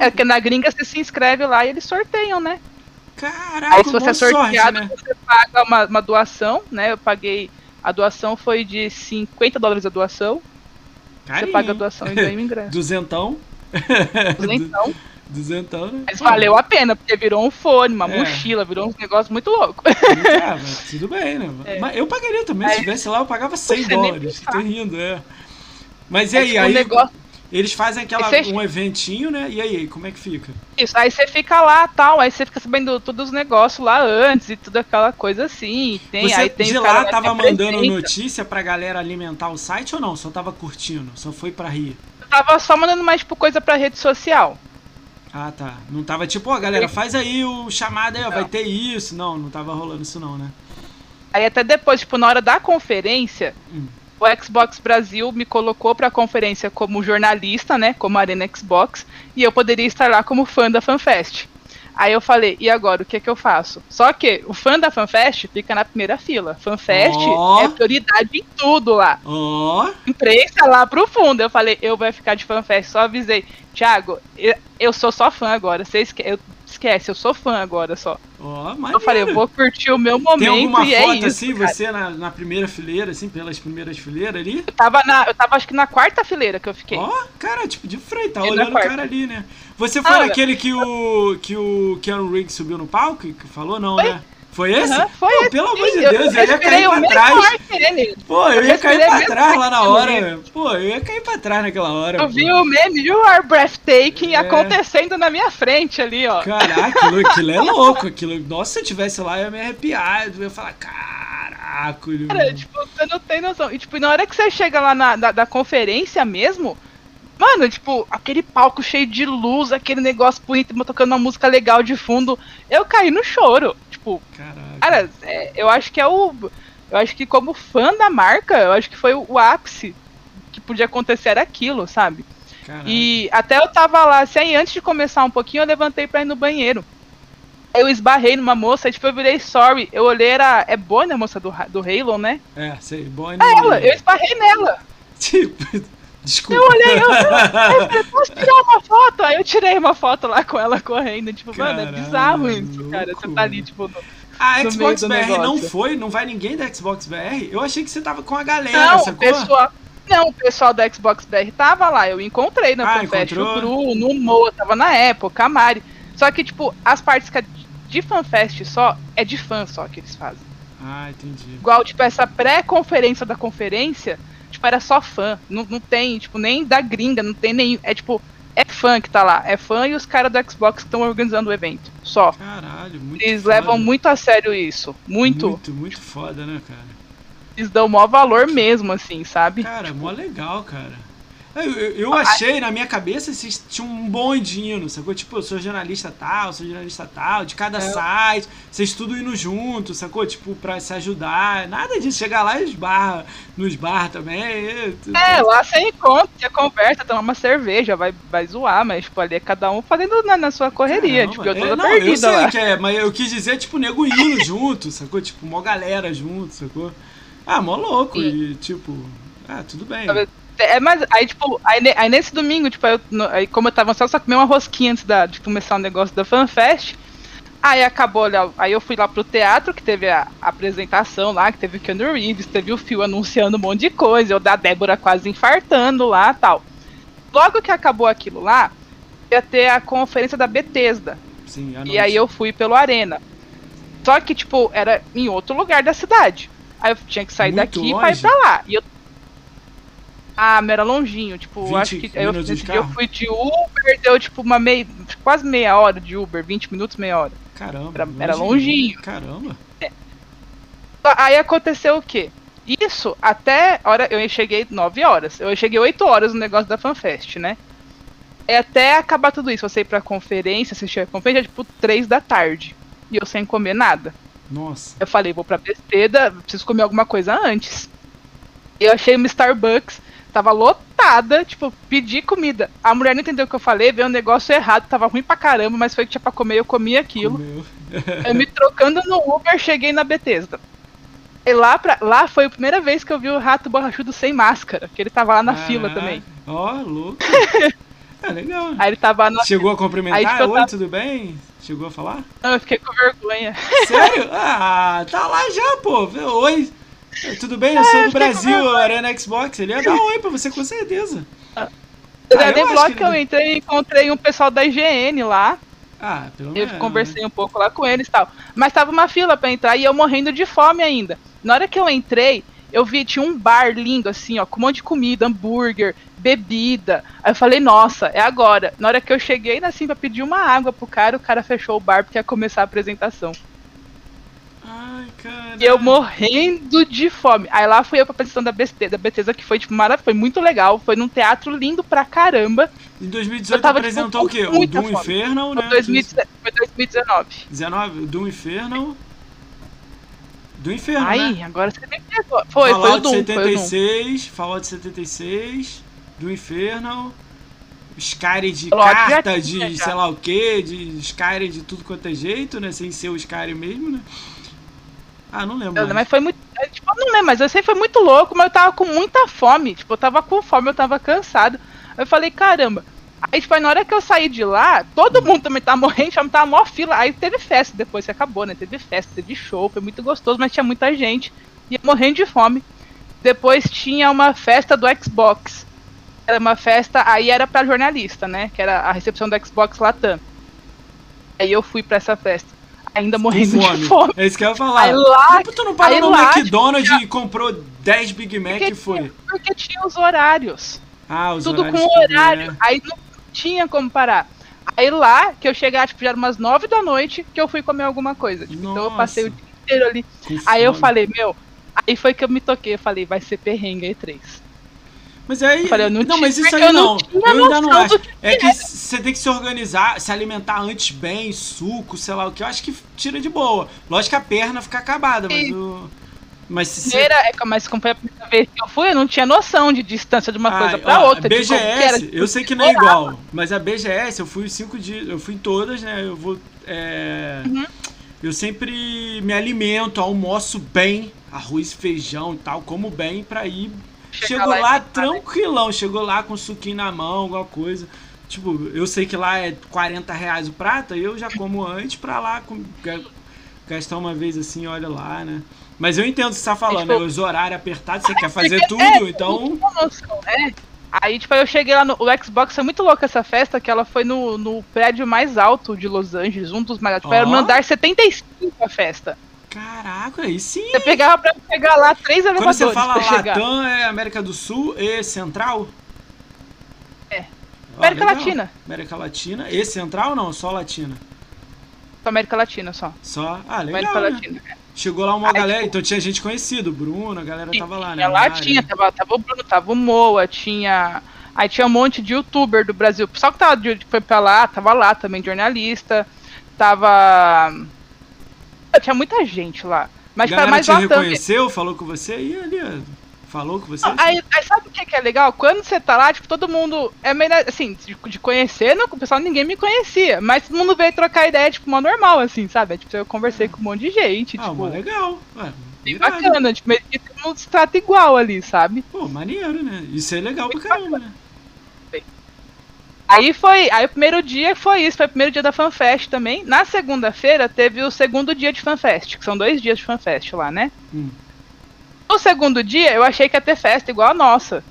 É, é que na gringa você se inscreve lá e eles sorteiam, né? Caraca, Aí se você é sorteado, sorte, né? você paga uma, uma doação, né? Eu paguei. A doação foi de 50 dólares a doação. Carinho. Você paga a doação e ganha o ingresso. [LAUGHS] Duzentão. Duzentão. [LAUGHS] Duzentão, né? Mas valeu a pena, porque virou um fone, uma é. mochila, virou um negócio muito louco. Ah, [LAUGHS] mas tudo bem, né? É. Mas eu pagaria também, se tivesse lá, eu pagava 100 dólares. Tô rindo, é. Mas e aí, tipo, aí negócio... eles fazem aquela, você... um eventinho, né? E aí, como é que fica? Isso, aí você fica lá tal, aí você fica sabendo todos os negócios lá antes e tudo aquela coisa assim. Tem, você aí tem de lá tava mandando notícia pra galera alimentar o site ou não? Só tava curtindo? Só foi pra rir? Eu tava só mandando mais tipo coisa pra rede social. Ah, tá. Não tava tipo, ó, galera, faz aí o chamado aí, ó, vai ter isso. Não, não tava rolando isso não, né? Aí até depois, tipo, na hora da conferência, hum. O Xbox Brasil me colocou pra conferência como jornalista, né, como Arena Xbox, e eu poderia estar lá como fã da FanFest. Aí eu falei, e agora, o que é que eu faço? Só que o fã da FanFest fica na primeira fila. FanFest oh. é prioridade em tudo lá. Oh. Imprensa lá pro fundo. Eu falei, eu vou ficar de FanFest. Só avisei, Thiago, eu, eu sou só fã agora. Você esque eu, esquece, eu sou fã agora só. Ó, oh, Eu falei, eu vou curtir o meu momento. Tem alguma e foto é isso, assim, cara. você na, na, primeira fileira, assim, pelas primeiras fileiras ali? Eu tava, na, eu tava acho que na quarta fileira que eu fiquei. Ó, oh, cara, tipo, de frente, tá olhando o cara ali, né? Você foi ah, naquele que o, que o Keanu Reeves subiu no palco e que falou, não, foi? né? Foi esse? Uhum, foi Pô, esse, pelo amor de Deus, eu, eu ia cair pra trás. Pô, eu ia cair pra trás lá na hora. Pô, eu ia cair pra trás naquela hora. Eu vi o meme You Are Breathtaking é. acontecendo na minha frente ali, ó. Caraca, aquilo, aquilo é louco. Aquilo, nossa, se eu tivesse lá, eu ia me arrepiar. Eu ia falar, caraca. Cara, tipo, você não tem noção. E, tipo, na hora que você chega lá na da, da conferência mesmo, Mano, tipo, aquele palco cheio de luz, aquele negócio bonito, tocando uma música legal de fundo. Eu caí no choro. Tipo, Caraca. cara, é, eu acho que é o. Eu acho que como fã da marca, eu acho que foi o, o ápice que podia acontecer era aquilo, sabe? Caraca. E até eu tava lá, assim, antes de começar um pouquinho, eu levantei pra ir no banheiro. Eu esbarrei numa moça, tipo, eu virei sorry. Eu olhei, era. É Bonnie a moça do, do Halo, né? É, sei, Bonnie. É ela, eu esbarrei nela. [LAUGHS] Tipo, Desculpa. Eu olhei, eu, [LAUGHS] eu, eu posso tirar uma foto? Aí eu tirei uma foto lá com ela correndo. Tipo, Caralho, mano, é bizarro isso, louco. cara. Você tá ali, tipo, no, A no Xbox BR não foi? Não vai ninguém da Xbox BR? Eu achei que você tava com a galera, Não, o sacou? pessoal, não, o pessoal da Xbox BR tava lá. Eu encontrei na Ah, FanFest o? Bruno, o Moa, tava na época, a Mari. Só que, tipo, as partes que é de FanFest só, é de fã só que eles fazem. Ah, entendi. Igual, tipo, essa pré-conferência da conferência, tipo, era só fã. Não, não tem, tipo, nem da gringa, não tem nem. É tipo, é fã que tá lá. É fã e os caras do Xbox que estão organizando o evento. Só. Caralho, muito Eles foda. levam muito a sério isso. Muito. Muito, muito foda, né, cara? Eles dão o maior valor mesmo, assim, sabe? Cara, mó legal, cara. Eu, eu, eu achei, na minha cabeça, vocês tinham um bondinho, sacou? Tipo, eu sou jornalista tal, sou jornalista tal, de cada É. site, vocês tudo indo junto, sacou? Tipo, pra se ajudar. Nada disso, chegar lá e esbarra, no esbarra também. É, lá você encontra, você conversa, toma uma cerveja, vai, vai zoar, mas tipo, ali é cada um fazendo na, na sua correria. Caramba. Tipo, eu tô É, não, eu perdida sei lá. que é, mas eu quis dizer, tipo, nego indo junto, sacou? Tipo, mó galera junto, sacou? Ah, mó louco. Sim. E, tipo, ah, tudo bem. Sabe, É, mas aí, tipo, aí, aí nesse domingo, tipo, eu, no- aí como eu tava só, só comi uma rosquinha antes da, de começar o negócio da FanFest. Aí acabou, aí eu fui lá pro teatro, que teve a, a apresentação lá, que teve o Keanu Reeves, teve o Phil anunciando um monte de coisa, eu da Débora quase infartando lá tal. Logo que acabou aquilo lá, ia ter a conferência da Bethesda. Sim, E noite. aí eu fui pelo Arena. Só que, tipo, era em outro lugar da cidade. Aí eu tinha que sair Muito daqui pra ir longe? pra lá. E eu. Ah, mas era longinho, tipo, 20 acho que. Eu, eu fui de Uber, deu tipo uma meia. quase meia hora de Uber, 20 minutos, meia hora. Caramba. Era, era longinho. Caramba. Aí aconteceu o quê? Isso até hora. Eu cheguei 9 horas. Eu cheguei 8 horas no negócio da FanFest, né? É até acabar tudo isso. Você ir pra conferência, assistir a conferência, tipo 3 da tarde. E eu sem comer nada. Nossa. Eu falei, vou pra Besteda, preciso comer alguma coisa antes. Eu achei uma Starbucks, tava lotada, tipo, pedi comida. A mulher não entendeu o que eu falei, veio um negócio errado, tava ruim pra caramba, mas foi que tinha pra comer, eu comi aquilo. eu me trocando no Uber, cheguei na Bethesda. E lá, pra, lá foi a primeira vez que eu vi o rato borrachudo sem máscara, que ele tava lá na ah, fila também. Ó, oh, louco. É [LAUGHS] legal. Aí ele tava na... Chegou a cumprimentar? Aí, tipo, Oi, tava... tudo bem? Chegou a falar? Não, eu fiquei com vergonha. Sério? Ah, tá lá já, pô. Oi. Tudo bem? Eu sou do Brasil, Arena Xbox. Ele ia dar um oi pra você com certeza. Ah, ah, eu bloco que, eu entrei e encontrei um pessoal da IGN lá. Ah, pelo menos. Eu conversei um pouco lá com eles e tal. Mas tava uma fila pra entrar e eu morrendo de fome ainda. Na hora que eu entrei, eu vi, tinha um bar lindo, assim, ó, com um monte de comida, hambúrguer, bebida. Aí eu falei, nossa, é agora. Na hora que eu cheguei, assim, pra pedir uma água pro cara, o cara fechou o bar porque ia começar a apresentação. Ai, cara. E eu morrendo de fome. Aí lá fui eu pra apresentação da Bethesda, da Bethesda que foi, tipo, maravilhoso, foi muito legal. Foi num teatro lindo pra caramba. Em 2018 tava, apresentou tipo, o quê? O Doom Infernal, né? Foi 2019. 19, o Doom Infernal. Do Inferno, Aí, né? agora você me pegou. Foi, Fallout foi o Doom. 76, Fallout 76, do Inferno, Skyrim de carta, de sei lá o que, de Skyrim de tudo quanto é jeito, né? Sem ser o Skyrim mesmo, né? Ah, não lembro. Eu, mas foi muito. É, tipo, não lembro, mas eu sei foi muito louco, mas eu tava com muita fome. Tipo, eu tava com fome, eu tava cansado. Eu falei, caramba, Aí, tipo, na hora que eu saí de lá, todo mundo também tava morrendo, [LAUGHS] já tava mó fila. Aí teve festa depois que acabou, né? Teve festa, teve show, foi muito gostoso, mas tinha muita gente. Ia morrendo de fome. Depois tinha uma festa do Xbox. Era uma festa, aí era pra jornalista, né? Que era a recepção do Xbox Latam. Aí eu fui pra essa festa. Ainda morrendo fome. de fome. É isso que eu ia falar. Aí lá, tu não parou no lá, McDonald's tipo, e comprou 10 Big Mac e foi? Porque tinha os horários. Ah, os Tudo horários com horário. Né? Aí não tinha como parar. Aí lá, que eu chegar, tipo, já era umas nove da noite, que eu fui comer alguma coisa. Tipo, então eu passei o dia inteiro ali. Que aí eu falei, meu, aí foi que eu me toquei, eu falei, vai ser perrengue aí três. Mas aí. Falei, não, não mas isso aí eu não. não eu ainda não acho. Que é que você tem que se organizar, se alimentar antes bem, suco, sei lá o que. Eu acho que tira de boa. Lógico que a perna fica acabada, mas o. Mas se primeira, é, mas como foi a primeira vez que eu fui, eu não tinha noção de distância de uma ah, coisa para outra. BGS, eu sei que não é igual, mas a BGS, eu fui cinco dias, eu fui em todas, né? Eu vou. É, uhum. Eu sempre me alimento, almoço bem, arroz, feijão e tal, como bem para ir. Chegou lá, lá tranquilão, chegou lá com suquinho na mão, alguma coisa. Tipo, eu sei que lá é 40 reais o prato, eu já como antes pra lá com, gastar uma vez assim, olha lá, né? Mas eu entendo o que você tá falando, tipo, né? Os horários apertados, você quer [LAUGHS] fazer tudo, é, então. É. Aí, tipo, eu cheguei lá no o Xbox, foi muito louca essa festa, que ela foi no, no prédio mais alto de Los Angeles, um dos mais altos. Tipo, oh. Era no andar 75 a festa. Caraca, aí sim. Você pegava pra pegar lá três elevadores. Quando você fala Latam, é América do Sul e Central? É. América Latina. América Latina. E Central não? Só Latina? Só América Latina só. Só? Ah, legal. América né? Latina. Chegou lá uma Aí, galera, tipo, então tinha gente conhecida, o Bruno, a galera sim, tava lá, né? Lá tinha, tava, tava o Bruno, tava o Moa, tinha. Aí tinha um monte de youtuber do Brasil. Só que tava, foi pra lá, tava lá também, jornalista. Tava. Tinha muita gente lá. Mas a galera mais te reconheceu, também. falou com você e ali, falou com você? aí, aí, sabe o que, que é legal? Quando você tá lá, tipo, todo mundo é meio assim, de, de conhecer, não, o pessoal ninguém me conhecia, mas todo mundo veio trocar ideia, tipo, uma normal, assim, sabe? É, tipo, eu conversei com um monte de gente, ah, tipo. legal. Ué, bem bacana, tipo, meio que todo mundo se trata igual ali, sabe? Pô, maneiro, né? Isso é legal Muito pra caramba, né? Aí foi, aí o primeiro dia foi isso, foi o primeiro dia da FanFest também. Na segunda-feira teve o segundo dia de FanFest, que são dois dias de FanFest lá, né? Hum. No segundo dia, eu achei que ia ter festa igual a nossa.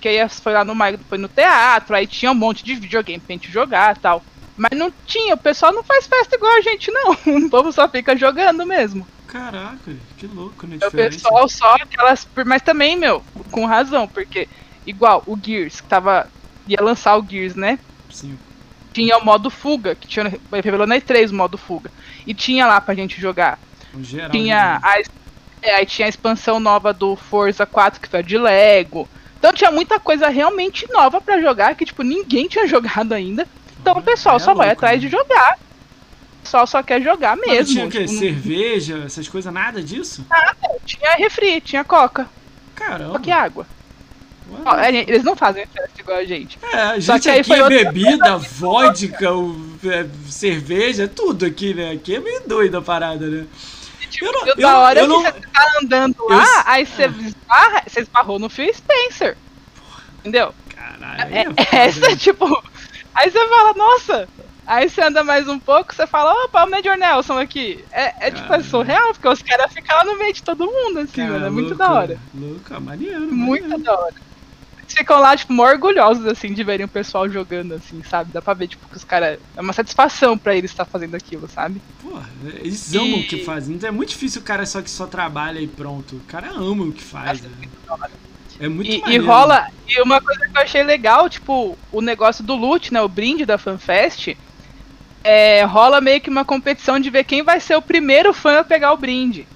Que aí foi lá no, foi no teatro, aí tinha um monte de videogame pra gente jogar e tal. Mas não tinha, o pessoal não faz festa igual a gente, não. [LAUGHS] O povo só fica jogando mesmo. Caraca, que louco, né? O pessoal só aquelas. Mas também, meu, com razão, porque igual o Gears, que tava. Ia lançar o Gears, né? Sim. tinha o modo fuga, que tinha, revelou na E3 o modo fuga. E tinha lá pra gente jogar. Geral, tinha a, é, aí tinha a expansão nova do Forza 4, que foi de Lego. Então tinha muita coisa realmente nova para jogar, que tipo, ninguém tinha [LAUGHS] jogado ainda. Então o pessoal é só louco, vai atrás né? de jogar. O pessoal só quer jogar mesmo. Mas tinha o quê? Tipo, Cerveja, essas coisas, nada disso? Nada. Tinha refri, tinha coca. Caramba. Só água. Eles não fazem festa igual a gente. É, a gente Só aqui é bebida, [LAUGHS] vodka, é, cerveja, tudo aqui, né? Aqui é meio doido a parada, né? Tipo, eu não, eu, da hora eu que não, você tá andando lá, eu, aí você, esbarra, você esbarrou no Phil Spencer. Entendeu? Caralho. É, é essa, tipo. Aí você fala, nossa. Aí você anda mais um pouco, você fala, opa, o Major Nelson aqui. É, é tipo, é surreal, porque os caras ficam lá no meio de todo mundo, assim, Cara, mano. É muito da hora. Louca, maneiro. Muito maneiro. da hora ficam lá, tipo, mó orgulhosos, assim, de verem o pessoal jogando, assim, sabe? Dá pra ver, tipo, que os caras. É uma satisfação pra eles estar fazendo aquilo, sabe? Porra, eles e... amam o que fazem. Então é muito difícil o cara só que só trabalha e pronto. O cara ama o que faz. Né? É muito e, e rola. E uma coisa que eu achei legal, tipo, o negócio do loot, né? O brinde da FanFest. É, rola meio que uma competição de ver quem vai ser o primeiro fã a pegar o brinde.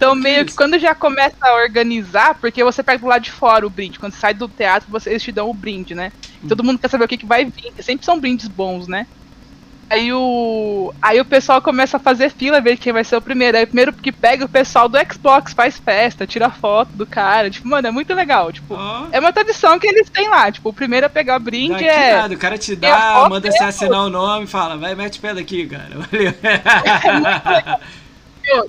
Então, meio que quando já começa a organizar, porque você pega do lado de fora o brinde, quando você sai do teatro, você, eles te dão o brinde, né? Hum. Todo mundo quer saber o que, que vai vir, sempre são brindes bons, né? Aí o, aí o pessoal começa a fazer fila, ver quem vai ser o primeiro. Aí o primeiro que pega o pessoal do Xbox, faz festa, tira foto do cara. Tipo, mano, é muito legal. Tipo, oh. é uma tradição que eles têm lá. Tipo, o primeiro a pegar o brinde Daqui é. Nada, o cara te dá, manda você assinar o nome fala, vai, mete pé daqui, cara. [LAUGHS] Valeu. É muito legal.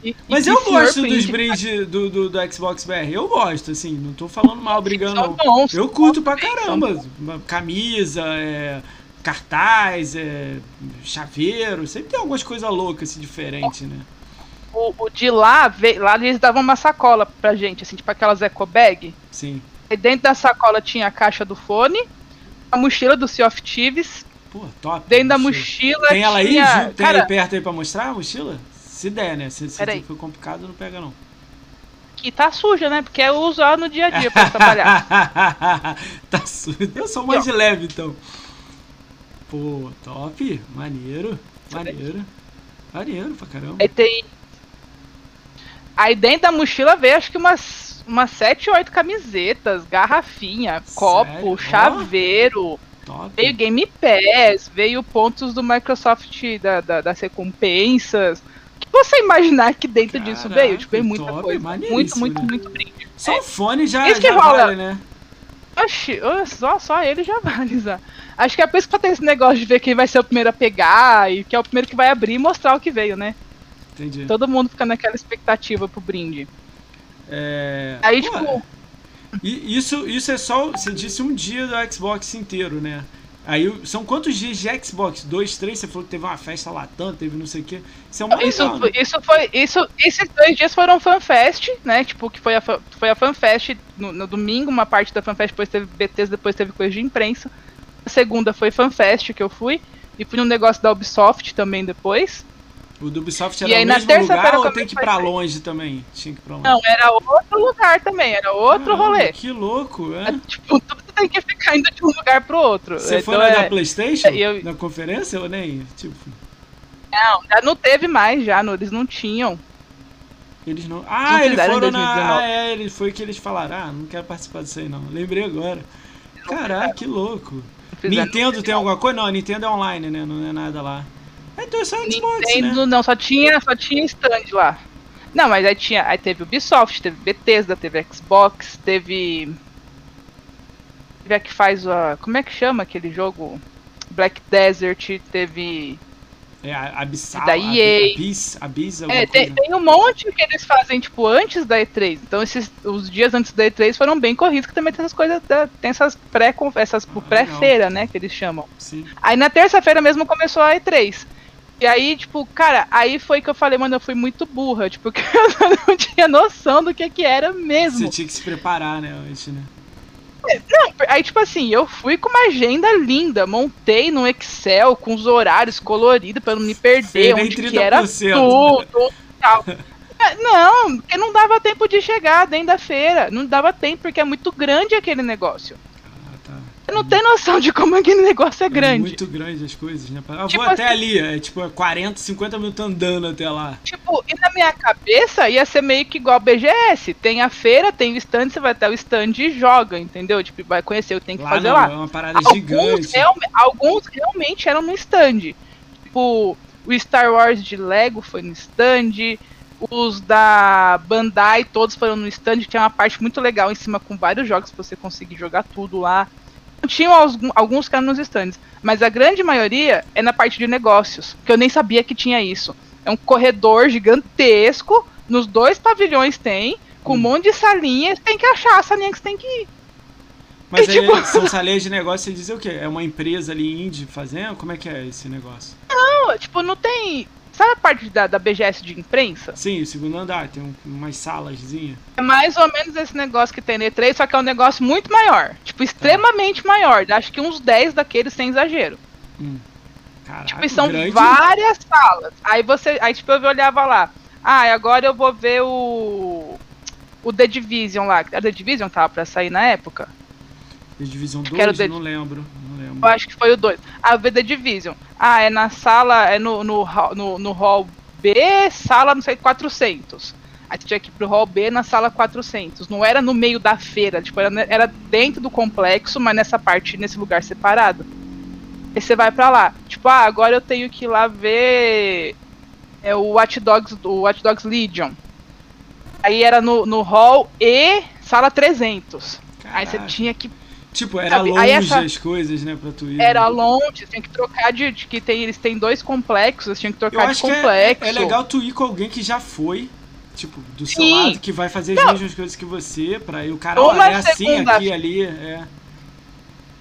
E, Mas eu gosto dos brindes do, do, do, Xbox BR. Eu gosto, assim, não tô falando mal, brigando. Não. Eu curto pra caramba. Camisa, é, cartaz, é, chaveiro. Sempre tem algumas coisas loucas, assim, diferentes, né? O, o, de lá, veio, lá eles davam uma sacola pra gente, assim, tipo aquelas eco bag. Sim. E dentro da sacola tinha a caixa do fone, a mochila do Sea of Thieves. Pô, top. Dentro da mochila. Tem ela aí? Tem Cara, aí perto aí pra mostrar a mochila? Se der, né? Se, se for complicado, não pega não. Que tá suja, né? Porque eu uso ela no dia a dia pra trabalhar. [LAUGHS] tá suja. Eu sou mais de leve, então. Pô, top. Maneiro. Maneiro. Maneiro pra caramba. Aí tem. Aí dentro da mochila veio acho que umas, umas 7 ou 8 camisetas, garrafinha, Sério? copo, chaveiro. Oh. Veio Game Pass, veio pontos do Microsoft da, da, das recompensas você imaginar que dentro Caraca, disso veio, tipo, veio muita top, coisa. Muito, muito, né? muito brinde. Só o fone já, Isso já rola. vale, né? Oxi, só, só ele já [LAUGHS] vale, já. Acho que é por isso que tem esse negócio de ver quem vai ser o primeiro a pegar e que é o primeiro que vai abrir e mostrar o que veio, né? Entendi. Todo mundo fica naquela expectativa pro brinde. É... Aí, Pô, tipo... Isso, isso é só, você disse um dia do Xbox inteiro, né? Aí são quantos dias de Xbox? Dois, três? Você falou que teve uma festa tanto, teve não sei o que. Isso é uma isso, legal, né? isso foi. Isso, esses dois dias foram fanfest, né? Tipo, que foi a, foi a fanfest no, no domingo, uma parte da fanfest, depois teve BTs, depois teve coisa de imprensa. A segunda foi fanfest que eu fui. E fui num negócio da Ubisoft também depois. O do Ubisoft era e aí, no mesmo lugar ou tem que ir pra longe também? Tinha que ir pra longe. Não, era outro lugar também, era outro Caramba, rolê. Que louco, é? é tipo, tudo tem que ficar indo de um lugar pro outro. Você então, foi na é... da Playstation? Eu... Na conferência ou nem? Tipo... Não, já não teve mais já, não, eles não tinham. Eles não. Ah, não eles foram na. Ah, é, ele foi que eles falaram. Ah, não quero participar disso aí não. Lembrei agora. Caraca, que louco. Nintendo tem alguma coisa? Não, Nintendo é online, né? Não é nada lá. Então é só Xbox, Nintendo, né? não, só tinha, só tinha stand lá. Não, mas aí tinha, aí teve Ubisoft, teve Bethesda, teve Xbox, teve teve a que faz a, como é que chama aquele jogo? Black Desert, teve é, Abissal, da EA. Abyss, Abyss, é, tem, tem, um monte que eles fazem, tipo, antes da E3. Então, esses, os dias antes da E3 foram bem corridos, que também tem essas coisas, da, tem essas pré essas ah, pré-feira, né, que eles chamam. Sim. Aí na terça-feira mesmo começou a E3. E aí, tipo, cara, aí foi que eu falei, mano, eu fui muito burra, tipo, [LAUGHS] porque eu não tinha noção do que que era mesmo. Você tinha que se preparar, né, antes, né? Não, aí tipo assim, eu fui com uma agenda linda, montei no Excel com os horários coloridos para não me perder, onde que era tudo, tal. [LAUGHS] É, não, porque não dava tempo de chegar dentro da feira. Não dava tempo, porque é muito grande aquele negócio. Ah. Você não tem noção de como aquele negócio é grande. É muito grande as coisas, né? Eu tipo vou até assim, ali, é tipo 40, 50 minutos andando até lá. Tipo, e na minha cabeça ia ser meio que igual BGS. Tem a feira, tem o stand, você vai até o stand e joga, entendeu? Tipo, vai conhecer o que tem que lá fazer não, lá. É uma parada alguns gigante. Real, alguns realmente eram no stand. Tipo, o Star Wars de Lego foi no stand. Os da Bandai, todos foram no stand. Tinha uma parte muito legal em cima com vários jogos pra você conseguir jogar tudo lá. Tinham alguns que eram nos stands, mas a grande maioria é na parte de negócios, que eu nem sabia que tinha isso. É um corredor gigantesco, nos dois pavilhões tem, com um hum. monte de salinhas, tem que achar a salinha que você tem que ir. Mas aí tipo... são [LAUGHS] salinhas de negócio, você diz o quê? É uma empresa ali indie fazendo? Como é que é esse negócio? Não, tipo, não tem. Sabe a parte da, da BGS de imprensa? Sim, o segundo andar, tem um, umas salazinhas. É mais ou menos esse negócio que tem no E3, só que é um negócio muito maior. Tipo, extremamente tá. maior. Acho que uns 10 daqueles sem exagero. Hum. Caraca, tipo, são grande. várias salas. Aí você. Aí tipo, eu olhava lá. Ah, agora eu vou ver o. O The Division lá. A The Division tava pra sair na época. The Division 2? The... Não lembro. Eu acho que foi o 2. A V The Division. Ah, é na sala, é no, no, no, no hall B, sala, não sei, 400. Aí você tinha que ir pro hall B na sala 400. Não era no meio da feira, tipo, era, era dentro do complexo, mas nessa parte, nesse lugar separado. Aí você vai para lá. Tipo, ah, agora eu tenho que ir lá ver é, o Watch Dogs, o Watch Dogs Legion. Aí era no, no hall E, sala 300. Caraca. Aí você tinha que Tipo, era Sabe? longe essa... as coisas, né, pra tu ir. Era né? longe, tinha que trocar de, de, que tem, eles têm dois complexos, tinha que trocar de complexo. É, é, legal tu ir com alguém que já foi, tipo, do seu Sim. lado, que vai fazer as Não. mesmas coisas que você, pra ir o cara, olha, é assim, aqui, ali, é.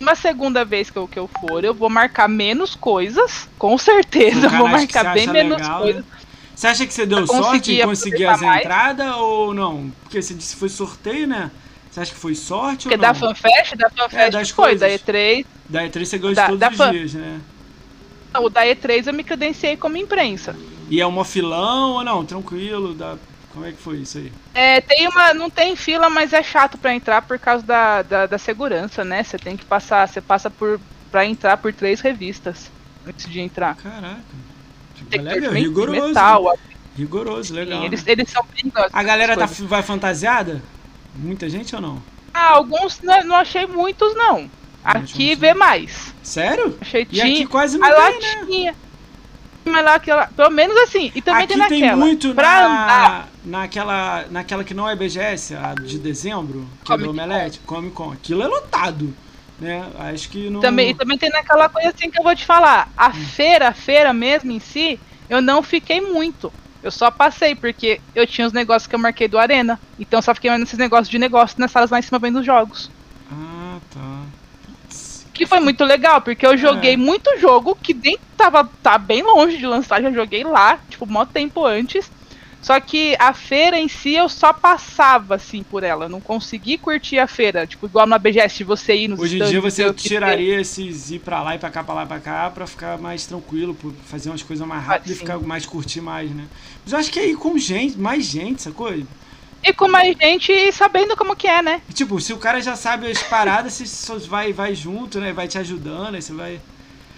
Uma segunda vez que eu, que eu for, eu vou marcar menos coisas, com certeza, eu vou marcar bem menos legal, coisas. Né? Você acha que você deu sorte em conseguir as entradas ou não? Porque você disse que foi sorteio, né? Você acha que foi sorte Porque ou não? Porque da FanFest, da FanFest é, foi, coisas. da E3... Da E3 você ganhou da, todos da os fan... dias, né? O da E3 eu me credenciei como imprensa. E é uma filão ou não? Tranquilo? Da... Como é que foi isso aí? É, tem uma. Não tem fila, mas é chato para entrar por causa da, da, da, segurança, né? Você tem que passar. Você passa por. pra entrar por três revistas antes de entrar. Caraca. Tipo, legal, rigoroso. Metal, rigoroso, legal. Eles, eles são perigosos. A galera tá, vai fantasiada? Muita gente ou não? Ah, alguns não, não achei muitos, não. Aqui vê mais. Sério? Achei e aqui quase não tem, né? Tinha. Mas lá, aquela, pelo menos assim. E também aqui tem naquela. tem muito pra na, andar. Naquela, naquela que não é BGS, a de dezembro, que Comic é do Omelete, Comic Con. Aquilo é lotado. Né? Acho que não. Também, e também tem naquela coisa assim que eu vou te falar. A hum. feira, a feira mesmo em si, eu não fiquei muito. Eu só passei, porque eu tinha os negócios que eu marquei do Arena. Então eu só fiquei nesses negócios de negócio nas salas lá em cima vendo os jogos. Ah, tá. Que foi muito legal, porque eu joguei é. muito jogo que nem tava tá bem longe de lançar, já joguei lá, tipo, mó tempo antes. Só que a feira em si eu só passava assim por ela, não consegui curtir a feira, tipo igual na BGS você ir nos Hoje em dia você tiraria esses ir para lá e para cá, para lá, para cá, para ficar mais tranquilo, fazer umas coisas mais rápidas ah, e ficar mais curtir mais, né? Mas eu acho que é ir com gente, mais gente, sacou? E com mais gente e sabendo como que é, né? Tipo, se o cara já sabe as paradas, [LAUGHS] você vai vai junto, né? Vai te ajudando, aí você vai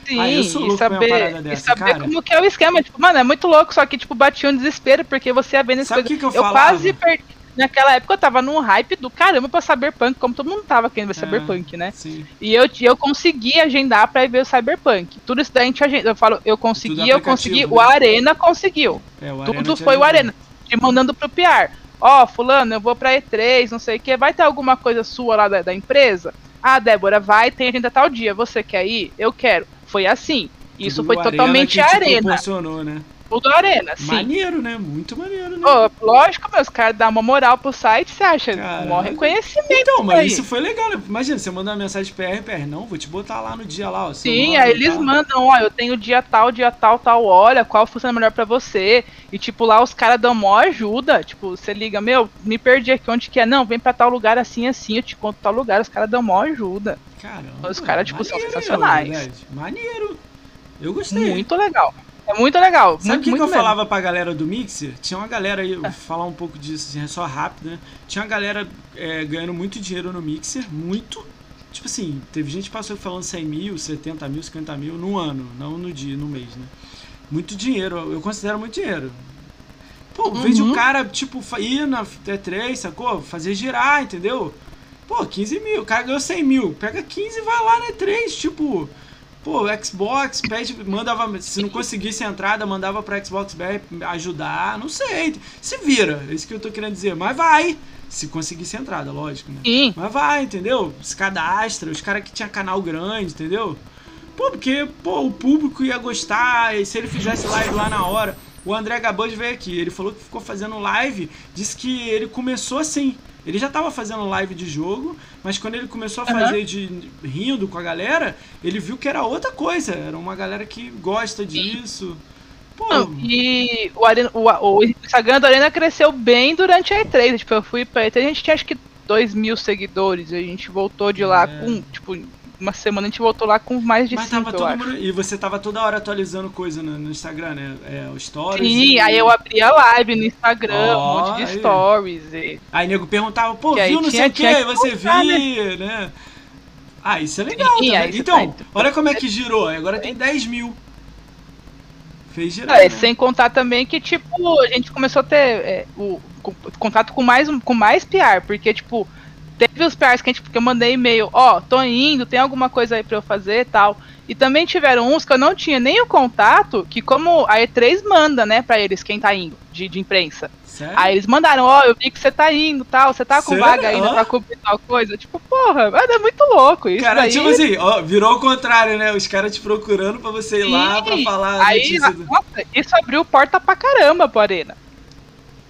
Sim, ah, e saber, dessa, e saber cara. como que é o esquema. Tipo, mano, é muito louco, só que, tipo, batia um desespero, porque você ia vendo Sabe que, que eu, eu quase perdi. Naquela época eu tava num hype do caramba pra Cyberpunk, como todo mundo tava querendo ver é, Cyberpunk, né? Sim. E eu, eu consegui agendar pra ir ver o Cyberpunk. Tudo isso daí a gente agenda. Eu falo, eu consegui, eu consegui, né? o Arena conseguiu. É, o Arena Tudo foi o Arena. Te mandando pro PR. Ó, oh, fulano, eu vou pra E3, não sei o que. Vai ter alguma coisa sua lá da, da empresa? Ah, Débora, vai, tem agenda tal dia. Você quer ir? Eu quero. Foi assim. Isso foi totalmente arena. Que né? Tudo arena, sim. Maneiro, né? Muito maneiro, né? Oh, lógico, meus caras dão uma moral pro site, você acha? Um reconhecimento. Então, mas aí. isso foi legal, né? Imagina, você manda uma mensagem PR, PR, não, vou te botar lá no dia lá, ó. Sim, aí eles mandam, ó, eu tenho dia tal, dia tal, tal, olha, qual funciona melhor pra você. E, tipo, lá os caras dão maior ajuda. Tipo, você liga, meu, me perdi aqui, onde que é? Não, vem pra tal lugar assim, assim, eu te conto tal lugar, os caras dão maior ajuda. Caramba. Os caras, tipo, são sensacionais. Verdade. Maneiro. Eu gostei. Muito legal. É muito legal. Sabe o que, que eu mesmo. falava pra galera do Mixer? Tinha uma galera aí, vou é. falar um pouco disso, assim, é só rápido, né? Tinha uma galera é, ganhando muito dinheiro no Mixer, muito. Tipo assim, teve gente que passou falando 100 mil, 70 mil, 50 mil no ano, não no dia, no mês, né? Muito dinheiro, eu considero muito dinheiro. Pô, uhum. vejo o cara, tipo, ir na T3, sacou? Fazer girar, entendeu? Pô, 15 mil, o cara ganhou 100 mil, pega 15 e vai lá na E3, tipo... Pô, Xbox, pede, mandava, se não conseguisse a entrada, mandava pra Xbox BR ajudar, não sei. Se vira, é isso que eu tô querendo dizer. Mas vai, se conseguisse entrada, lógico, né? Sim. Mas vai, entendeu? Se cadastra, os caras que tinha canal grande, entendeu? Pô, porque, pô, o público ia gostar, e se ele fizesse live lá na hora. O André Gaband veio aqui, ele falou que ficou fazendo live, disse que ele começou assim. Ele já estava fazendo live de jogo, mas quando ele começou a fazer uhum. de rindo com a galera, ele viu que era outra coisa. Era uma galera que gosta disso. Pô. Não, e o, Arena, o, o, Instagram da Arena cresceu bem durante a E3. Tipo, eu fui pra E3, a gente tinha acho que 2 mil seguidores. A gente voltou de lá é. com, tipo, uma semana a gente voltou lá com mais de 5, eu acho. Mundo... E você tava toda hora atualizando coisa no, no Instagram, né? É, o Stories. Sim, e... aí eu abria live no Instagram, oh, um monte de aí. stories. E... Aí nego perguntava, pô, que viu não sei o que, aí você viu, né? né? Ah, isso é legal Sim, Então, tá... olha como é que girou. Agora tem 10 mil. Fez girar. É, né? Sem contar também que, tipo, a gente começou a ter é, o, o, contato com mais, com mais PR, porque, tipo, Teve os PRs que, a gente, que eu mandei e-mail, ó, oh, tô indo, tem alguma coisa aí pra eu fazer e tal. E também tiveram uns que eu não tinha nem o contato, que como a E3 manda, né, pra eles quem tá indo, de, de imprensa. Sério? Aí eles mandaram, ó, oh, eu vi que você tá indo tal, você tá com Sério? vaga ainda oh. pra cobrir tal coisa. Tipo, porra, é muito louco isso. Cara, daí... tipo assim, ó, virou o contrário, né? Os caras te procurando pra você ir Sim. lá pra falar. Aí, nossa, isso abriu porta pra caramba pro Arena.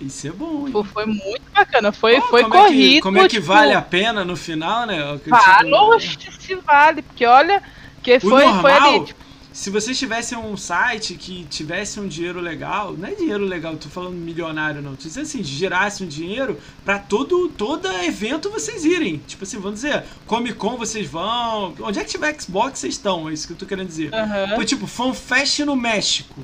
Isso é bom, hein? Pô, foi muito bacana. Foi, oh, foi como corrido. É que, como é que tipo... vale a pena no final, né? Vale, tipo... se vale, porque olha, que foi, normal, foi ali. Tipo... Se vocês tivessem um site que tivesse um dinheiro legal, não é dinheiro legal, tô falando milionário não, tô dizendo assim, gerasse um dinheiro para todo todo evento vocês irem. Tipo assim, vamos dizer, Comic Con vocês vão, onde é que tiver Xbox vocês estão, é isso que eu tô querendo dizer. Uhum. Foi tipo, FanFest no México.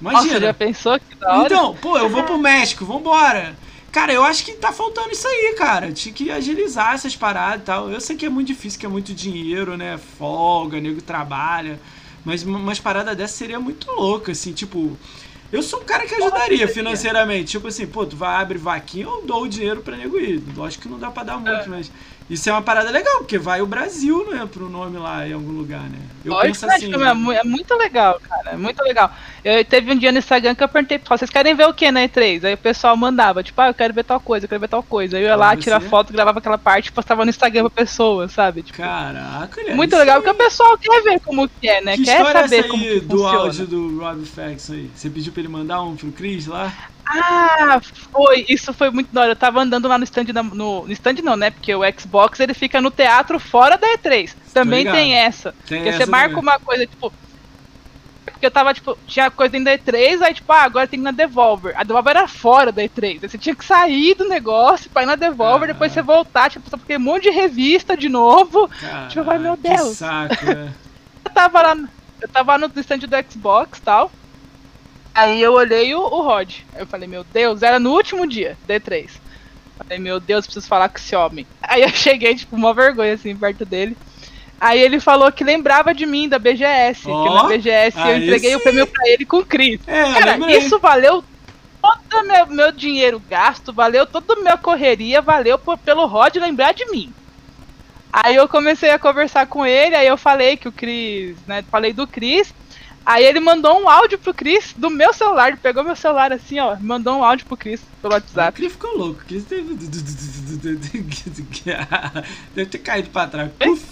Imagina. Nossa, já pensou que da hora? Então, pô, eu vou pro México, vambora. Cara, eu acho que tá faltando isso aí, cara. Tinha que agilizar essas paradas e tal. Eu sei que é muito difícil, que é muito dinheiro, né? Folga, nego trabalha. Mas umas paradas dessas seria muito louca, assim, tipo. Eu sou um cara que ajudaria financeiramente. Tipo assim, pô, tu vai abrir vaquinha, eu dou o dinheiro pra nego ir. Lógico que não dá pra dar muito, é. mas isso é uma parada legal, porque vai o Brasil, né, pro nome lá em algum lugar, né? Eu Lógico, penso assim. É, é muito legal, cara. É muito legal. Eu teve um dia no Instagram que eu perguntei pro vocês querem ver o que na E3? Aí o pessoal mandava, tipo, ah, eu quero ver tal coisa, eu quero ver tal coisa. Aí eu ia lá, tirar foto, gravava aquela parte e postava no Instagram pra pessoa, sabe? Tipo, Caraca, olha Muito legal, porque o pessoal quer ver como que é, né? Que quer saber é essa como aí que do áudio do Rob Fax aí? Você pediu pra ele mandar um pro Chris lá? Ah, foi. Isso foi muito da hora. Eu tava andando lá no stand, no, no stand não, né? Porque o Xbox ele fica no teatro fora da E3. Também tem essa. Tem porque essa você marca também. uma coisa, tipo. Porque eu tava, tipo, tinha coisa dentro da E3, aí, tipo, ah, agora tem que ir na Devolver. A Devolver era fora da E3. Aí você tinha que sair do negócio pra ir na Devolver, ah. depois você voltar, tipo, porque um monte de revista de novo. Tipo, ai meu Deus. Né? [LAUGHS] eu tava lá. Eu tava no stand do Xbox e tal. Aí eu olhei o, o Rod. Eu falei, meu Deus, era no último dia, D3. Falei, meu Deus, preciso falar com esse homem. [LAUGHS] Aí eu cheguei, tipo, uma vergonha, assim, perto dele. Aí ele falou que lembrava de mim, da BGS. Oh, que na BGS eu entreguei sim. o prêmio pra ele com o Chris. É, Cara, isso valeu todo meu, meu dinheiro gasto, valeu toda a minha correria, valeu por, pelo Rod lembrar de mim. Aí eu comecei a conversar com ele, aí eu falei que o Chris, né, falei do Chris, Aí ele mandou um áudio pro Chris do meu celular. Ele pegou meu celular assim, ó. Mandou um áudio pro Chris pelo WhatsApp. O Chris ficou louco. O Chris teve. [LAUGHS] Deve ter caído pra trás. Puf,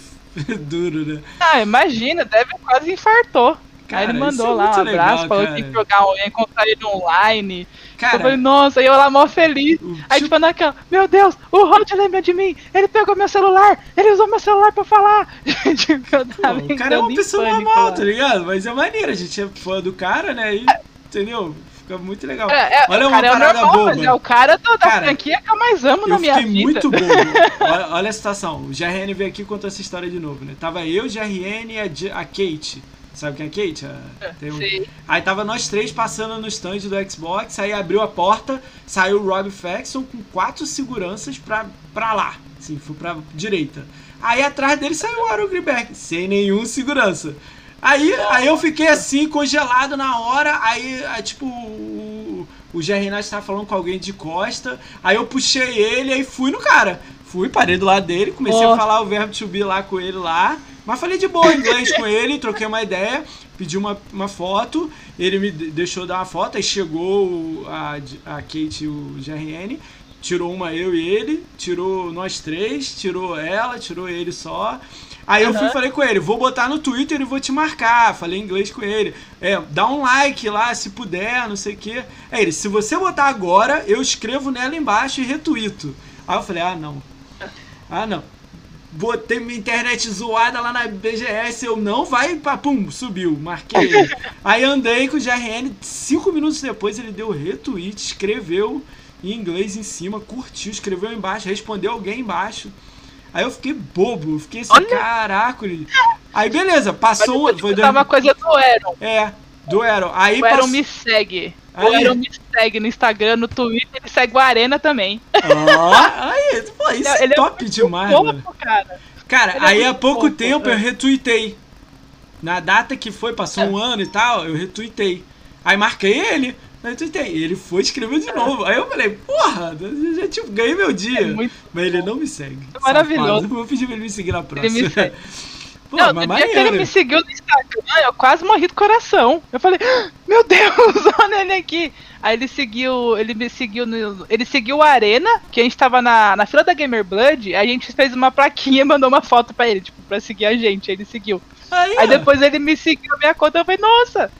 [LAUGHS] duro, né? Ah, imagina, deve quase infartou. Cara, aí ele mandou é lá um abraço, legal, falou que ia jogar, ia encontrar ele online. Cara, eu falei, nossa, e eu lá mó feliz. Aí tipo, naquela, meu Deus, o Rod lembra de mim, ele pegou meu celular, ele usou meu celular pra falar. [LAUGHS] tipo, eu tava Pô, o cara é uma pessoa normal, tá ligado? Mas é maneiro, a gente é fã do cara, né? E, é. entendeu? Fica muito legal. É, é, olha uma parada é normal, boba. Mas é o cara da cara, franquia que eu mais amo eu na minha vida. muito bobo. [LAUGHS] olha, olha, a situação. O GRN veio aqui e contou essa história de novo, né? Tava eu, o GRN e a, a Kate Sabe quem é Kate? É, tem um... Aí tava nós três passando no stand do Xbox, aí abriu a porta, saiu o Rob Faxon com quatro seguranças pra, pra lá. Assim, fui pra direita. Aí atrás dele saiu o Aaron Greenberg, sem nenhum segurança. Aí, aí eu fiquei assim, congelado na hora, aí, aí tipo, o, o Jerry Nash tava falando com alguém de costa, aí eu puxei ele e fui no cara. Fui, parei do lado dele, comecei oh. a falar o verbo to be lá com ele lá, mas falei de boa inglês com ele, troquei uma ideia, pedi uma, uma foto, ele me deixou dar uma foto, aí chegou a, a Kate e o GRN, tirou uma eu e ele, tirou nós três, tirou ela, tirou ele só. Aí eu fui falei com ele, vou botar no Twitter e vou te marcar. Falei inglês com ele. É, dá um like lá se puder, não sei o quê. Aí ele, se você botar agora, eu escrevo nela embaixo e retuito. Aí eu falei, ah não. Ah não. Botei minha internet zoada lá na BGS, eu não vai, pá, pum, subiu, marquei. [LAUGHS] Aí andei com o GRN, cinco minutos depois ele deu retweet, escreveu em inglês em cima, curtiu, escreveu embaixo, respondeu alguém embaixo. Aí eu fiquei bobo, fiquei assim, Olha. caraca. Aí beleza, passou um. Foi uma coisa do Aaron. É, do Aaron. Aí o Aaron me segue. Aí... O Aaron me segue no Instagram, no Twitter, ele segue o Arena também. Ó, aí, pô, isso ele é top é demais, mano. Cara, cara aí é há pouco tempo eu é. retuitei. Na data que foi, passou é. um ano e tal, eu retuitei. Aí marquei ele. Aí tuitei. Ele foi e escreveu de novo. Aí eu falei, porra, já tipo, ganhei meu dia. É mas bom. ele não me segue. É maravilhoso. Eu vou pedir pra ele me seguir na próxima. Ele me segue. [LAUGHS] Pô, não, no dia que ele me seguiu no Instagram, eu quase morri do coração. Eu falei, ah, meu Deus, [LAUGHS] olha ele aqui. Aí ele seguiu, ele me seguiu no. Ele seguiu a Arena, que a gente tava na, na fila da Gamer Blood, a gente fez uma plaquinha e mandou uma foto pra ele, tipo, pra seguir a gente. Aí ele seguiu. Aí, aí depois ele me seguiu a minha conta, eu falei, nossa,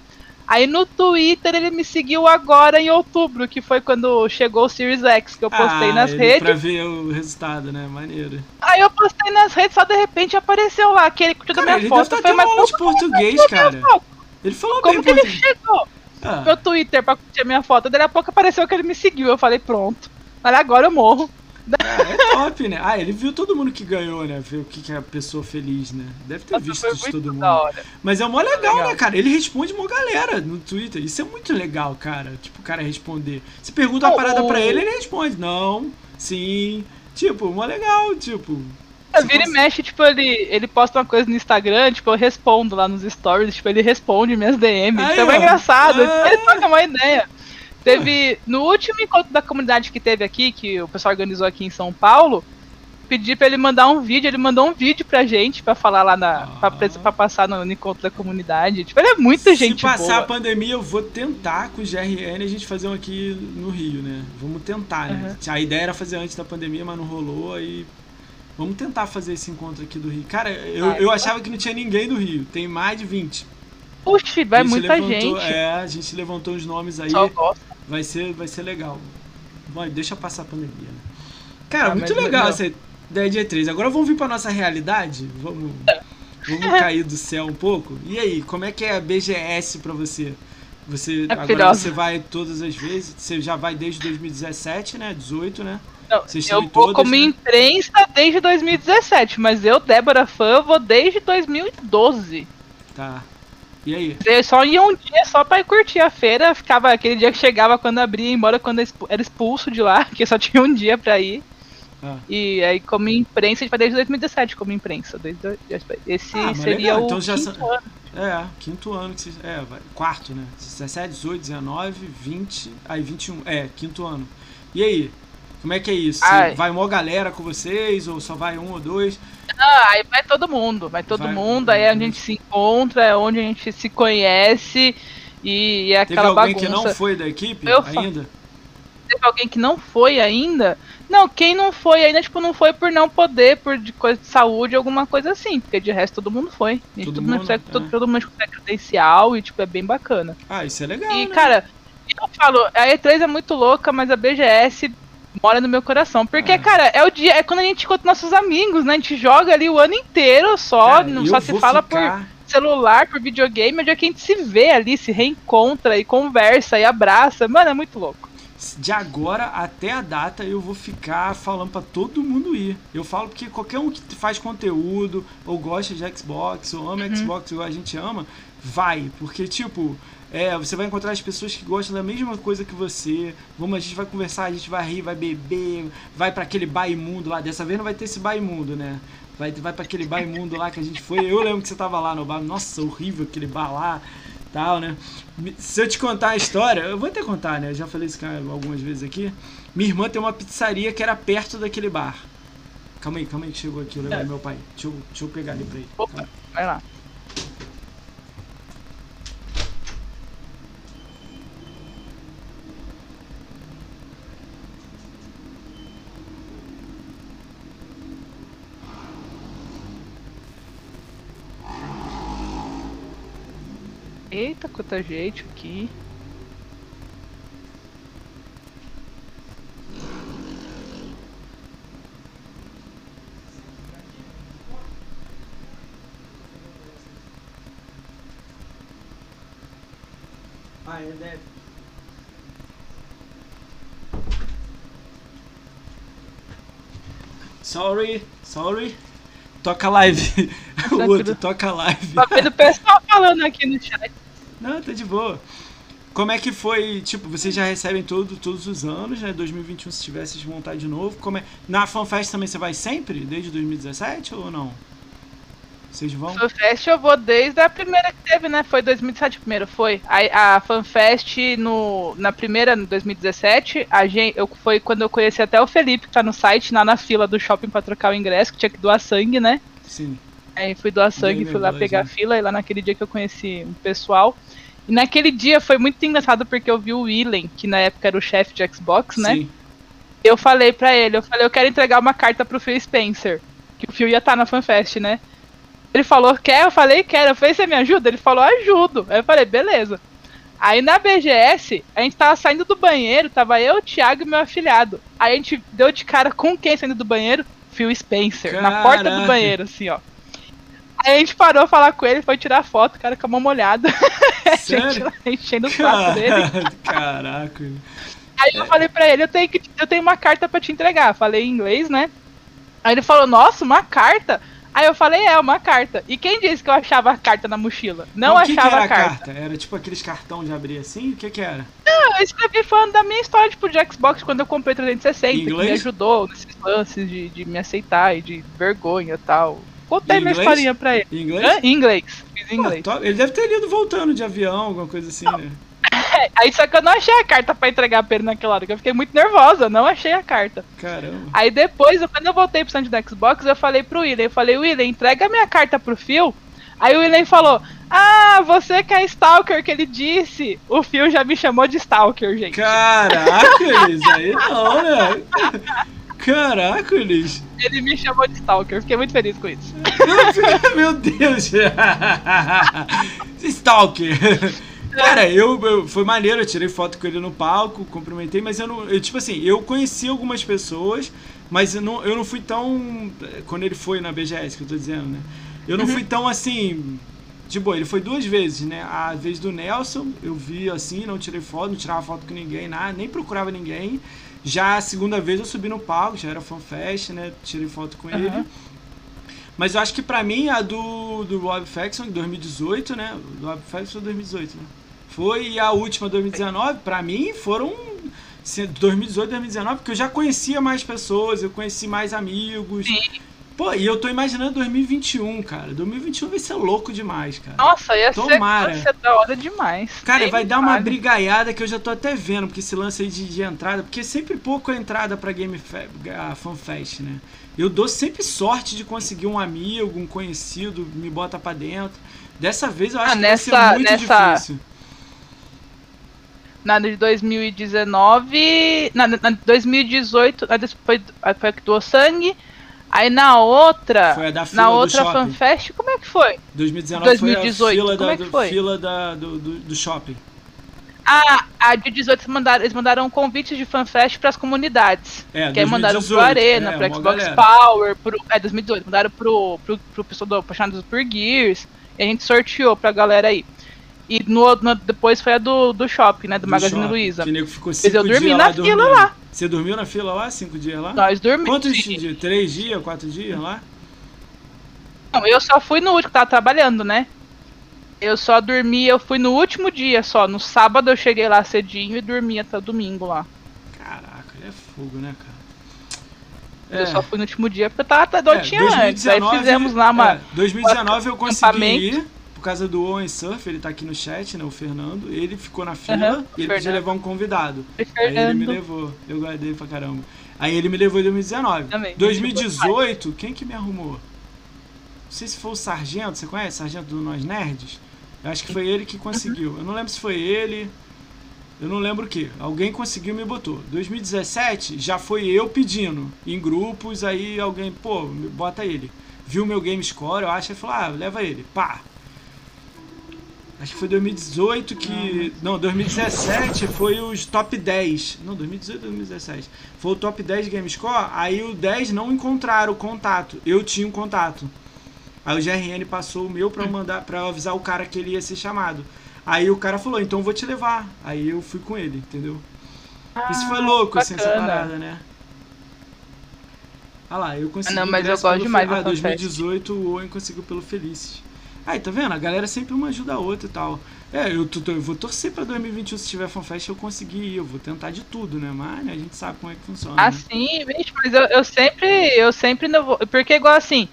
Aí no Twitter ele me seguiu agora em outubro, que foi quando chegou o Series X, que eu postei ah, nas redes. Pra ver o resultado, né? Maneiro. Aí eu postei nas redes, só de repente apareceu lá, que ele curtiu da minha ele foto. Deve tá foi mais de português, cara. Ele falou Como bem que ele chegou? Ah. Meu Twitter pra curtir a minha foto. Daí a pouco apareceu que ele me seguiu. Eu falei, pronto. Mas agora eu morro. É, é top, né? Ah, ele viu todo mundo que ganhou, né? Viu o que, que é a pessoa feliz, né? Deve ter visto de todo mundo. Mas é mó legal, legal, né, cara? Ele responde uma galera no Twitter. Isso é muito legal, cara. Tipo, o cara responder. Se pergunta uma parada pra ele, ele responde. Não, sim. Tipo, mó legal, tipo. Vira e mexe, tipo, ele, ele posta uma coisa no Instagram, tipo, eu respondo lá nos stories, tipo, ele responde minhas DMs. Aí, então é engraçado. É... Ele troca uma ideia. Teve. No último encontro da comunidade que teve aqui, que o pessoal organizou aqui em São Paulo, pedi para ele mandar um vídeo, ele mandou um vídeo pra gente para falar lá na. Ah. Pra, pra, passar no, no, encontro da comunidade. Tipo, ele é muita gente. Se passar boa. a pandemia, eu vou tentar com o GRN a gente fazer um aqui no Rio, né? Vamos tentar, né? Uhum. A ideia era fazer antes da pandemia, mas não rolou, aí. Vamos tentar fazer esse encontro aqui do Rio. Cara, eu, eu achava que não tinha ninguém do Rio. Tem mais de 20. Puxa, vai muita levantou, gente. É, a gente levantou os nomes aí. Só gosta vai ser, vai ser legal. Bom, deixa passar a pandemia, né? Cara, ah, muito legal essa ideia de E3. Agora vamos vir pra nossa realidade? Vamos, vamos cair do céu um pouco? E aí, como é que é a BGS pra você? Você, é agora você vai todas as vezes, você já vai desde 2017, né? 18, né? Não, eu vou todas, como né? imprensa desde 2017, mas eu, Débora Fã, vou desde 2012. Tá. E aí? Eu só ia um dia só pra ir curtir a feira. Ficava aquele dia que chegava quando abria, embora quando era expulso de lá, [LAUGHS] que só tinha um dia pra ir. Ah. E aí, como imprensa, a gente vai desde 2017 como imprensa. Desde, esse ah, seria legal. o então, quinto ano. É, quinto ano que você. É, quarto, né? 17, 18, 19, 20, aí 21. É, quinto ano. E aí? Como é que é isso? Vai uma galera com vocês, ou só vai um ou dois? Ah, aí vai todo mundo, vai todo vai, mundo, aí a gente se encontra, é onde a gente se conhece e, e é aquela Teve alguém bagunça. que não foi da equipe Eu ainda? Teve alguém que não foi ainda? Não, quem não foi ainda, tipo, não foi por não poder, por de coisa de saúde, alguma coisa assim, porque de resto todo mundo foi. Todo, todo, mundo, consegue, é. todo, todo mundo consegue credencial e, tipo, é bem bacana. Ah, isso é legal, E, né? cara, eu falo, a E3 é muito louca, mas a BGS mora no meu coração. Porque, ah. cara, é o dia, é quando a gente encontra nossos amigos, né? A gente joga ali o ano inteiro só, cara, não só se fala ficar... por celular, por videogame, é o dia que a gente se vê ali, se reencontra e conversa e abraça. Mano, é muito louco. de agora até a data eu vou ficar falando para todo mundo ir. Eu falo porque qualquer um que faz conteúdo, ou gosta de Xbox, ou ama uhum. Xbox, ou a gente ama, vai. Porque, tipo, é, você vai encontrar as pessoas que gostam da mesma coisa que você. Vamos, a gente vai conversar, a gente vai rir, vai beber, vai para aquele bar imundo lá. Dessa vez não vai ter esse bar imundo, né? Vai, vai para aquele bar imundo lá que a gente foi. Eu lembro que você tava lá no bar. Nossa, horrível aquele bar lá tal, né? Se eu te contar a história, eu vou até contar, né? Eu já falei isso algumas vezes aqui. Minha irmã tem uma pizzaria que era perto daquele bar. Calma aí, calma aí que chegou aqui, eu lembro é. meu pai. Deixa eu, deixa eu pegar ali pra ele. Opa, vai lá. Eita, quanta gente aqui. Ah, ele. Sorry, sorry. Toca live. [LAUGHS] o outro toca live. Tá vendo o pessoal falando aqui no chat. Não, tá de boa. Como é que foi? Tipo, vocês já recebem todo, todos os anos, né? 2021, se tivesse de montar de novo. Como é? Na FanFest também você vai sempre? Desde 2017 ou não? Vocês vão? FanFest eu vou desde a primeira que teve, né? Foi 2017 primeiro, foi. A, a FanFest no, na primeira, no 2017, a gente, eu, foi quando eu conheci até o Felipe, que tá no site, lá na fila do shopping pra trocar o ingresso, que tinha que doar sangue, né? Sim. Aí fui doar sangue, fui lá pegar a fila, e lá naquele dia que eu conheci um pessoal. E naquele dia foi muito engraçado porque eu vi o Willen, que na época era o chefe de Xbox, né? Sim. Eu falei pra ele, eu falei, eu quero entregar uma carta pro Phil Spencer. Que o Phil ia estar tá na FanFest, né? Ele falou, quer? Eu falei, quero. Eu falei, você me ajuda? Ele falou, ajudo. Aí eu falei, beleza. Aí na BGS, a gente tava saindo do banheiro, tava eu, o Thiago e meu afilhado. Aí a gente deu de cara com quem saindo do banheiro? Phil Spencer, Caraca. na porta do banheiro, assim, ó. Aí a gente parou a falar com ele, foi tirar foto, o cara com a mão molhada. [LAUGHS] a gente lá enchendo o saco dele. Caraca. Aí eu falei pra ele, eu tenho, que, eu tenho uma carta pra te entregar. Falei em inglês, né? Aí ele falou, nossa, uma carta? Aí eu falei, é, uma carta. E quem disse que eu achava a carta na mochila? Não Mas achava que era a carta. carta. Era tipo aqueles cartão de abrir assim? O que que era? Não, eu escrevi falando da minha história, tipo, de Xbox quando eu comprei 360, que me ajudou nesses lances de, de me aceitar e de vergonha e tal. Contei minha historinha pra ele. Em inglês? Em inglês. Fiz em inglês. Pô, ele deve ter lido voltando de avião, alguma coisa assim, não. né? [LAUGHS] Aí só que eu não achei a carta pra entregar pra ele naquela hora, que eu fiquei muito nervosa, não achei a carta. Caramba. Aí depois, quando eu voltei pro stand do Xbox, eu falei pro William, eu falei, William, entrega a minha carta pro Phil. Aí o William falou, ah, você que é Stalker, que ele disse. O Phil já me chamou de Stalker, gente. Caraca, isso aí não, né? Caraca, Elis. Ele me chamou de Stalker, fiquei muito feliz com isso. Meu Deus! [LAUGHS] Stalker! Cara, eu, eu, foi maneiro, eu tirei foto com ele no palco, cumprimentei, mas eu não. Eu, tipo assim, eu conheci algumas pessoas, mas eu não, eu não fui tão. Quando ele foi na BGS, que eu tô dizendo, né? Eu não uhum. fui tão assim. Tipo, ele foi duas vezes, né? A vez do Nelson, eu vi assim, não tirei foto, não tirava foto com ninguém, nada, nem procurava ninguém. Já a segunda vez eu subi no palco, já era fanfest, né? Tirei foto com uhum. ele. Mas eu acho que pra mim a do, do Rob Faxon, 2018, né? Do Rob Faxon 2018, né? Foi e a última 2019, pra mim foram 2018, 2019, porque eu já conhecia mais pessoas, eu conheci mais amigos. Sim. Pô, e eu tô imaginando 2021, cara. 2021 vai ser louco demais, cara. Nossa, ia Tomara. ser, da hora demais. Cara, vai dar uma brigaiada que eu já tô até vendo, porque esse lance aí de, de entrada, porque é sempre pouco a entrada pra Game Fe a FanFest, né? Eu dou sempre sorte de conseguir um amigo, um conhecido, me bota pra dentro. Dessa vez eu acho ah, que nessa, vai ser muito nessa... difícil. Na de 2019. Na, na 2018, foi, foi a que doou sangue. Aí na outra, foi a da na outra FanFest, como é que foi? 2019 2018, foi a fila, como da, é que foi? fila da, do, do, do shopping. Ah, a de 18 eles mandaram, eles mandaram convites de FanFest para as comunidades. É, que aí mandaram pro Arena, é, pro Xbox galera. Power, pro. É, 2018, mandaram pro, pro, pro pessoal do Apaixonados por Gears. E a gente sorteou pra galera aí. E no, no, depois foi a do, do shopping, né? Do, Do Magazine shopping, Luiza. Que nego ficou Mas cinco eu dormi na lá fila dormindo. lá. Você dormiu na fila lá? Cinco dias lá? Nós dormimos. Quantos dias? Três dias? Quatro dias lá? Não, eu só fui no último, que tava trabalhando, né? Eu só dormi, eu fui no último dia só. No sábado eu cheguei lá cedinho e dormi até o domingo lá. Caraca, é fogo, né, cara? Eu só fui no último dia porque eu tava até doidinha antes. Aí fizemos lá uma. é, 2019 eu consegui ir por causa do Owen Surf, ele tá aqui no chat, né, o Fernando. Ele ficou na fila Aham, e ele podia Fernando. levar um convidado. Aí ele me levou, eu guardei pra caramba. Aí ele me levou em 2019. Também, 2018, quem que me arrumou? Não sei se foi o Sargento, você conhece? Sargento do Nós Nerds? Eu acho que foi ele que conseguiu. Eu não lembro se foi ele. Eu não lembro o que. Alguém conseguiu e me botou. 2017 já foi eu pedindo em grupos, aí alguém, pô, bota ele. Viu meu game score, eu acho, e falou, ah, leva ele. Pá. Acho que foi 2018 que. Não, 2017 foi os top 10. Não, 2018 ou 2017. Foi o top 10 de Gamescore. Aí o 10 não encontraram o contato. Eu tinha um contato. Aí o GRN passou o meu pra mandar para avisar o cara que ele ia ser chamado. Aí o cara falou, então eu vou te levar. Aí eu fui com ele, entendeu? Isso foi louco, assim, essa Ah, parada, né? Ah lá, eu consegui. Ah, não, mas eu gosto pelo demais da Ah, FanFest. 2018 o Owen conseguiu pelo Felices. Aí, tá vendo? A galera sempre uma ajuda a outra e tal. É, eu, tô- eu vou torcer pra 2021 se tiver FanFest eu conseguir ir. Eu vou tentar de tudo, né? Mas né, a gente sabe como é que funciona. né? Assim, bicho, mas eu, eu sempre, eu sempre não vou. Porque igual assim,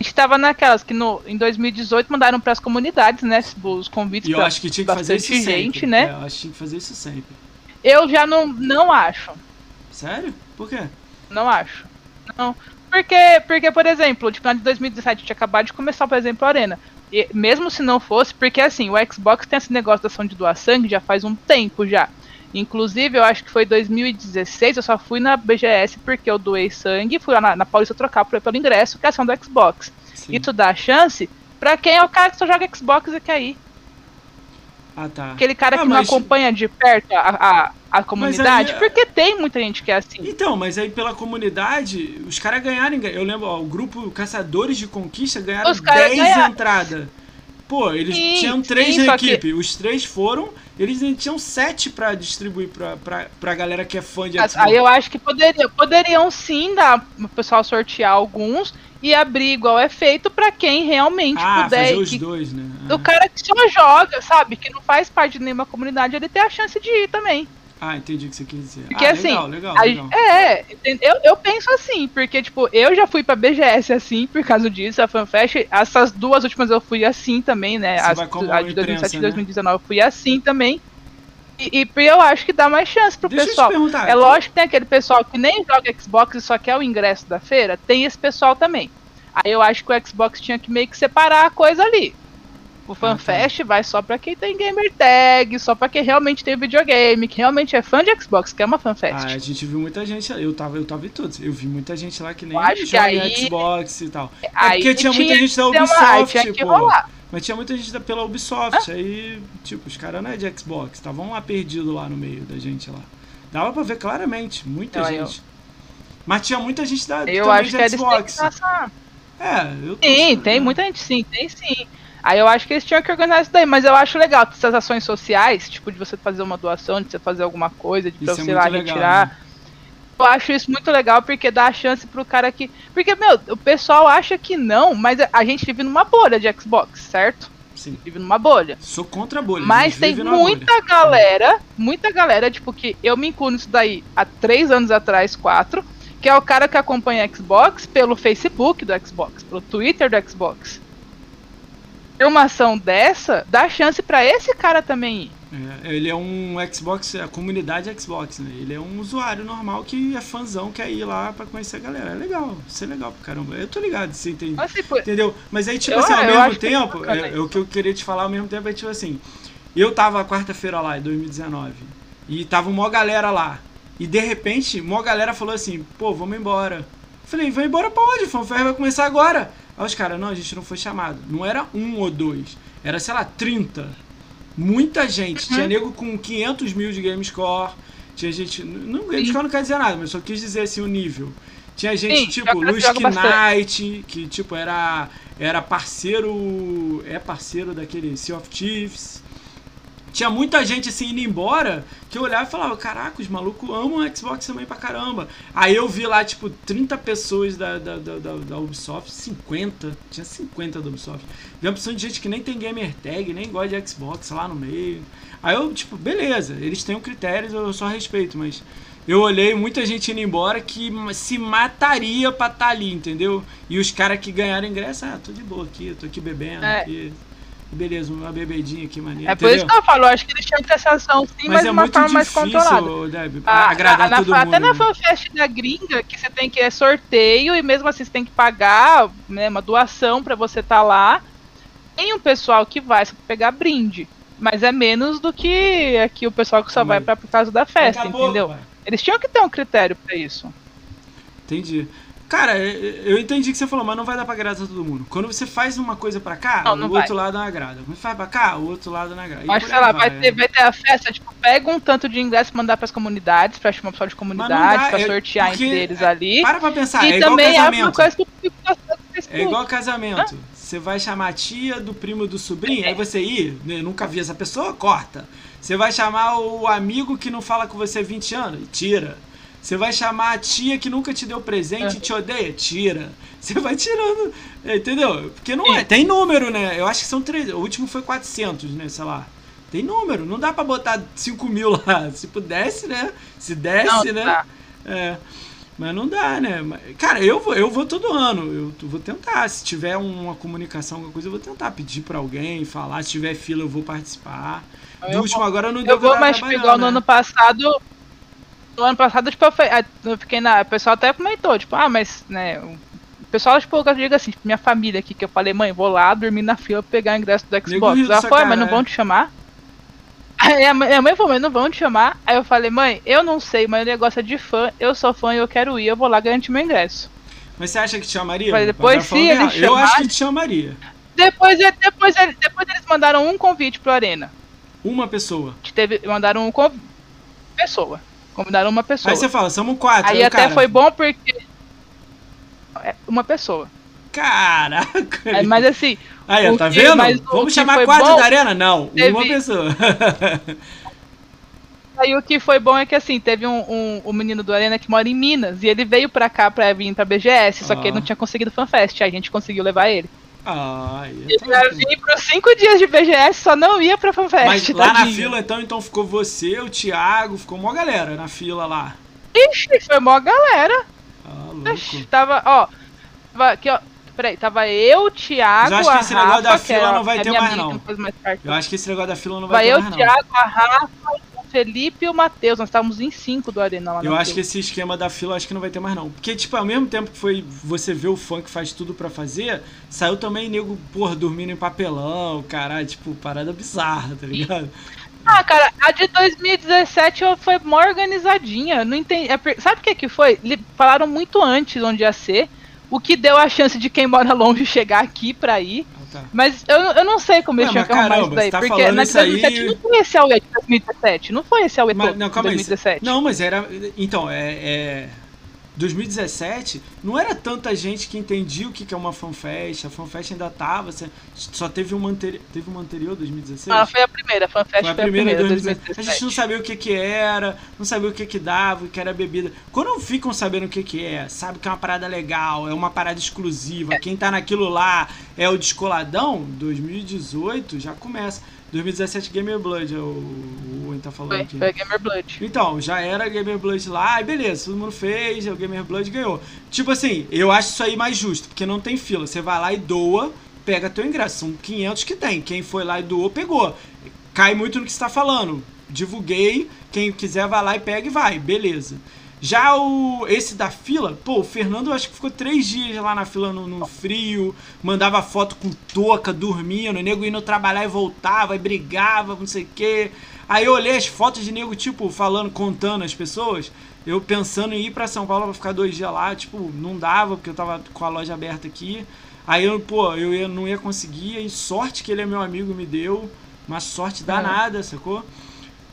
a gente tava naquelas que no, em 2018 mandaram pras comunidades, né? Os convites E eu acho que tinha que fazer isso bastante sempre. gente, né? É, eu acho que tinha que fazer isso sempre. Eu já não, não acho. Sério? Por quê? Não acho. Não. Porque, porque, por exemplo, tipo, na de 2017 tinha acabado de começar, por exemplo, a Arena. E mesmo se não fosse, porque assim, o Xbox tem esse negócio da ação de doar sangue já faz um tempo já. Inclusive, eu acho que foi 2016, eu só fui na BGS porque eu doei sangue, fui lá na, na Paulista trocar por- pelo ingresso, que é ação do Xbox. Sim. E tu dá a chance pra quem é o cara que só joga Xbox e quer ir. Ah, tá. Aquele cara Ah, que não mas- acompanha de perto a, a, a comunidade, aí- porque tem muita gente que é assim. Então, mas aí pela comunidade, os caras ganharam. Eu lembro, ó, o grupo Caçadores de Conquista ganharam Os caras 10 ganharam. entradas. Pô, eles Sim, tinham três sim, na só que- equipe. Os três foram, eles tinham sete pra distribuir pra, pra, pra galera que é fã de. Aí eu acho que poderia, poderiam sim dar o pessoal sortear alguns e abrir igual é feito pra quem realmente ah, puder. fazer os que- dois, né? O Ah. cara que só joga, sabe? Que não faz parte de nenhuma comunidade, ele tem a chance de ir também. Ah, entendi o que você quis dizer. Porque ah, assim, legal, legal, a- legal. é, entende- eu, eu penso assim, porque tipo, eu já fui pra BGS assim, por causa disso, a FanFest, essas duas últimas eu fui assim também, né? Você As, a de imprensa, 2007 e né? 2019 eu fui assim também. E, e eu acho que dá mais chance pro Deixa pessoal. É lógico que tem aquele pessoal que nem joga Xbox e só quer o ingresso da feira, tem esse pessoal também. Aí eu acho que o Xbox tinha que meio que separar a coisa ali. O tá. FanFest vai só pra quem tem gamer tag, só pra quem realmente tem videogame, que realmente é fã de Xbox, que é uma FanFest. Ah, a gente viu muita gente, eu tava, eu tava em todos. Eu vi muita gente lá que nem Eu joga aí- Xbox e tal. É Aí porque tinha muita gente da uma- Ubisoft, tinha que pô. Mas tinha muita gente da, pela Ah. Ubisoft, aí, tipo, os caras não é de Xbox, estavam lá perdidos lá no meio da gente lá. Dava pra ver claramente, muita Não, eu- gente. Mas tinha muita gente da Eu também acho de que que Xbox. passar. É, eu tô- Sim, tem muita gente sim, tem sim. Aí eu acho que eles tinham que organizar isso daí, mas eu acho legal essas ações sociais, tipo de você fazer uma doação, de você fazer alguma coisa, de pra é você muito lá legal, retirar. né? Eu acho isso muito legal porque dá a chance pro cara que. Porque, meu, o pessoal acha que não, mas a gente vive numa bolha de Xbox, certo? Sim. Vive numa bolha. Sou contra a bolha. a Mas tem numa bolha. muita galera, muita galera, tipo, que eu me incluo nisso daí há três anos atrás, quatro, que é o cara que acompanha Xbox pelo Facebook do Xbox, pelo Twitter do Xbox. Ter uma ação dessa, dá chance pra esse cara também ir. É, ele é um Xbox, a comunidade Xbox, né? Ele é um usuário normal que é fãzão, quer ir lá pra conhecer a galera. É legal, isso é legal pra caramba. Eu tô ligado, você entende. Tipo, Entendeu? Mas aí, tipo Eu- assim, ao mesmo acho que é tempo, é, é o que eu queria te falar ao mesmo tempo é tipo assim, eu tava quarta-feira lá, em 2019, e tava uma galera lá. E de repente, uma galera falou assim, pô, vamos embora. Falei, vai embora pra onde? Fanfare vai começar agora. Aí os caras, não, a gente não foi chamado. Não era um ou dois, era, sei lá, 30. Muita gente. Tinha Uhum. nego com 500 mil de GameScore. Tinha gente. Não, GameScore não quer dizer nada, mas só quis dizer assim o nível. Tinha gente Sim, tipo bastante. Knight, que tipo era, era parceiro. É parceiro daquele Sea of Chiefs. Tinha muita gente assim indo embora que eu olhava e falava: Caraca, os malucos amam o Xbox também pra caramba. Aí eu vi lá, tipo, 30 pessoas da, da, da, da, da Ubisoft, 50, tinha 50 da Ubisoft. Vi uma opção de gente que nem tem gamer tag, nem gosta de Xbox lá no meio. Aí eu, tipo, beleza, eles têm um critério, eu só respeito, mas eu olhei muita gente indo embora que se mataria pra estar tá ali, entendeu? E os caras que ganharam ingresso, ah, tô de boa aqui, tô aqui bebendo, é. aqui. Beleza, uma bebedinha aqui, maneiro. É por isso que eu falo, acho que eles tinham que ter essa sim, mas, mas é de uma forma mais controlada. Deb, ah, agradar na, todo na, mundo. Até na fanfest da gringa, que você tem que é sorteio e mesmo assim você tem que pagar né, uma doação pra você estar tá lá. Tem um pessoal que vai só pra pegar brinde. Mas é menos do que aqui o pessoal que só vai pra, por causa da festa, Acabou, entendeu? Eles tinham que ter um critério para isso. Entendi. Cara, eu entendi o que você falou, mas não vai dar pra agradar todo mundo. Quando você faz uma coisa pra cá, não, não o vai. outro lado não agrada. Quando faz pra cá, o outro lado não agrada. Mas, sei lá, vai, vai, ter, vai ter a festa, tipo, pega um tanto de ingresso e mandar pras comunidades, pra chamar o pessoal de comunidade, pra é, sortear entre eles ali. Para pra pensar, e é também igual casamento. É, uma coisa que é igual casamento. Hã? Você vai chamar a tia do primo do sobrinho, é. aí você ir, né, nunca vi essa pessoa, corta. Você vai chamar o amigo que não fala com você há 20 anos, tira. Você vai chamar a tia que nunca te deu presente e te odeia? Tira. Você vai tirando, entendeu? Porque não é. Tem número, né? Eu acho que são três. O último foi 400, né? Sei lá. Tem número. Não dá pra botar 5 mil lá. [LAUGHS] Se pudesse, né? Se desse, não, né? Tá. É. Mas não dá, né? Cara, eu vou, eu vou todo ano. Eu vou tentar. Se tiver uma comunicação, alguma coisa, eu vou tentar pedir pra alguém, falar. Se tiver fila, eu vou participar. Eu Do último, vou, agora não deu Eu vou, mas igual né? no ano passado no ano passado, tipo, eu, fiquei na. O pessoal até comentou, tipo, ah, mas, né. O pessoal, tipo, eu digo assim, tipo, minha família aqui, que eu falei, mãe, vou lá dormir na fila pegar o ingresso do Xbox. Ela foi, mas não vão te chamar? Aí a minha mãe falou, mas não vão te chamar? Aí eu falei, mãe, eu não sei, mas o negócio é de fã, eu sou fã e eu quero ir, eu vou lá garantir meu ingresso. Mas você acha que te chamaria? Mas depois sim, eles Eu acho que te chamaria. Depois, depois, depois eles mandaram um convite pro Arena. Uma pessoa. Teve, mandaram um convite. Pessoa. Convidaram uma pessoa. Aí você fala, somos quatro. Aí, até cara... foi bom porque. É uma pessoa. Caraca! É, mas assim. Aí, tá vendo? Vamos chamar quatro bom, da arena? Não, teve... uma pessoa. [LAUGHS] Aí o que foi bom é que assim, teve um, um, um, menino do Arena que mora em Minas e ele veio pra cá pra vir pra BGS, só ah. que ele não tinha conseguido FanFest, aí a gente conseguiu levar ele. Ah, ele ia vir pros cinco dias de BGS, só não ia pra FanFest. Mas lá tadinho. na fila, então, então ficou você, o Thiago, ficou mó galera na fila lá. Ixi, foi mó galera. Ah, louco. Ixi, tava, ó, tava aqui, ó. Peraí, tava eu, o Thiago, Mas eu acho que esse Rafa, negócio da fila não vai ter mais, não. Mais eu acho que esse negócio da fila não vai, vai ter eu, mais, não. Vai eu, Thiago, a Rafa, Felipe e o Matheus. Nós estávamos em cinco do Arena lá Eu acho que esse esquema da fila acho que não vai ter mais, não. Porque, tipo, ao mesmo tempo que foi você ver o que faz tudo para fazer, saiu também nego, porra, dormindo em papelão, caralho, tipo, parada bizarra, tá ligado? Ah, cara, a de 2017 foi mó organizadinha. Não entendi. É, sabe o que que foi? Falaram muito antes onde ia ser. O que deu a chance de quem mora longe [LAUGHS] chegar aqui pra ir. Tá. Mas eu, eu não sei como eles tinham que arrumar isso daí. Tá porque na 2017 aí... não foi esse AUE de 2017. Não foi esse AUE mas, não, calma 2017. Aí. Não, mas era. Então, é, é 2017, não era tanta gente que entendia o que é uma fanfest. A fanfest ainda tava. Só teve uma, anteri teve uma anterior, 2016? Ah, foi a primeira. A fanfest foi a, foi primeira, a primeira 2017. A gente não sabia o que que era, não sabia o que que dava, o que era bebida. Quando ficam sabendo o que que é, sabe que é uma parada legal, é uma parada exclusiva, é. quem tá naquilo lá é o descoladão, 2018 já começa. 2017 Gamer Blood, o, o Owen tá falando foi, aqui. Foi Gamer Blood. Então, já era Gamer Blood lá, e beleza, todo mundo fez, o Gamer Blood ganhou. Tipo assim, eu acho isso aí mais justo, porque não tem fila. Você vai lá e doa, pega teu ingresso. São 500 que tem. Quem foi lá e doou, pegou. Cai muito no que você tá falando. Divulguei, quem quiser vai lá e pega e vai, beleza. Já o esse da fila, pô, o Fernando acho que ficou três dias lá na fila no, no frio, mandava foto com touca, dormindo, o nego indo trabalhar e voltava, e brigava, não sei o quê. Aí eu olhei as fotos de nego, tipo, falando, contando as pessoas, eu pensando em ir para São Paulo pra ficar dois dias lá, tipo, não dava, porque eu tava com a loja aberta aqui. Aí eu, pô, eu ia, não ia conseguir, e sorte que ele é meu amigo me deu, uma sorte danada, é. sacou?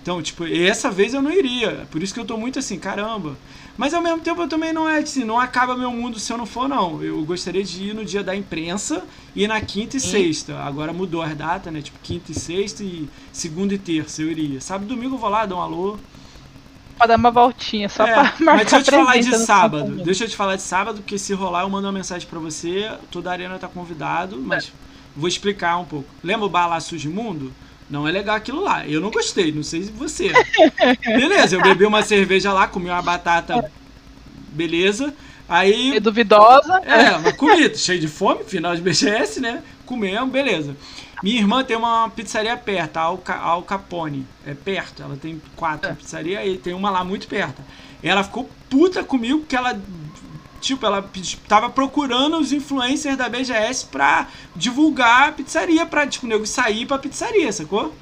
Então, tipo, essa vez eu não iria. Por isso que eu tô muito assim, caramba. Mas ao mesmo tempo eu também não é assim, não acaba meu mundo se eu não for, não. Eu gostaria de ir no dia da imprensa e na quinta e sexta. Agora mudou as datas, né? Tipo, quinta e sexta e segunda e terça eu iria. Sábado e domingo eu vou lá, dou um alô. Pra dar uma voltinha, só é, pra marcar Mas deixa eu te falar de sábado. Deixa eu te falar de sábado, porque se rolar eu mando uma mensagem para você. Toda a arena tá convidado, mas é. vou explicar um pouco. Lembra o bar lá Sujimundo? Não é legal aquilo lá. Eu não gostei, não sei se você. [LAUGHS] Beleza, eu bebi uma cerveja lá, comi uma batata. Beleza. Aí. É duvidosa. É, mas comi, cheio de fome, final de BGS, né? Comemos, beleza. Minha irmã tem uma pizzaria perto, Al, Capone. É perto, ela tem quatro é. pizzarias e tem uma lá muito perto. Ela ficou puta comigo porque ela Tipo, ela tava procurando os influencers da BGS pra divulgar a pizzaria, pra, tipo, o nego sair pra pizzaria, sacou?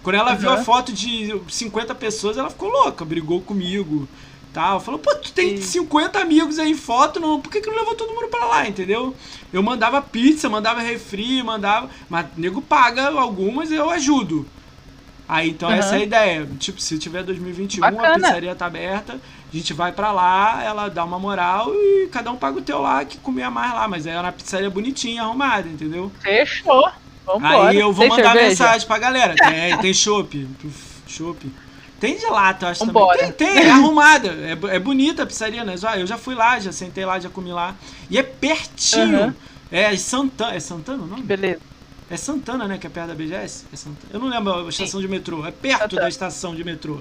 Quando ela uhum. viu a foto de 50 pessoas, ela ficou louca, brigou comigo. Tal. Falou, pô, tu tem Sim. 50 amigos aí em foto, não, por que, que não levou todo mundo pra lá, entendeu? Eu mandava pizza, mandava refri, mandava. Mas o nego paga algumas e eu ajudo. Aí então uhum. essa é a ideia. Tipo, se tiver 2021, Bacana. a pizzaria tá aberta, a gente vai para lá, ela dá uma moral e cada um paga o teu lá que comia mais lá. Mas é uma pizzaria bonitinha, arrumada, entendeu? Fechou. Vambora. Aí eu vou tem mandar cerveja? mensagem pra galera. Tem, tem chopp. Chopp. Tem de lata, acho Vambora. também. Tem, tem, é arrumada. É, é bonita a pizzaria, né? Eu já fui lá, já sentei lá, já comi lá. E é pertinho. Uhum. É Santana. É Santana o nome? Beleza. É Santana, né? Que é perto da BGS? É Santana. Eu não lembro a estação Sim. de metrô. É perto Santana. da estação de metrô.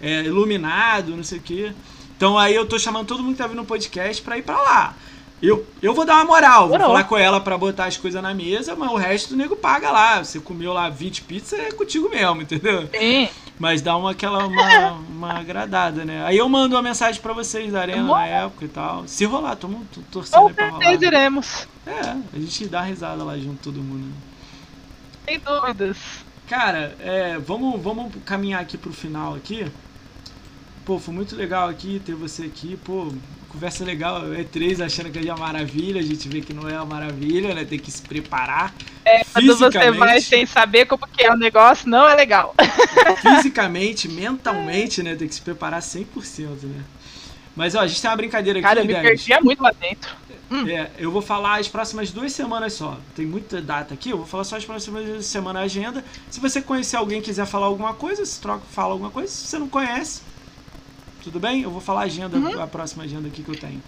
É iluminado, não sei o quê. Então aí eu tô chamando todo mundo que tá vindo no podcast pra ir pra lá. Eu, eu vou dar uma moral, vou falar com ela pra botar as coisas na mesa, mas o resto do nego paga lá. Você comeu lá 20 pizzas, é contigo mesmo, entendeu? Sim. Mas dá uma, aquela, uma, uma agradada, né? Aí eu mando uma mensagem pra vocês da Arena na época e tal. Se rolar, tô, tô torcendo aí pra rolar. Com iremos. É, a gente dá risada lá junto, todo mundo. Né? Sem dúvidas. Cara, é, vamos, vamos caminhar aqui pro final aqui. Pô, foi muito legal aqui ter você aqui, pô, conversa legal, E3 achando que é uma maravilha, a gente vê que não é uma maravilha, né? Tem que se preparar. É, quando você vai sem saber como que é o negócio, não é legal. [LAUGHS] Fisicamente, mentalmente, né? Tem que se preparar 100%, né? Mas ó, a gente tem uma brincadeira aqui, Cara, eu me perdia muito lá dentro. Hum. É, eu vou falar as próximas duas semanas só. Tem muita data aqui, eu vou falar só as próximas duas semanas a agenda. Se você conhecer alguém quiser falar alguma coisa, se troca, fala alguma coisa. Se você não conhece, tudo bem? Eu vou falar a agenda, uhum. a próxima agenda aqui que eu tenho.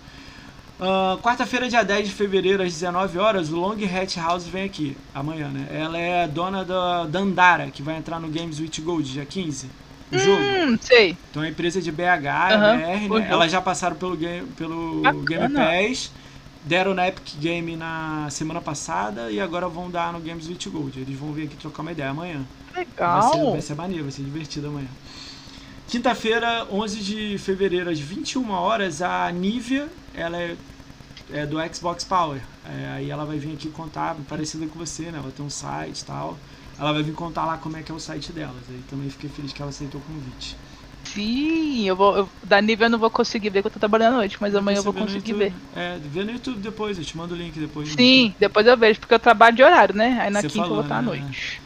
Uh, Quarta-feira, dia 10 de fevereiro, às 19 horas, o Long Hat House vem aqui, amanhã, né? Ela é a dona da Dandara, que vai entrar no Games with Gold, dia 15. O hum, jogo. sei. Então é empresa de BH, uhum, BR, né? Elas já passaram pelo Game, pelo Game Pass, deram na Epic Game na semana passada e agora vão dar no Games with Gold. Eles vão vir aqui trocar uma ideia amanhã. Legal. Vai ser, vai ser maneiro, vai ser divertido amanhã. Quinta-feira, 11 de fevereiro, às 21 horas, a Nivea, ela é, é do Xbox Power. É, aí ela vai vir aqui contar, parecida com você, né? Ela tem um site e tal. Ela vai vir contar lá como é que é o site delas. Aí também fiquei feliz que ela aceitou o convite. Sim, eu vou. Eu, da Nivea eu não vou conseguir ver, porque eu tô trabalhando à noite, mas amanhã eu vou conseguir ver. É, vê no YouTube depois, eu te mando o link depois. Sim, depois eu vejo, porque eu trabalho de horário, né? Aí na você quinta falou, eu vou estar né? à noite.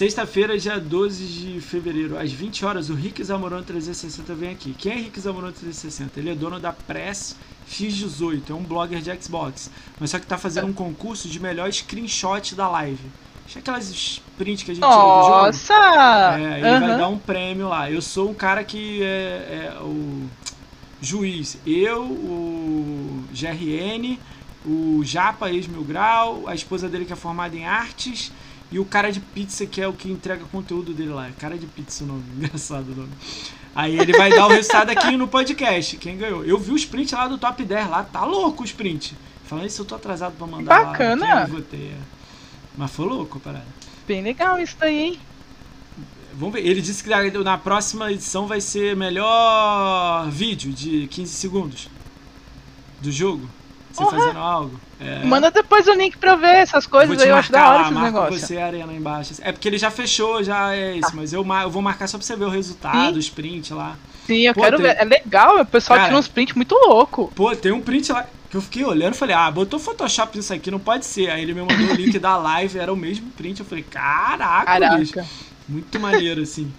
Sexta-feira, dia 12 de fevereiro, às 20 horas, o Rick Zamorano 360 vem aqui. Quem é Rick Zamorano 360? Ele é dono da Press X18, é um blogger de Xbox. Mas só que tá fazendo um concurso de melhor screenshot da live. Acho aquelas prints que a gente Nossa! tira do jogo. Nossa! É, ele uhum. vai dar um prêmio lá. Eu sou um cara que é, é o juiz. Eu, o GRN, o Japa, ex-mil grau, a esposa dele que é formada em artes e o cara de pizza, que é o que entrega conteúdo dele lá. Cara de pizza o nome. [LAUGHS] Engraçado o nome. Aí ele vai dar o resultado aqui no podcast. Quem ganhou? Eu vi o sprint lá do top 10 lá. Tá louco o sprint. Falando isso, eu tô atrasado pra mandar Bacana. lá. Bacana. Mas foi louco a parada. Bem legal isso daí, hein? Vamos ver. Ele disse que na próxima edição vai ser melhor vídeo de 15 segundos do jogo. Você uhum. fazendo algo. É... Manda depois o link pra eu ver essas coisas aí, eu acho da hora esse negócio. você a arena embaixo. É porque ele já fechou, já é isso, tá. mas eu, eu vou marcar só pra você ver o resultado, Sim. o sprint lá. Sim, eu pô, quero tem... ver. É legal, o pessoal Cara, tira uns prints muito louco. Pô, tem um print lá que eu fiquei olhando e falei, ah, botou Photoshop nisso aqui, não pode ser. Aí ele me mandou o link da live, era o mesmo print. Eu falei, caraca, caraca. Bicho. muito maneiro, assim.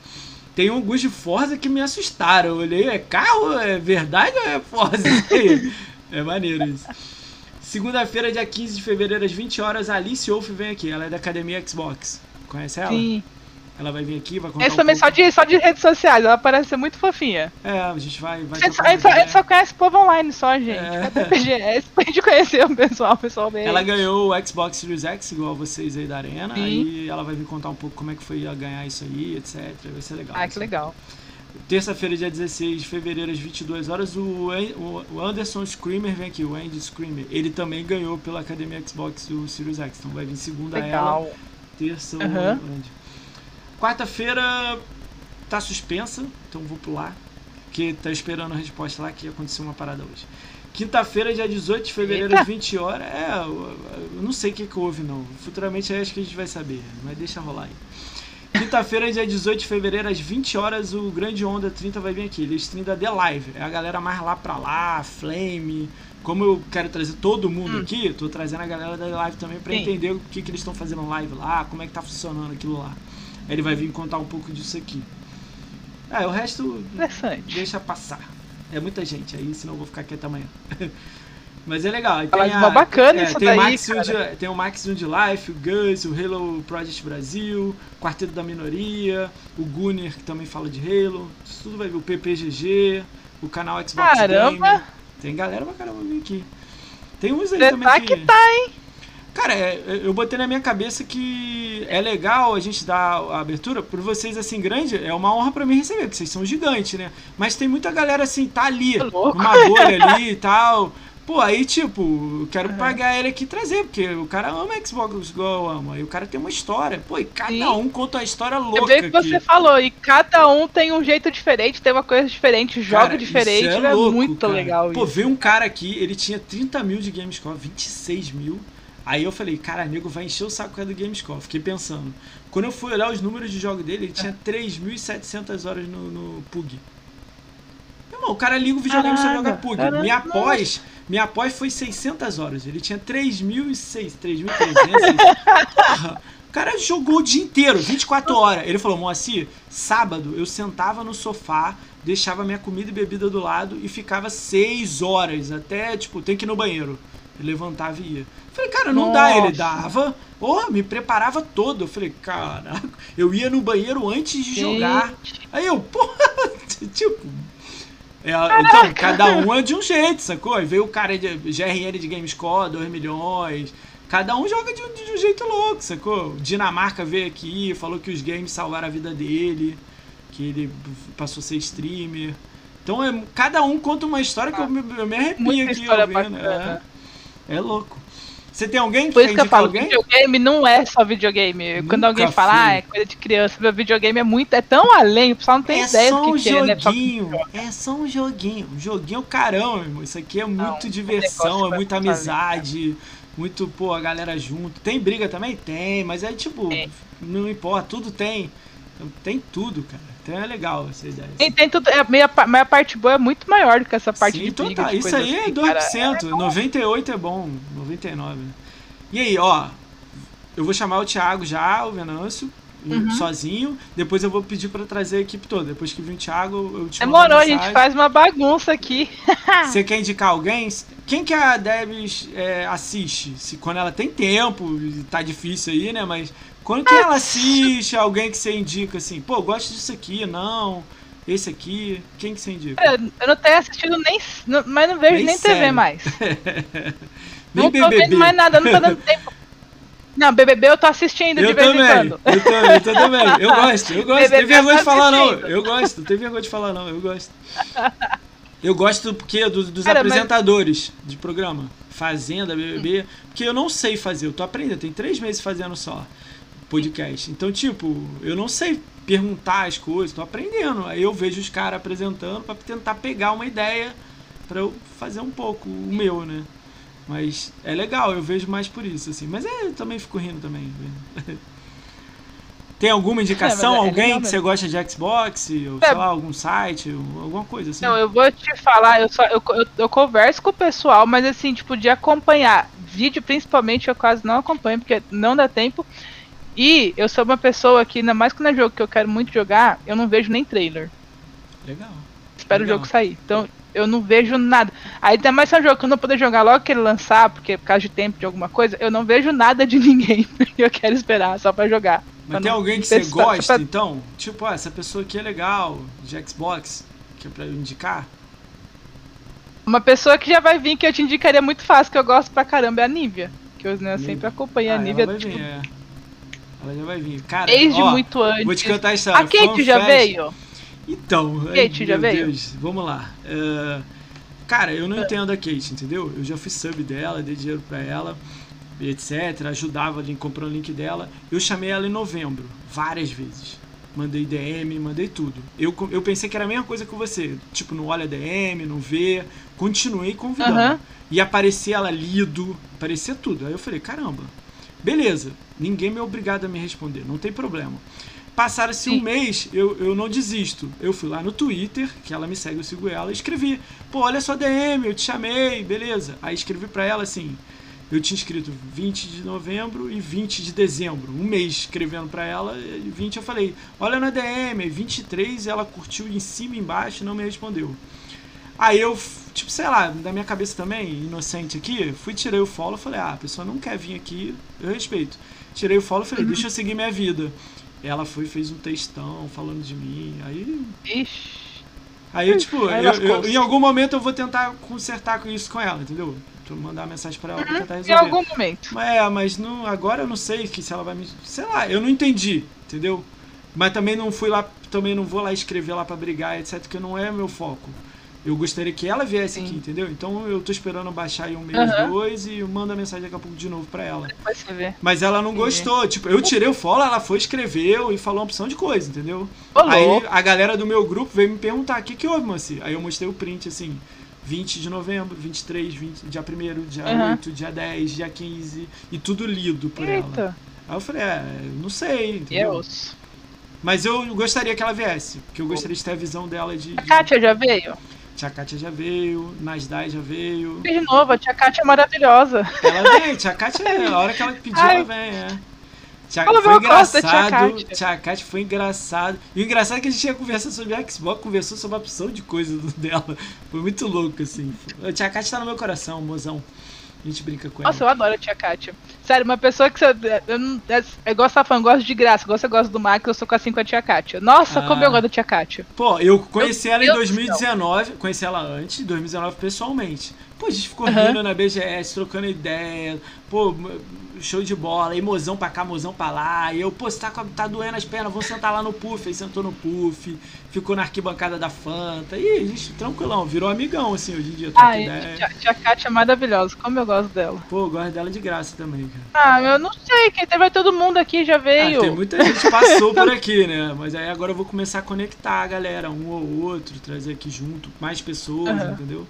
tem alguns de Forza que me assustaram. Eu olhei, é carro? É verdade ou é Forza? [LAUGHS] é maneiro isso. Segunda-feira, dia 15 de fevereiro, às 20 horas, a Alice Wolf vem aqui. Ela é da Academia Xbox. Conhece ela? Sim. Ela vai vir aqui, vai contar Essa um também pouco. só de, só de redes sociais, ela parece ser muito fofinha. É, a gente vai... vai A gente, só, a gente só- a gente só conhece o povo online só, gente. É. PGS pra [LAUGHS] gente conhecer o pessoal, o pessoal bem. Ela ganhou o Xbox Series X, igual vocês aí da Arena. Sim. Aí ela vai vir contar um pouco como é que foi ganhar isso aí, etc. Vai ser legal. Ah, que legal. Terça-feira, dia 16 de fevereiro, às 22 horas, o, An- o- o Anderson Screamer vem aqui, o Andy Screamer. Ele também ganhou pela Academia Xbox o Series X. Então vai vir segunda ela, Legal. terça o Aham. Andy. Quarta-feira tá suspensa, então vou pular. Porque tá esperando a resposta lá que aconteceu uma parada hoje. Quinta-feira, dia 18 de fevereiro, Eita. às 20 horas. É, eu, não sei o que, que houve, não. Futuramente acho que a gente vai saber, mas deixa rolar aí. Quinta-feira, dia 18 de fevereiro, às 20 horas, o Grande Onda 30 vai vir aqui. Ele stream da The Live. É a galera mais lá pra lá, Flame. Como eu quero trazer todo mundo Hum. aqui, tô trazendo a galera da Live também pra Sim. entender o que, que eles estão fazendo live lá, como é que tá funcionando aquilo lá. Aí ele vai vir contar um pouco disso aqui. É, o resto deixa passar. É muita gente aí, senão eu vou ficar quieto amanhã. [LAUGHS] Mas é legal. Fala tem uma bacana é, isso tem daí, o Max cara. de, tem o Max de Life, o Gus, o Halo Project Brasil, o Quarteto da Minoria, o Gunner, que também fala de Halo. Isso tudo vai vir. O PPGG, o canal Xbox Caramba! Gamer. Tem galera pra caramba vir aqui. Tem uns aí Você também tá que... que tá, hein? Cara, é, eu botei na minha cabeça que é legal a gente dar a abertura por vocês assim grande, é uma honra pra mim receber, porque vocês são gigantes, né? Mas tem muita galera assim, tá ali, Ô, louco. numa bolha ali e [LAUGHS] tal. Pô, aí tipo, eu quero pagar ele aqui e trazer, porque o cara ama Xbox igual eu amo. Aí o cara tem uma história. Pô, e cada Sim. um conta uma história Eu louca vejo que aqui. você falou, e cada um tem um jeito diferente, tem uma coisa diferente, joga Cara, diferente, é, louco, muito cara. legal Pô, isso. veio um cara aqui, ele tinha 30 mil de Gamescore, 26 mil. Aí eu falei, cara, nego vai encher o saco do Gamescore. Fiquei pensando. Quando eu fui olhar os números de jogo dele, ele tinha 3.700 horas no, no PUG. Meu irmão, o cara liga o videogame e só joga PUG. caramba. Minha pós, minha pós foi 600 horas. Ele tinha 3.600, 3.300. Porra, o cara jogou o dia inteiro, 24 horas. Ele falou, Moacir, sábado eu sentava no sofá, deixava minha comida e bebida do lado e ficava 6 horas, até, tipo, tem que ir no banheiro. Ele levantava e ia. Falei, cara, não dá. Ele Nossa. dava, oh, me preparava todo. Eu falei, caraca, eu ia no banheiro antes de jogar. Aí eu, porra, [LAUGHS] tipo. É, então, cada um é de um jeito, sacou? Veio o cara de GRN de Gamescore, 2 milhões. Cada um joga de, um- de um jeito louco, sacou? Dinamarca veio aqui, falou que os games salvaram a vida dele, que ele passou a ser streamer. Então, é, cada um conta uma história que eu, me- eu me arrepio aqui ouvindo. É, é louco. Você tem alguém que Por isso que eu falo, alguém? videogame não é só videogame. Quando Nunca alguém fala, ah, é coisa de criança, meu videogame é muito, é tão além, o pessoal não tem é ideia do um que, que é, né? Só- joguinho. É só um joguinho. Um joguinho caramba, meu irmão. Isso aqui é muito um diversão, negócio é muita amizade. Muito, pô, a galera junto. Tem briga também? Tem, mas é tipo, Tem. não importa, tudo tem. Tem tudo, cara. Então é legal essa ideia. Tem, tem tudo, é, meia, pa- mas a parte boa é muito maior do que essa parte Sim, de briga, tá. de Isso aí é assim, 2%. cara. 98 é bom. 99. E aí, ó. Eu vou chamar o Thiago já, o Venâncio, Uhum. sozinho. Depois eu vou pedir pra trazer a equipe toda. Depois que vir o Thiago, eu te Demorou, a gente faz uma bagunça aqui. [LAUGHS] Você quer indicar alguém? Quem que a Debs é, assiste? Se, quando ela tem tempo, tá difícil aí, né? Mas quando que ela assiste alguém que você indica assim, pô, gosto disso aqui, não, esse aqui, quem que você indica? Eu eu não tenho assistido nem. não- Mas não vejo Nem nem. TV mais. [LAUGHS] Nem não tô BBB. vendo mais nada, não tô dando [LAUGHS] tempo. Não, BBB eu tô assistindo de Eu vez também, em quando. eu também, eu também. Eu [LAUGHS] gosto, eu gosto. Não tem vergonha de falar, não. Eu gosto, não tem vergonha de falar, não. Eu gosto. Eu gosto porque dos, dos Cara, mas- apresentadores de programa. Fazenda, BBB. Porque eu não sei fazer, eu tô aprendendo. Tem três meses fazendo só podcast. Então, tipo, eu não sei perguntar as coisas, tô aprendendo. Aí eu vejo os caras apresentando pra tentar pegar uma ideia pra eu fazer um pouco o meu, né? Mas é legal, eu vejo mais por isso, assim. Mas é, eu também fico rindo também. né? [LAUGHS] Tem alguma indicação? É, é alguém legal que você gosta de Xbox? Ou É. sei lá, algum site? ou alguma coisa assim? Não, eu vou te falar, eu, só, eu, eu, eu converso com o pessoal, mas assim, tipo, de acompanhar vídeo, principalmente, eu quase não acompanho, porque não dá tempo. E eu sou uma pessoa que, ainda mais quando é jogo que eu quero muito jogar, eu não vejo nem trailer. Legal. Espero Legal. o jogo sair. Então, eu não vejo nada. Aí ainda mais se é um jogo que eu não poder jogar logo que ele lançar, porque por causa de tempo de alguma coisa, eu não vejo nada de [LAUGHS] ninguém. eu quero esperar só pra jogar. Mas Pra tem alguém que você gosta, pra- então? Tipo, ah, essa pessoa aqui é legal, de Xbox, que é pra eu indicar? Uma pessoa que já vai vir que eu te indicaria muito fácil, que eu gosto pra caramba, é a Nívia. Que eu né, sempre acompanho Ah, a Nívia tipo, vir, é. Ela já vai vir. Cara, desde ó, muito antes. Vou te cantar a história. A Kate já veio? Então, ai, Kate já meu veio? Deus, vamos lá. É, cara, eu não entendo a Kate, entendeu? Eu já fui sub dela, dei dinheiro pra ela, etc. Ajudava ali comprando o link dela. Eu chamei ela em novembro, várias vezes. Mandei DM, mandei tudo. Eu, eu pensei que era a mesma coisa que você. Tipo, não olha DM, não vê. Continuei convidando. E aparecia ela lido, aparecia tudo. Aí eu falei, caramba, beleza, ninguém me é obrigado a me responder, não tem problema. Passaram-se um mês, eu, eu não desisto. Eu fui lá no Twitter, que ela me segue, eu sigo ela, e escrevi, pô, olha só DM, eu te chamei, beleza. Aí escrevi pra ela assim, eu tinha escrito 20 de novembro e 20 de dezembro, um mês escrevendo pra ela, e 20 eu falei, olha na DM, aí 23 ela curtiu em cima e embaixo e não me respondeu. Aí eu, tipo, sei lá, da minha cabeça também, inocente aqui, fui, tirei o follow, falei, ah, a pessoa não quer vir aqui, eu respeito. Tirei o follow, falei, deixa eu seguir minha vida. Ela foi, fez um textão falando de mim, aí... Ixi. Aí, eu, tipo, Aí eu- eu- em algum momento eu vou tentar consertar com isso com ela, entendeu? Tu mandar uma mensagem pra ela pra tentar Em resolver. algum momento. Mas, é, mas não, agora eu não sei que se ela vai me. Sei lá, eu não entendi, entendeu? Mas também não fui lá, também não vou lá escrever lá pra brigar, etc, que não é meu foco. Eu gostaria que ela viesse Sim. aqui, entendeu? Então eu tô esperando baixar aí um mês, Aham. dois e eu mando a mensagem daqui a pouco de novo pra ela. Depois você vê. Mas ela não gostou, tipo, eu tirei o follow, ela foi, escreveu e falou uma opção de coisa, entendeu? Ô, Aí a galera do meu grupo veio me perguntar, o que que houve, Moacir? Aí eu mostrei o print, assim, 20 de novembro, 23, 20, dia 1 dia Aham. 8, dia 10, dia 15, e tudo lido por ela. Eita. Aí eu falei, é, não sei, entendeu? osso. Mas eu gostaria que ela viesse, porque eu gostaria de ter a visão dela de... A de... Kátia já veio? Tia Kátia já veio, Nasdai já veio. De novo, a tia Kátia é maravilhosa. Ela vem, tia Kátia, a hora que ela pedir, Ai. ela vem, é. Tia, Fala, foi eu gosto tia engraçado, tia Kátia foi engraçado. E o engraçado é que a gente ia conversar sobre a Xbox, conversou sobre a opção de coisas [LAUGHS] do- dela. Foi muito louco, assim. A tia Kátia tá no meu coração, mozão. A gente brinca com ela. Nossa, eu adoro a tia Kátia. Sério, uma pessoa que você. Eu não, você tá falando, gosto de graça, você gosta do Max, eu sou com assim com a tia Kátia. Nossa, Ah. como eu gosto da tia Kátia. Pô, eu conheci Meu ela em Deus do 2019, conheci ela antes, em 2019 pessoalmente. Pô, a gente ficou Aham. rindo na BGS, trocando ideia, pô, show de bola, aí mozão pra cá, mozão pra lá, e eu, pô, você tá, tá doendo as pernas, vamos sentar lá no puff, aí sentou no puff, ficou na arquibancada da Fanta, e a gente, tranquilão, virou amigão, assim, hoje em dia, Ai, ideia. tia, tia Kátia é maravilhosa, como eu gosto dela. Pô, eu gosto dela de graça também, cara. Ah, eu não sei, quem vai todo mundo aqui já veio. Ah, tem muita gente que passou por [LAUGHS] aqui, né? Mas aí agora eu vou começar a conectar a galera, um ou outro, trazer aqui junto, mais pessoas, Aham. entendeu?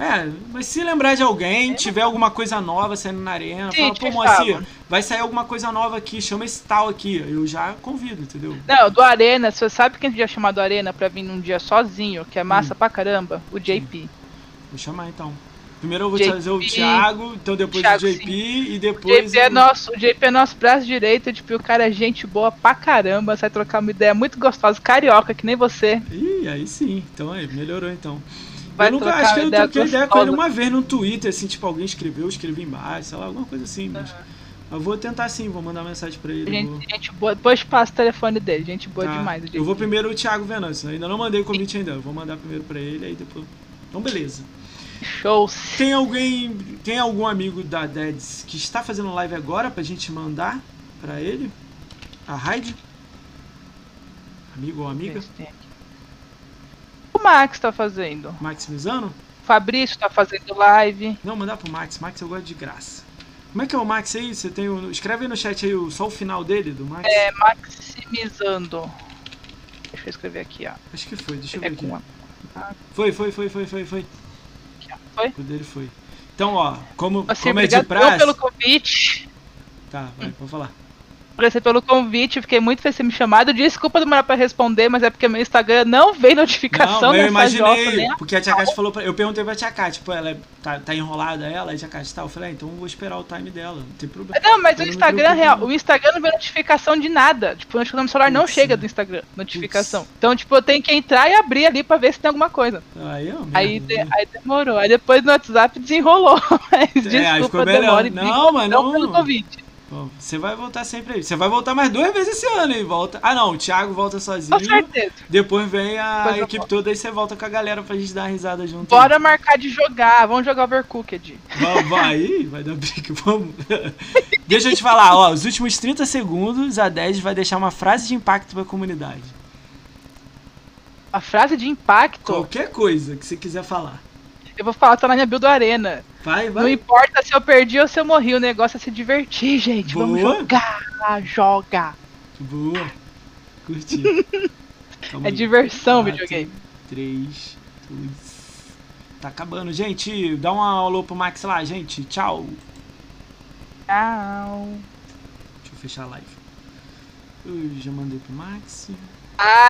É, mas se lembrar de alguém, tiver alguma coisa nova saindo na arena, Sim, fala, pô, Moacir, falo. vai sair alguma coisa nova aqui, chama esse tal aqui. Eu já convido, entendeu? Não, do Arena, você sabe quem já chamado do Arena pra vir num dia sozinho, que é Hum. massa pra caramba? O JP. Vou chamar então. Primeiro eu vou JP, trazer o Thiago, então depois Thiago, o JP e O depois. JP é o- nosso, o JP é nosso braço direito, tipo, o cara é gente boa pra caramba, sai trocar uma ideia muito gostosa, carioca, que nem você. Ih, aí sim. Então aí, melhorou então. Vai eu nunca acho que eu troquei ideia com ele uma vez no Twitter, assim, tipo, alguém escreveu, eu escrevi embaixo, sei lá, alguma coisa assim, mas. Eu vou tentar sim, vou mandar mensagem pra ele. Gente, vou- gente boa, depois passa o telefone dele, gente boa Tá. demais. Eu vou primeiro o Thiago Venâncio, ainda não mandei o convite ainda, eu vou mandar primeiro pra ele, aí depois. Então beleza. Shows. Tem alguém, tem algum amigo da Deads que está fazendo live agora pra gente mandar pra ele? A Raid? Amigo ou amiga? Aqui. O Max tá fazendo. Maximizando? O Fabrício tá fazendo live. Não, mandar pro Max, Max eu gosto de graça. Como é que é o Max aí? Você tem o... Escreve aí no chat aí o- só o final dele, do Max. É, maximizando. Deixa eu escrever aqui, ó. Acho que foi, deixa eu É ver aqui. Foi, foi, foi, foi, foi, foi. Foi? O dele foi. Então, ó, como, Assim, como é de praxe... pelo convite. Tá, vai, vou falar. Agradecer pelo convite, fiquei muito feliz de me chamado. Desculpa demorar pra responder, mas é porque meu Instagram não veio notificação Não, eu nessa imaginei, né? porque a Tia Kátia falou pra... Eu perguntei pra Tia Kátia, tipo, ela é- tá, tá enrolada ela, a Tia Kátia tá. Eu falei, ah, então eu vou esperar o time dela, não tem problema. Não, mas Eu o Instagram real, não. o Instagram não vê notificação de nada. Tipo, o notificação no celular não chega do Instagram, notificação. Então, tipo, eu tenho que entrar e abrir ali pra ver se tem alguma coisa. Aí, ó, Aí, merda, de- né? aí demorou. Aí depois no WhatsApp desenrolou. [LAUGHS] Mas É, aí ficou desculpa, melhor. demora Não, mas não não. pelo convite. Você vai voltar sempre aí. Você vai voltar mais duas vezes esse ano, hein? Volta. Ah, não, o Thiago volta sozinho. Com certeza. Depois vem a Depois equipe volto. toda e você volta com a galera pra gente dar uma risada junto. Bora marcar de jogar. Vamos jogar Overcooked. Vamos, vai, [LAUGHS] vai dar briga, vamos. [LAUGHS] Deixa eu te falar, ó, os últimos 30 segundos, a 10 vai deixar uma frase de impacto pra comunidade. A frase de impacto, Qualquer coisa que você quiser falar. eu vou falar, tá na minha build do Arena. Vai, Não vai. importa se eu perdi ou se eu morri, o negócio é se divertir, gente. Vamos Boa. jogar. Joga. Boa. Curti. [LAUGHS] Calma É aí. diversão Quatro, videogame. 3, 2. Tá acabando, gente. Dá um alô pro Max lá, gente. Tchau. Tchau. Deixa eu fechar a live. Eu já mandei pro Max. Ah,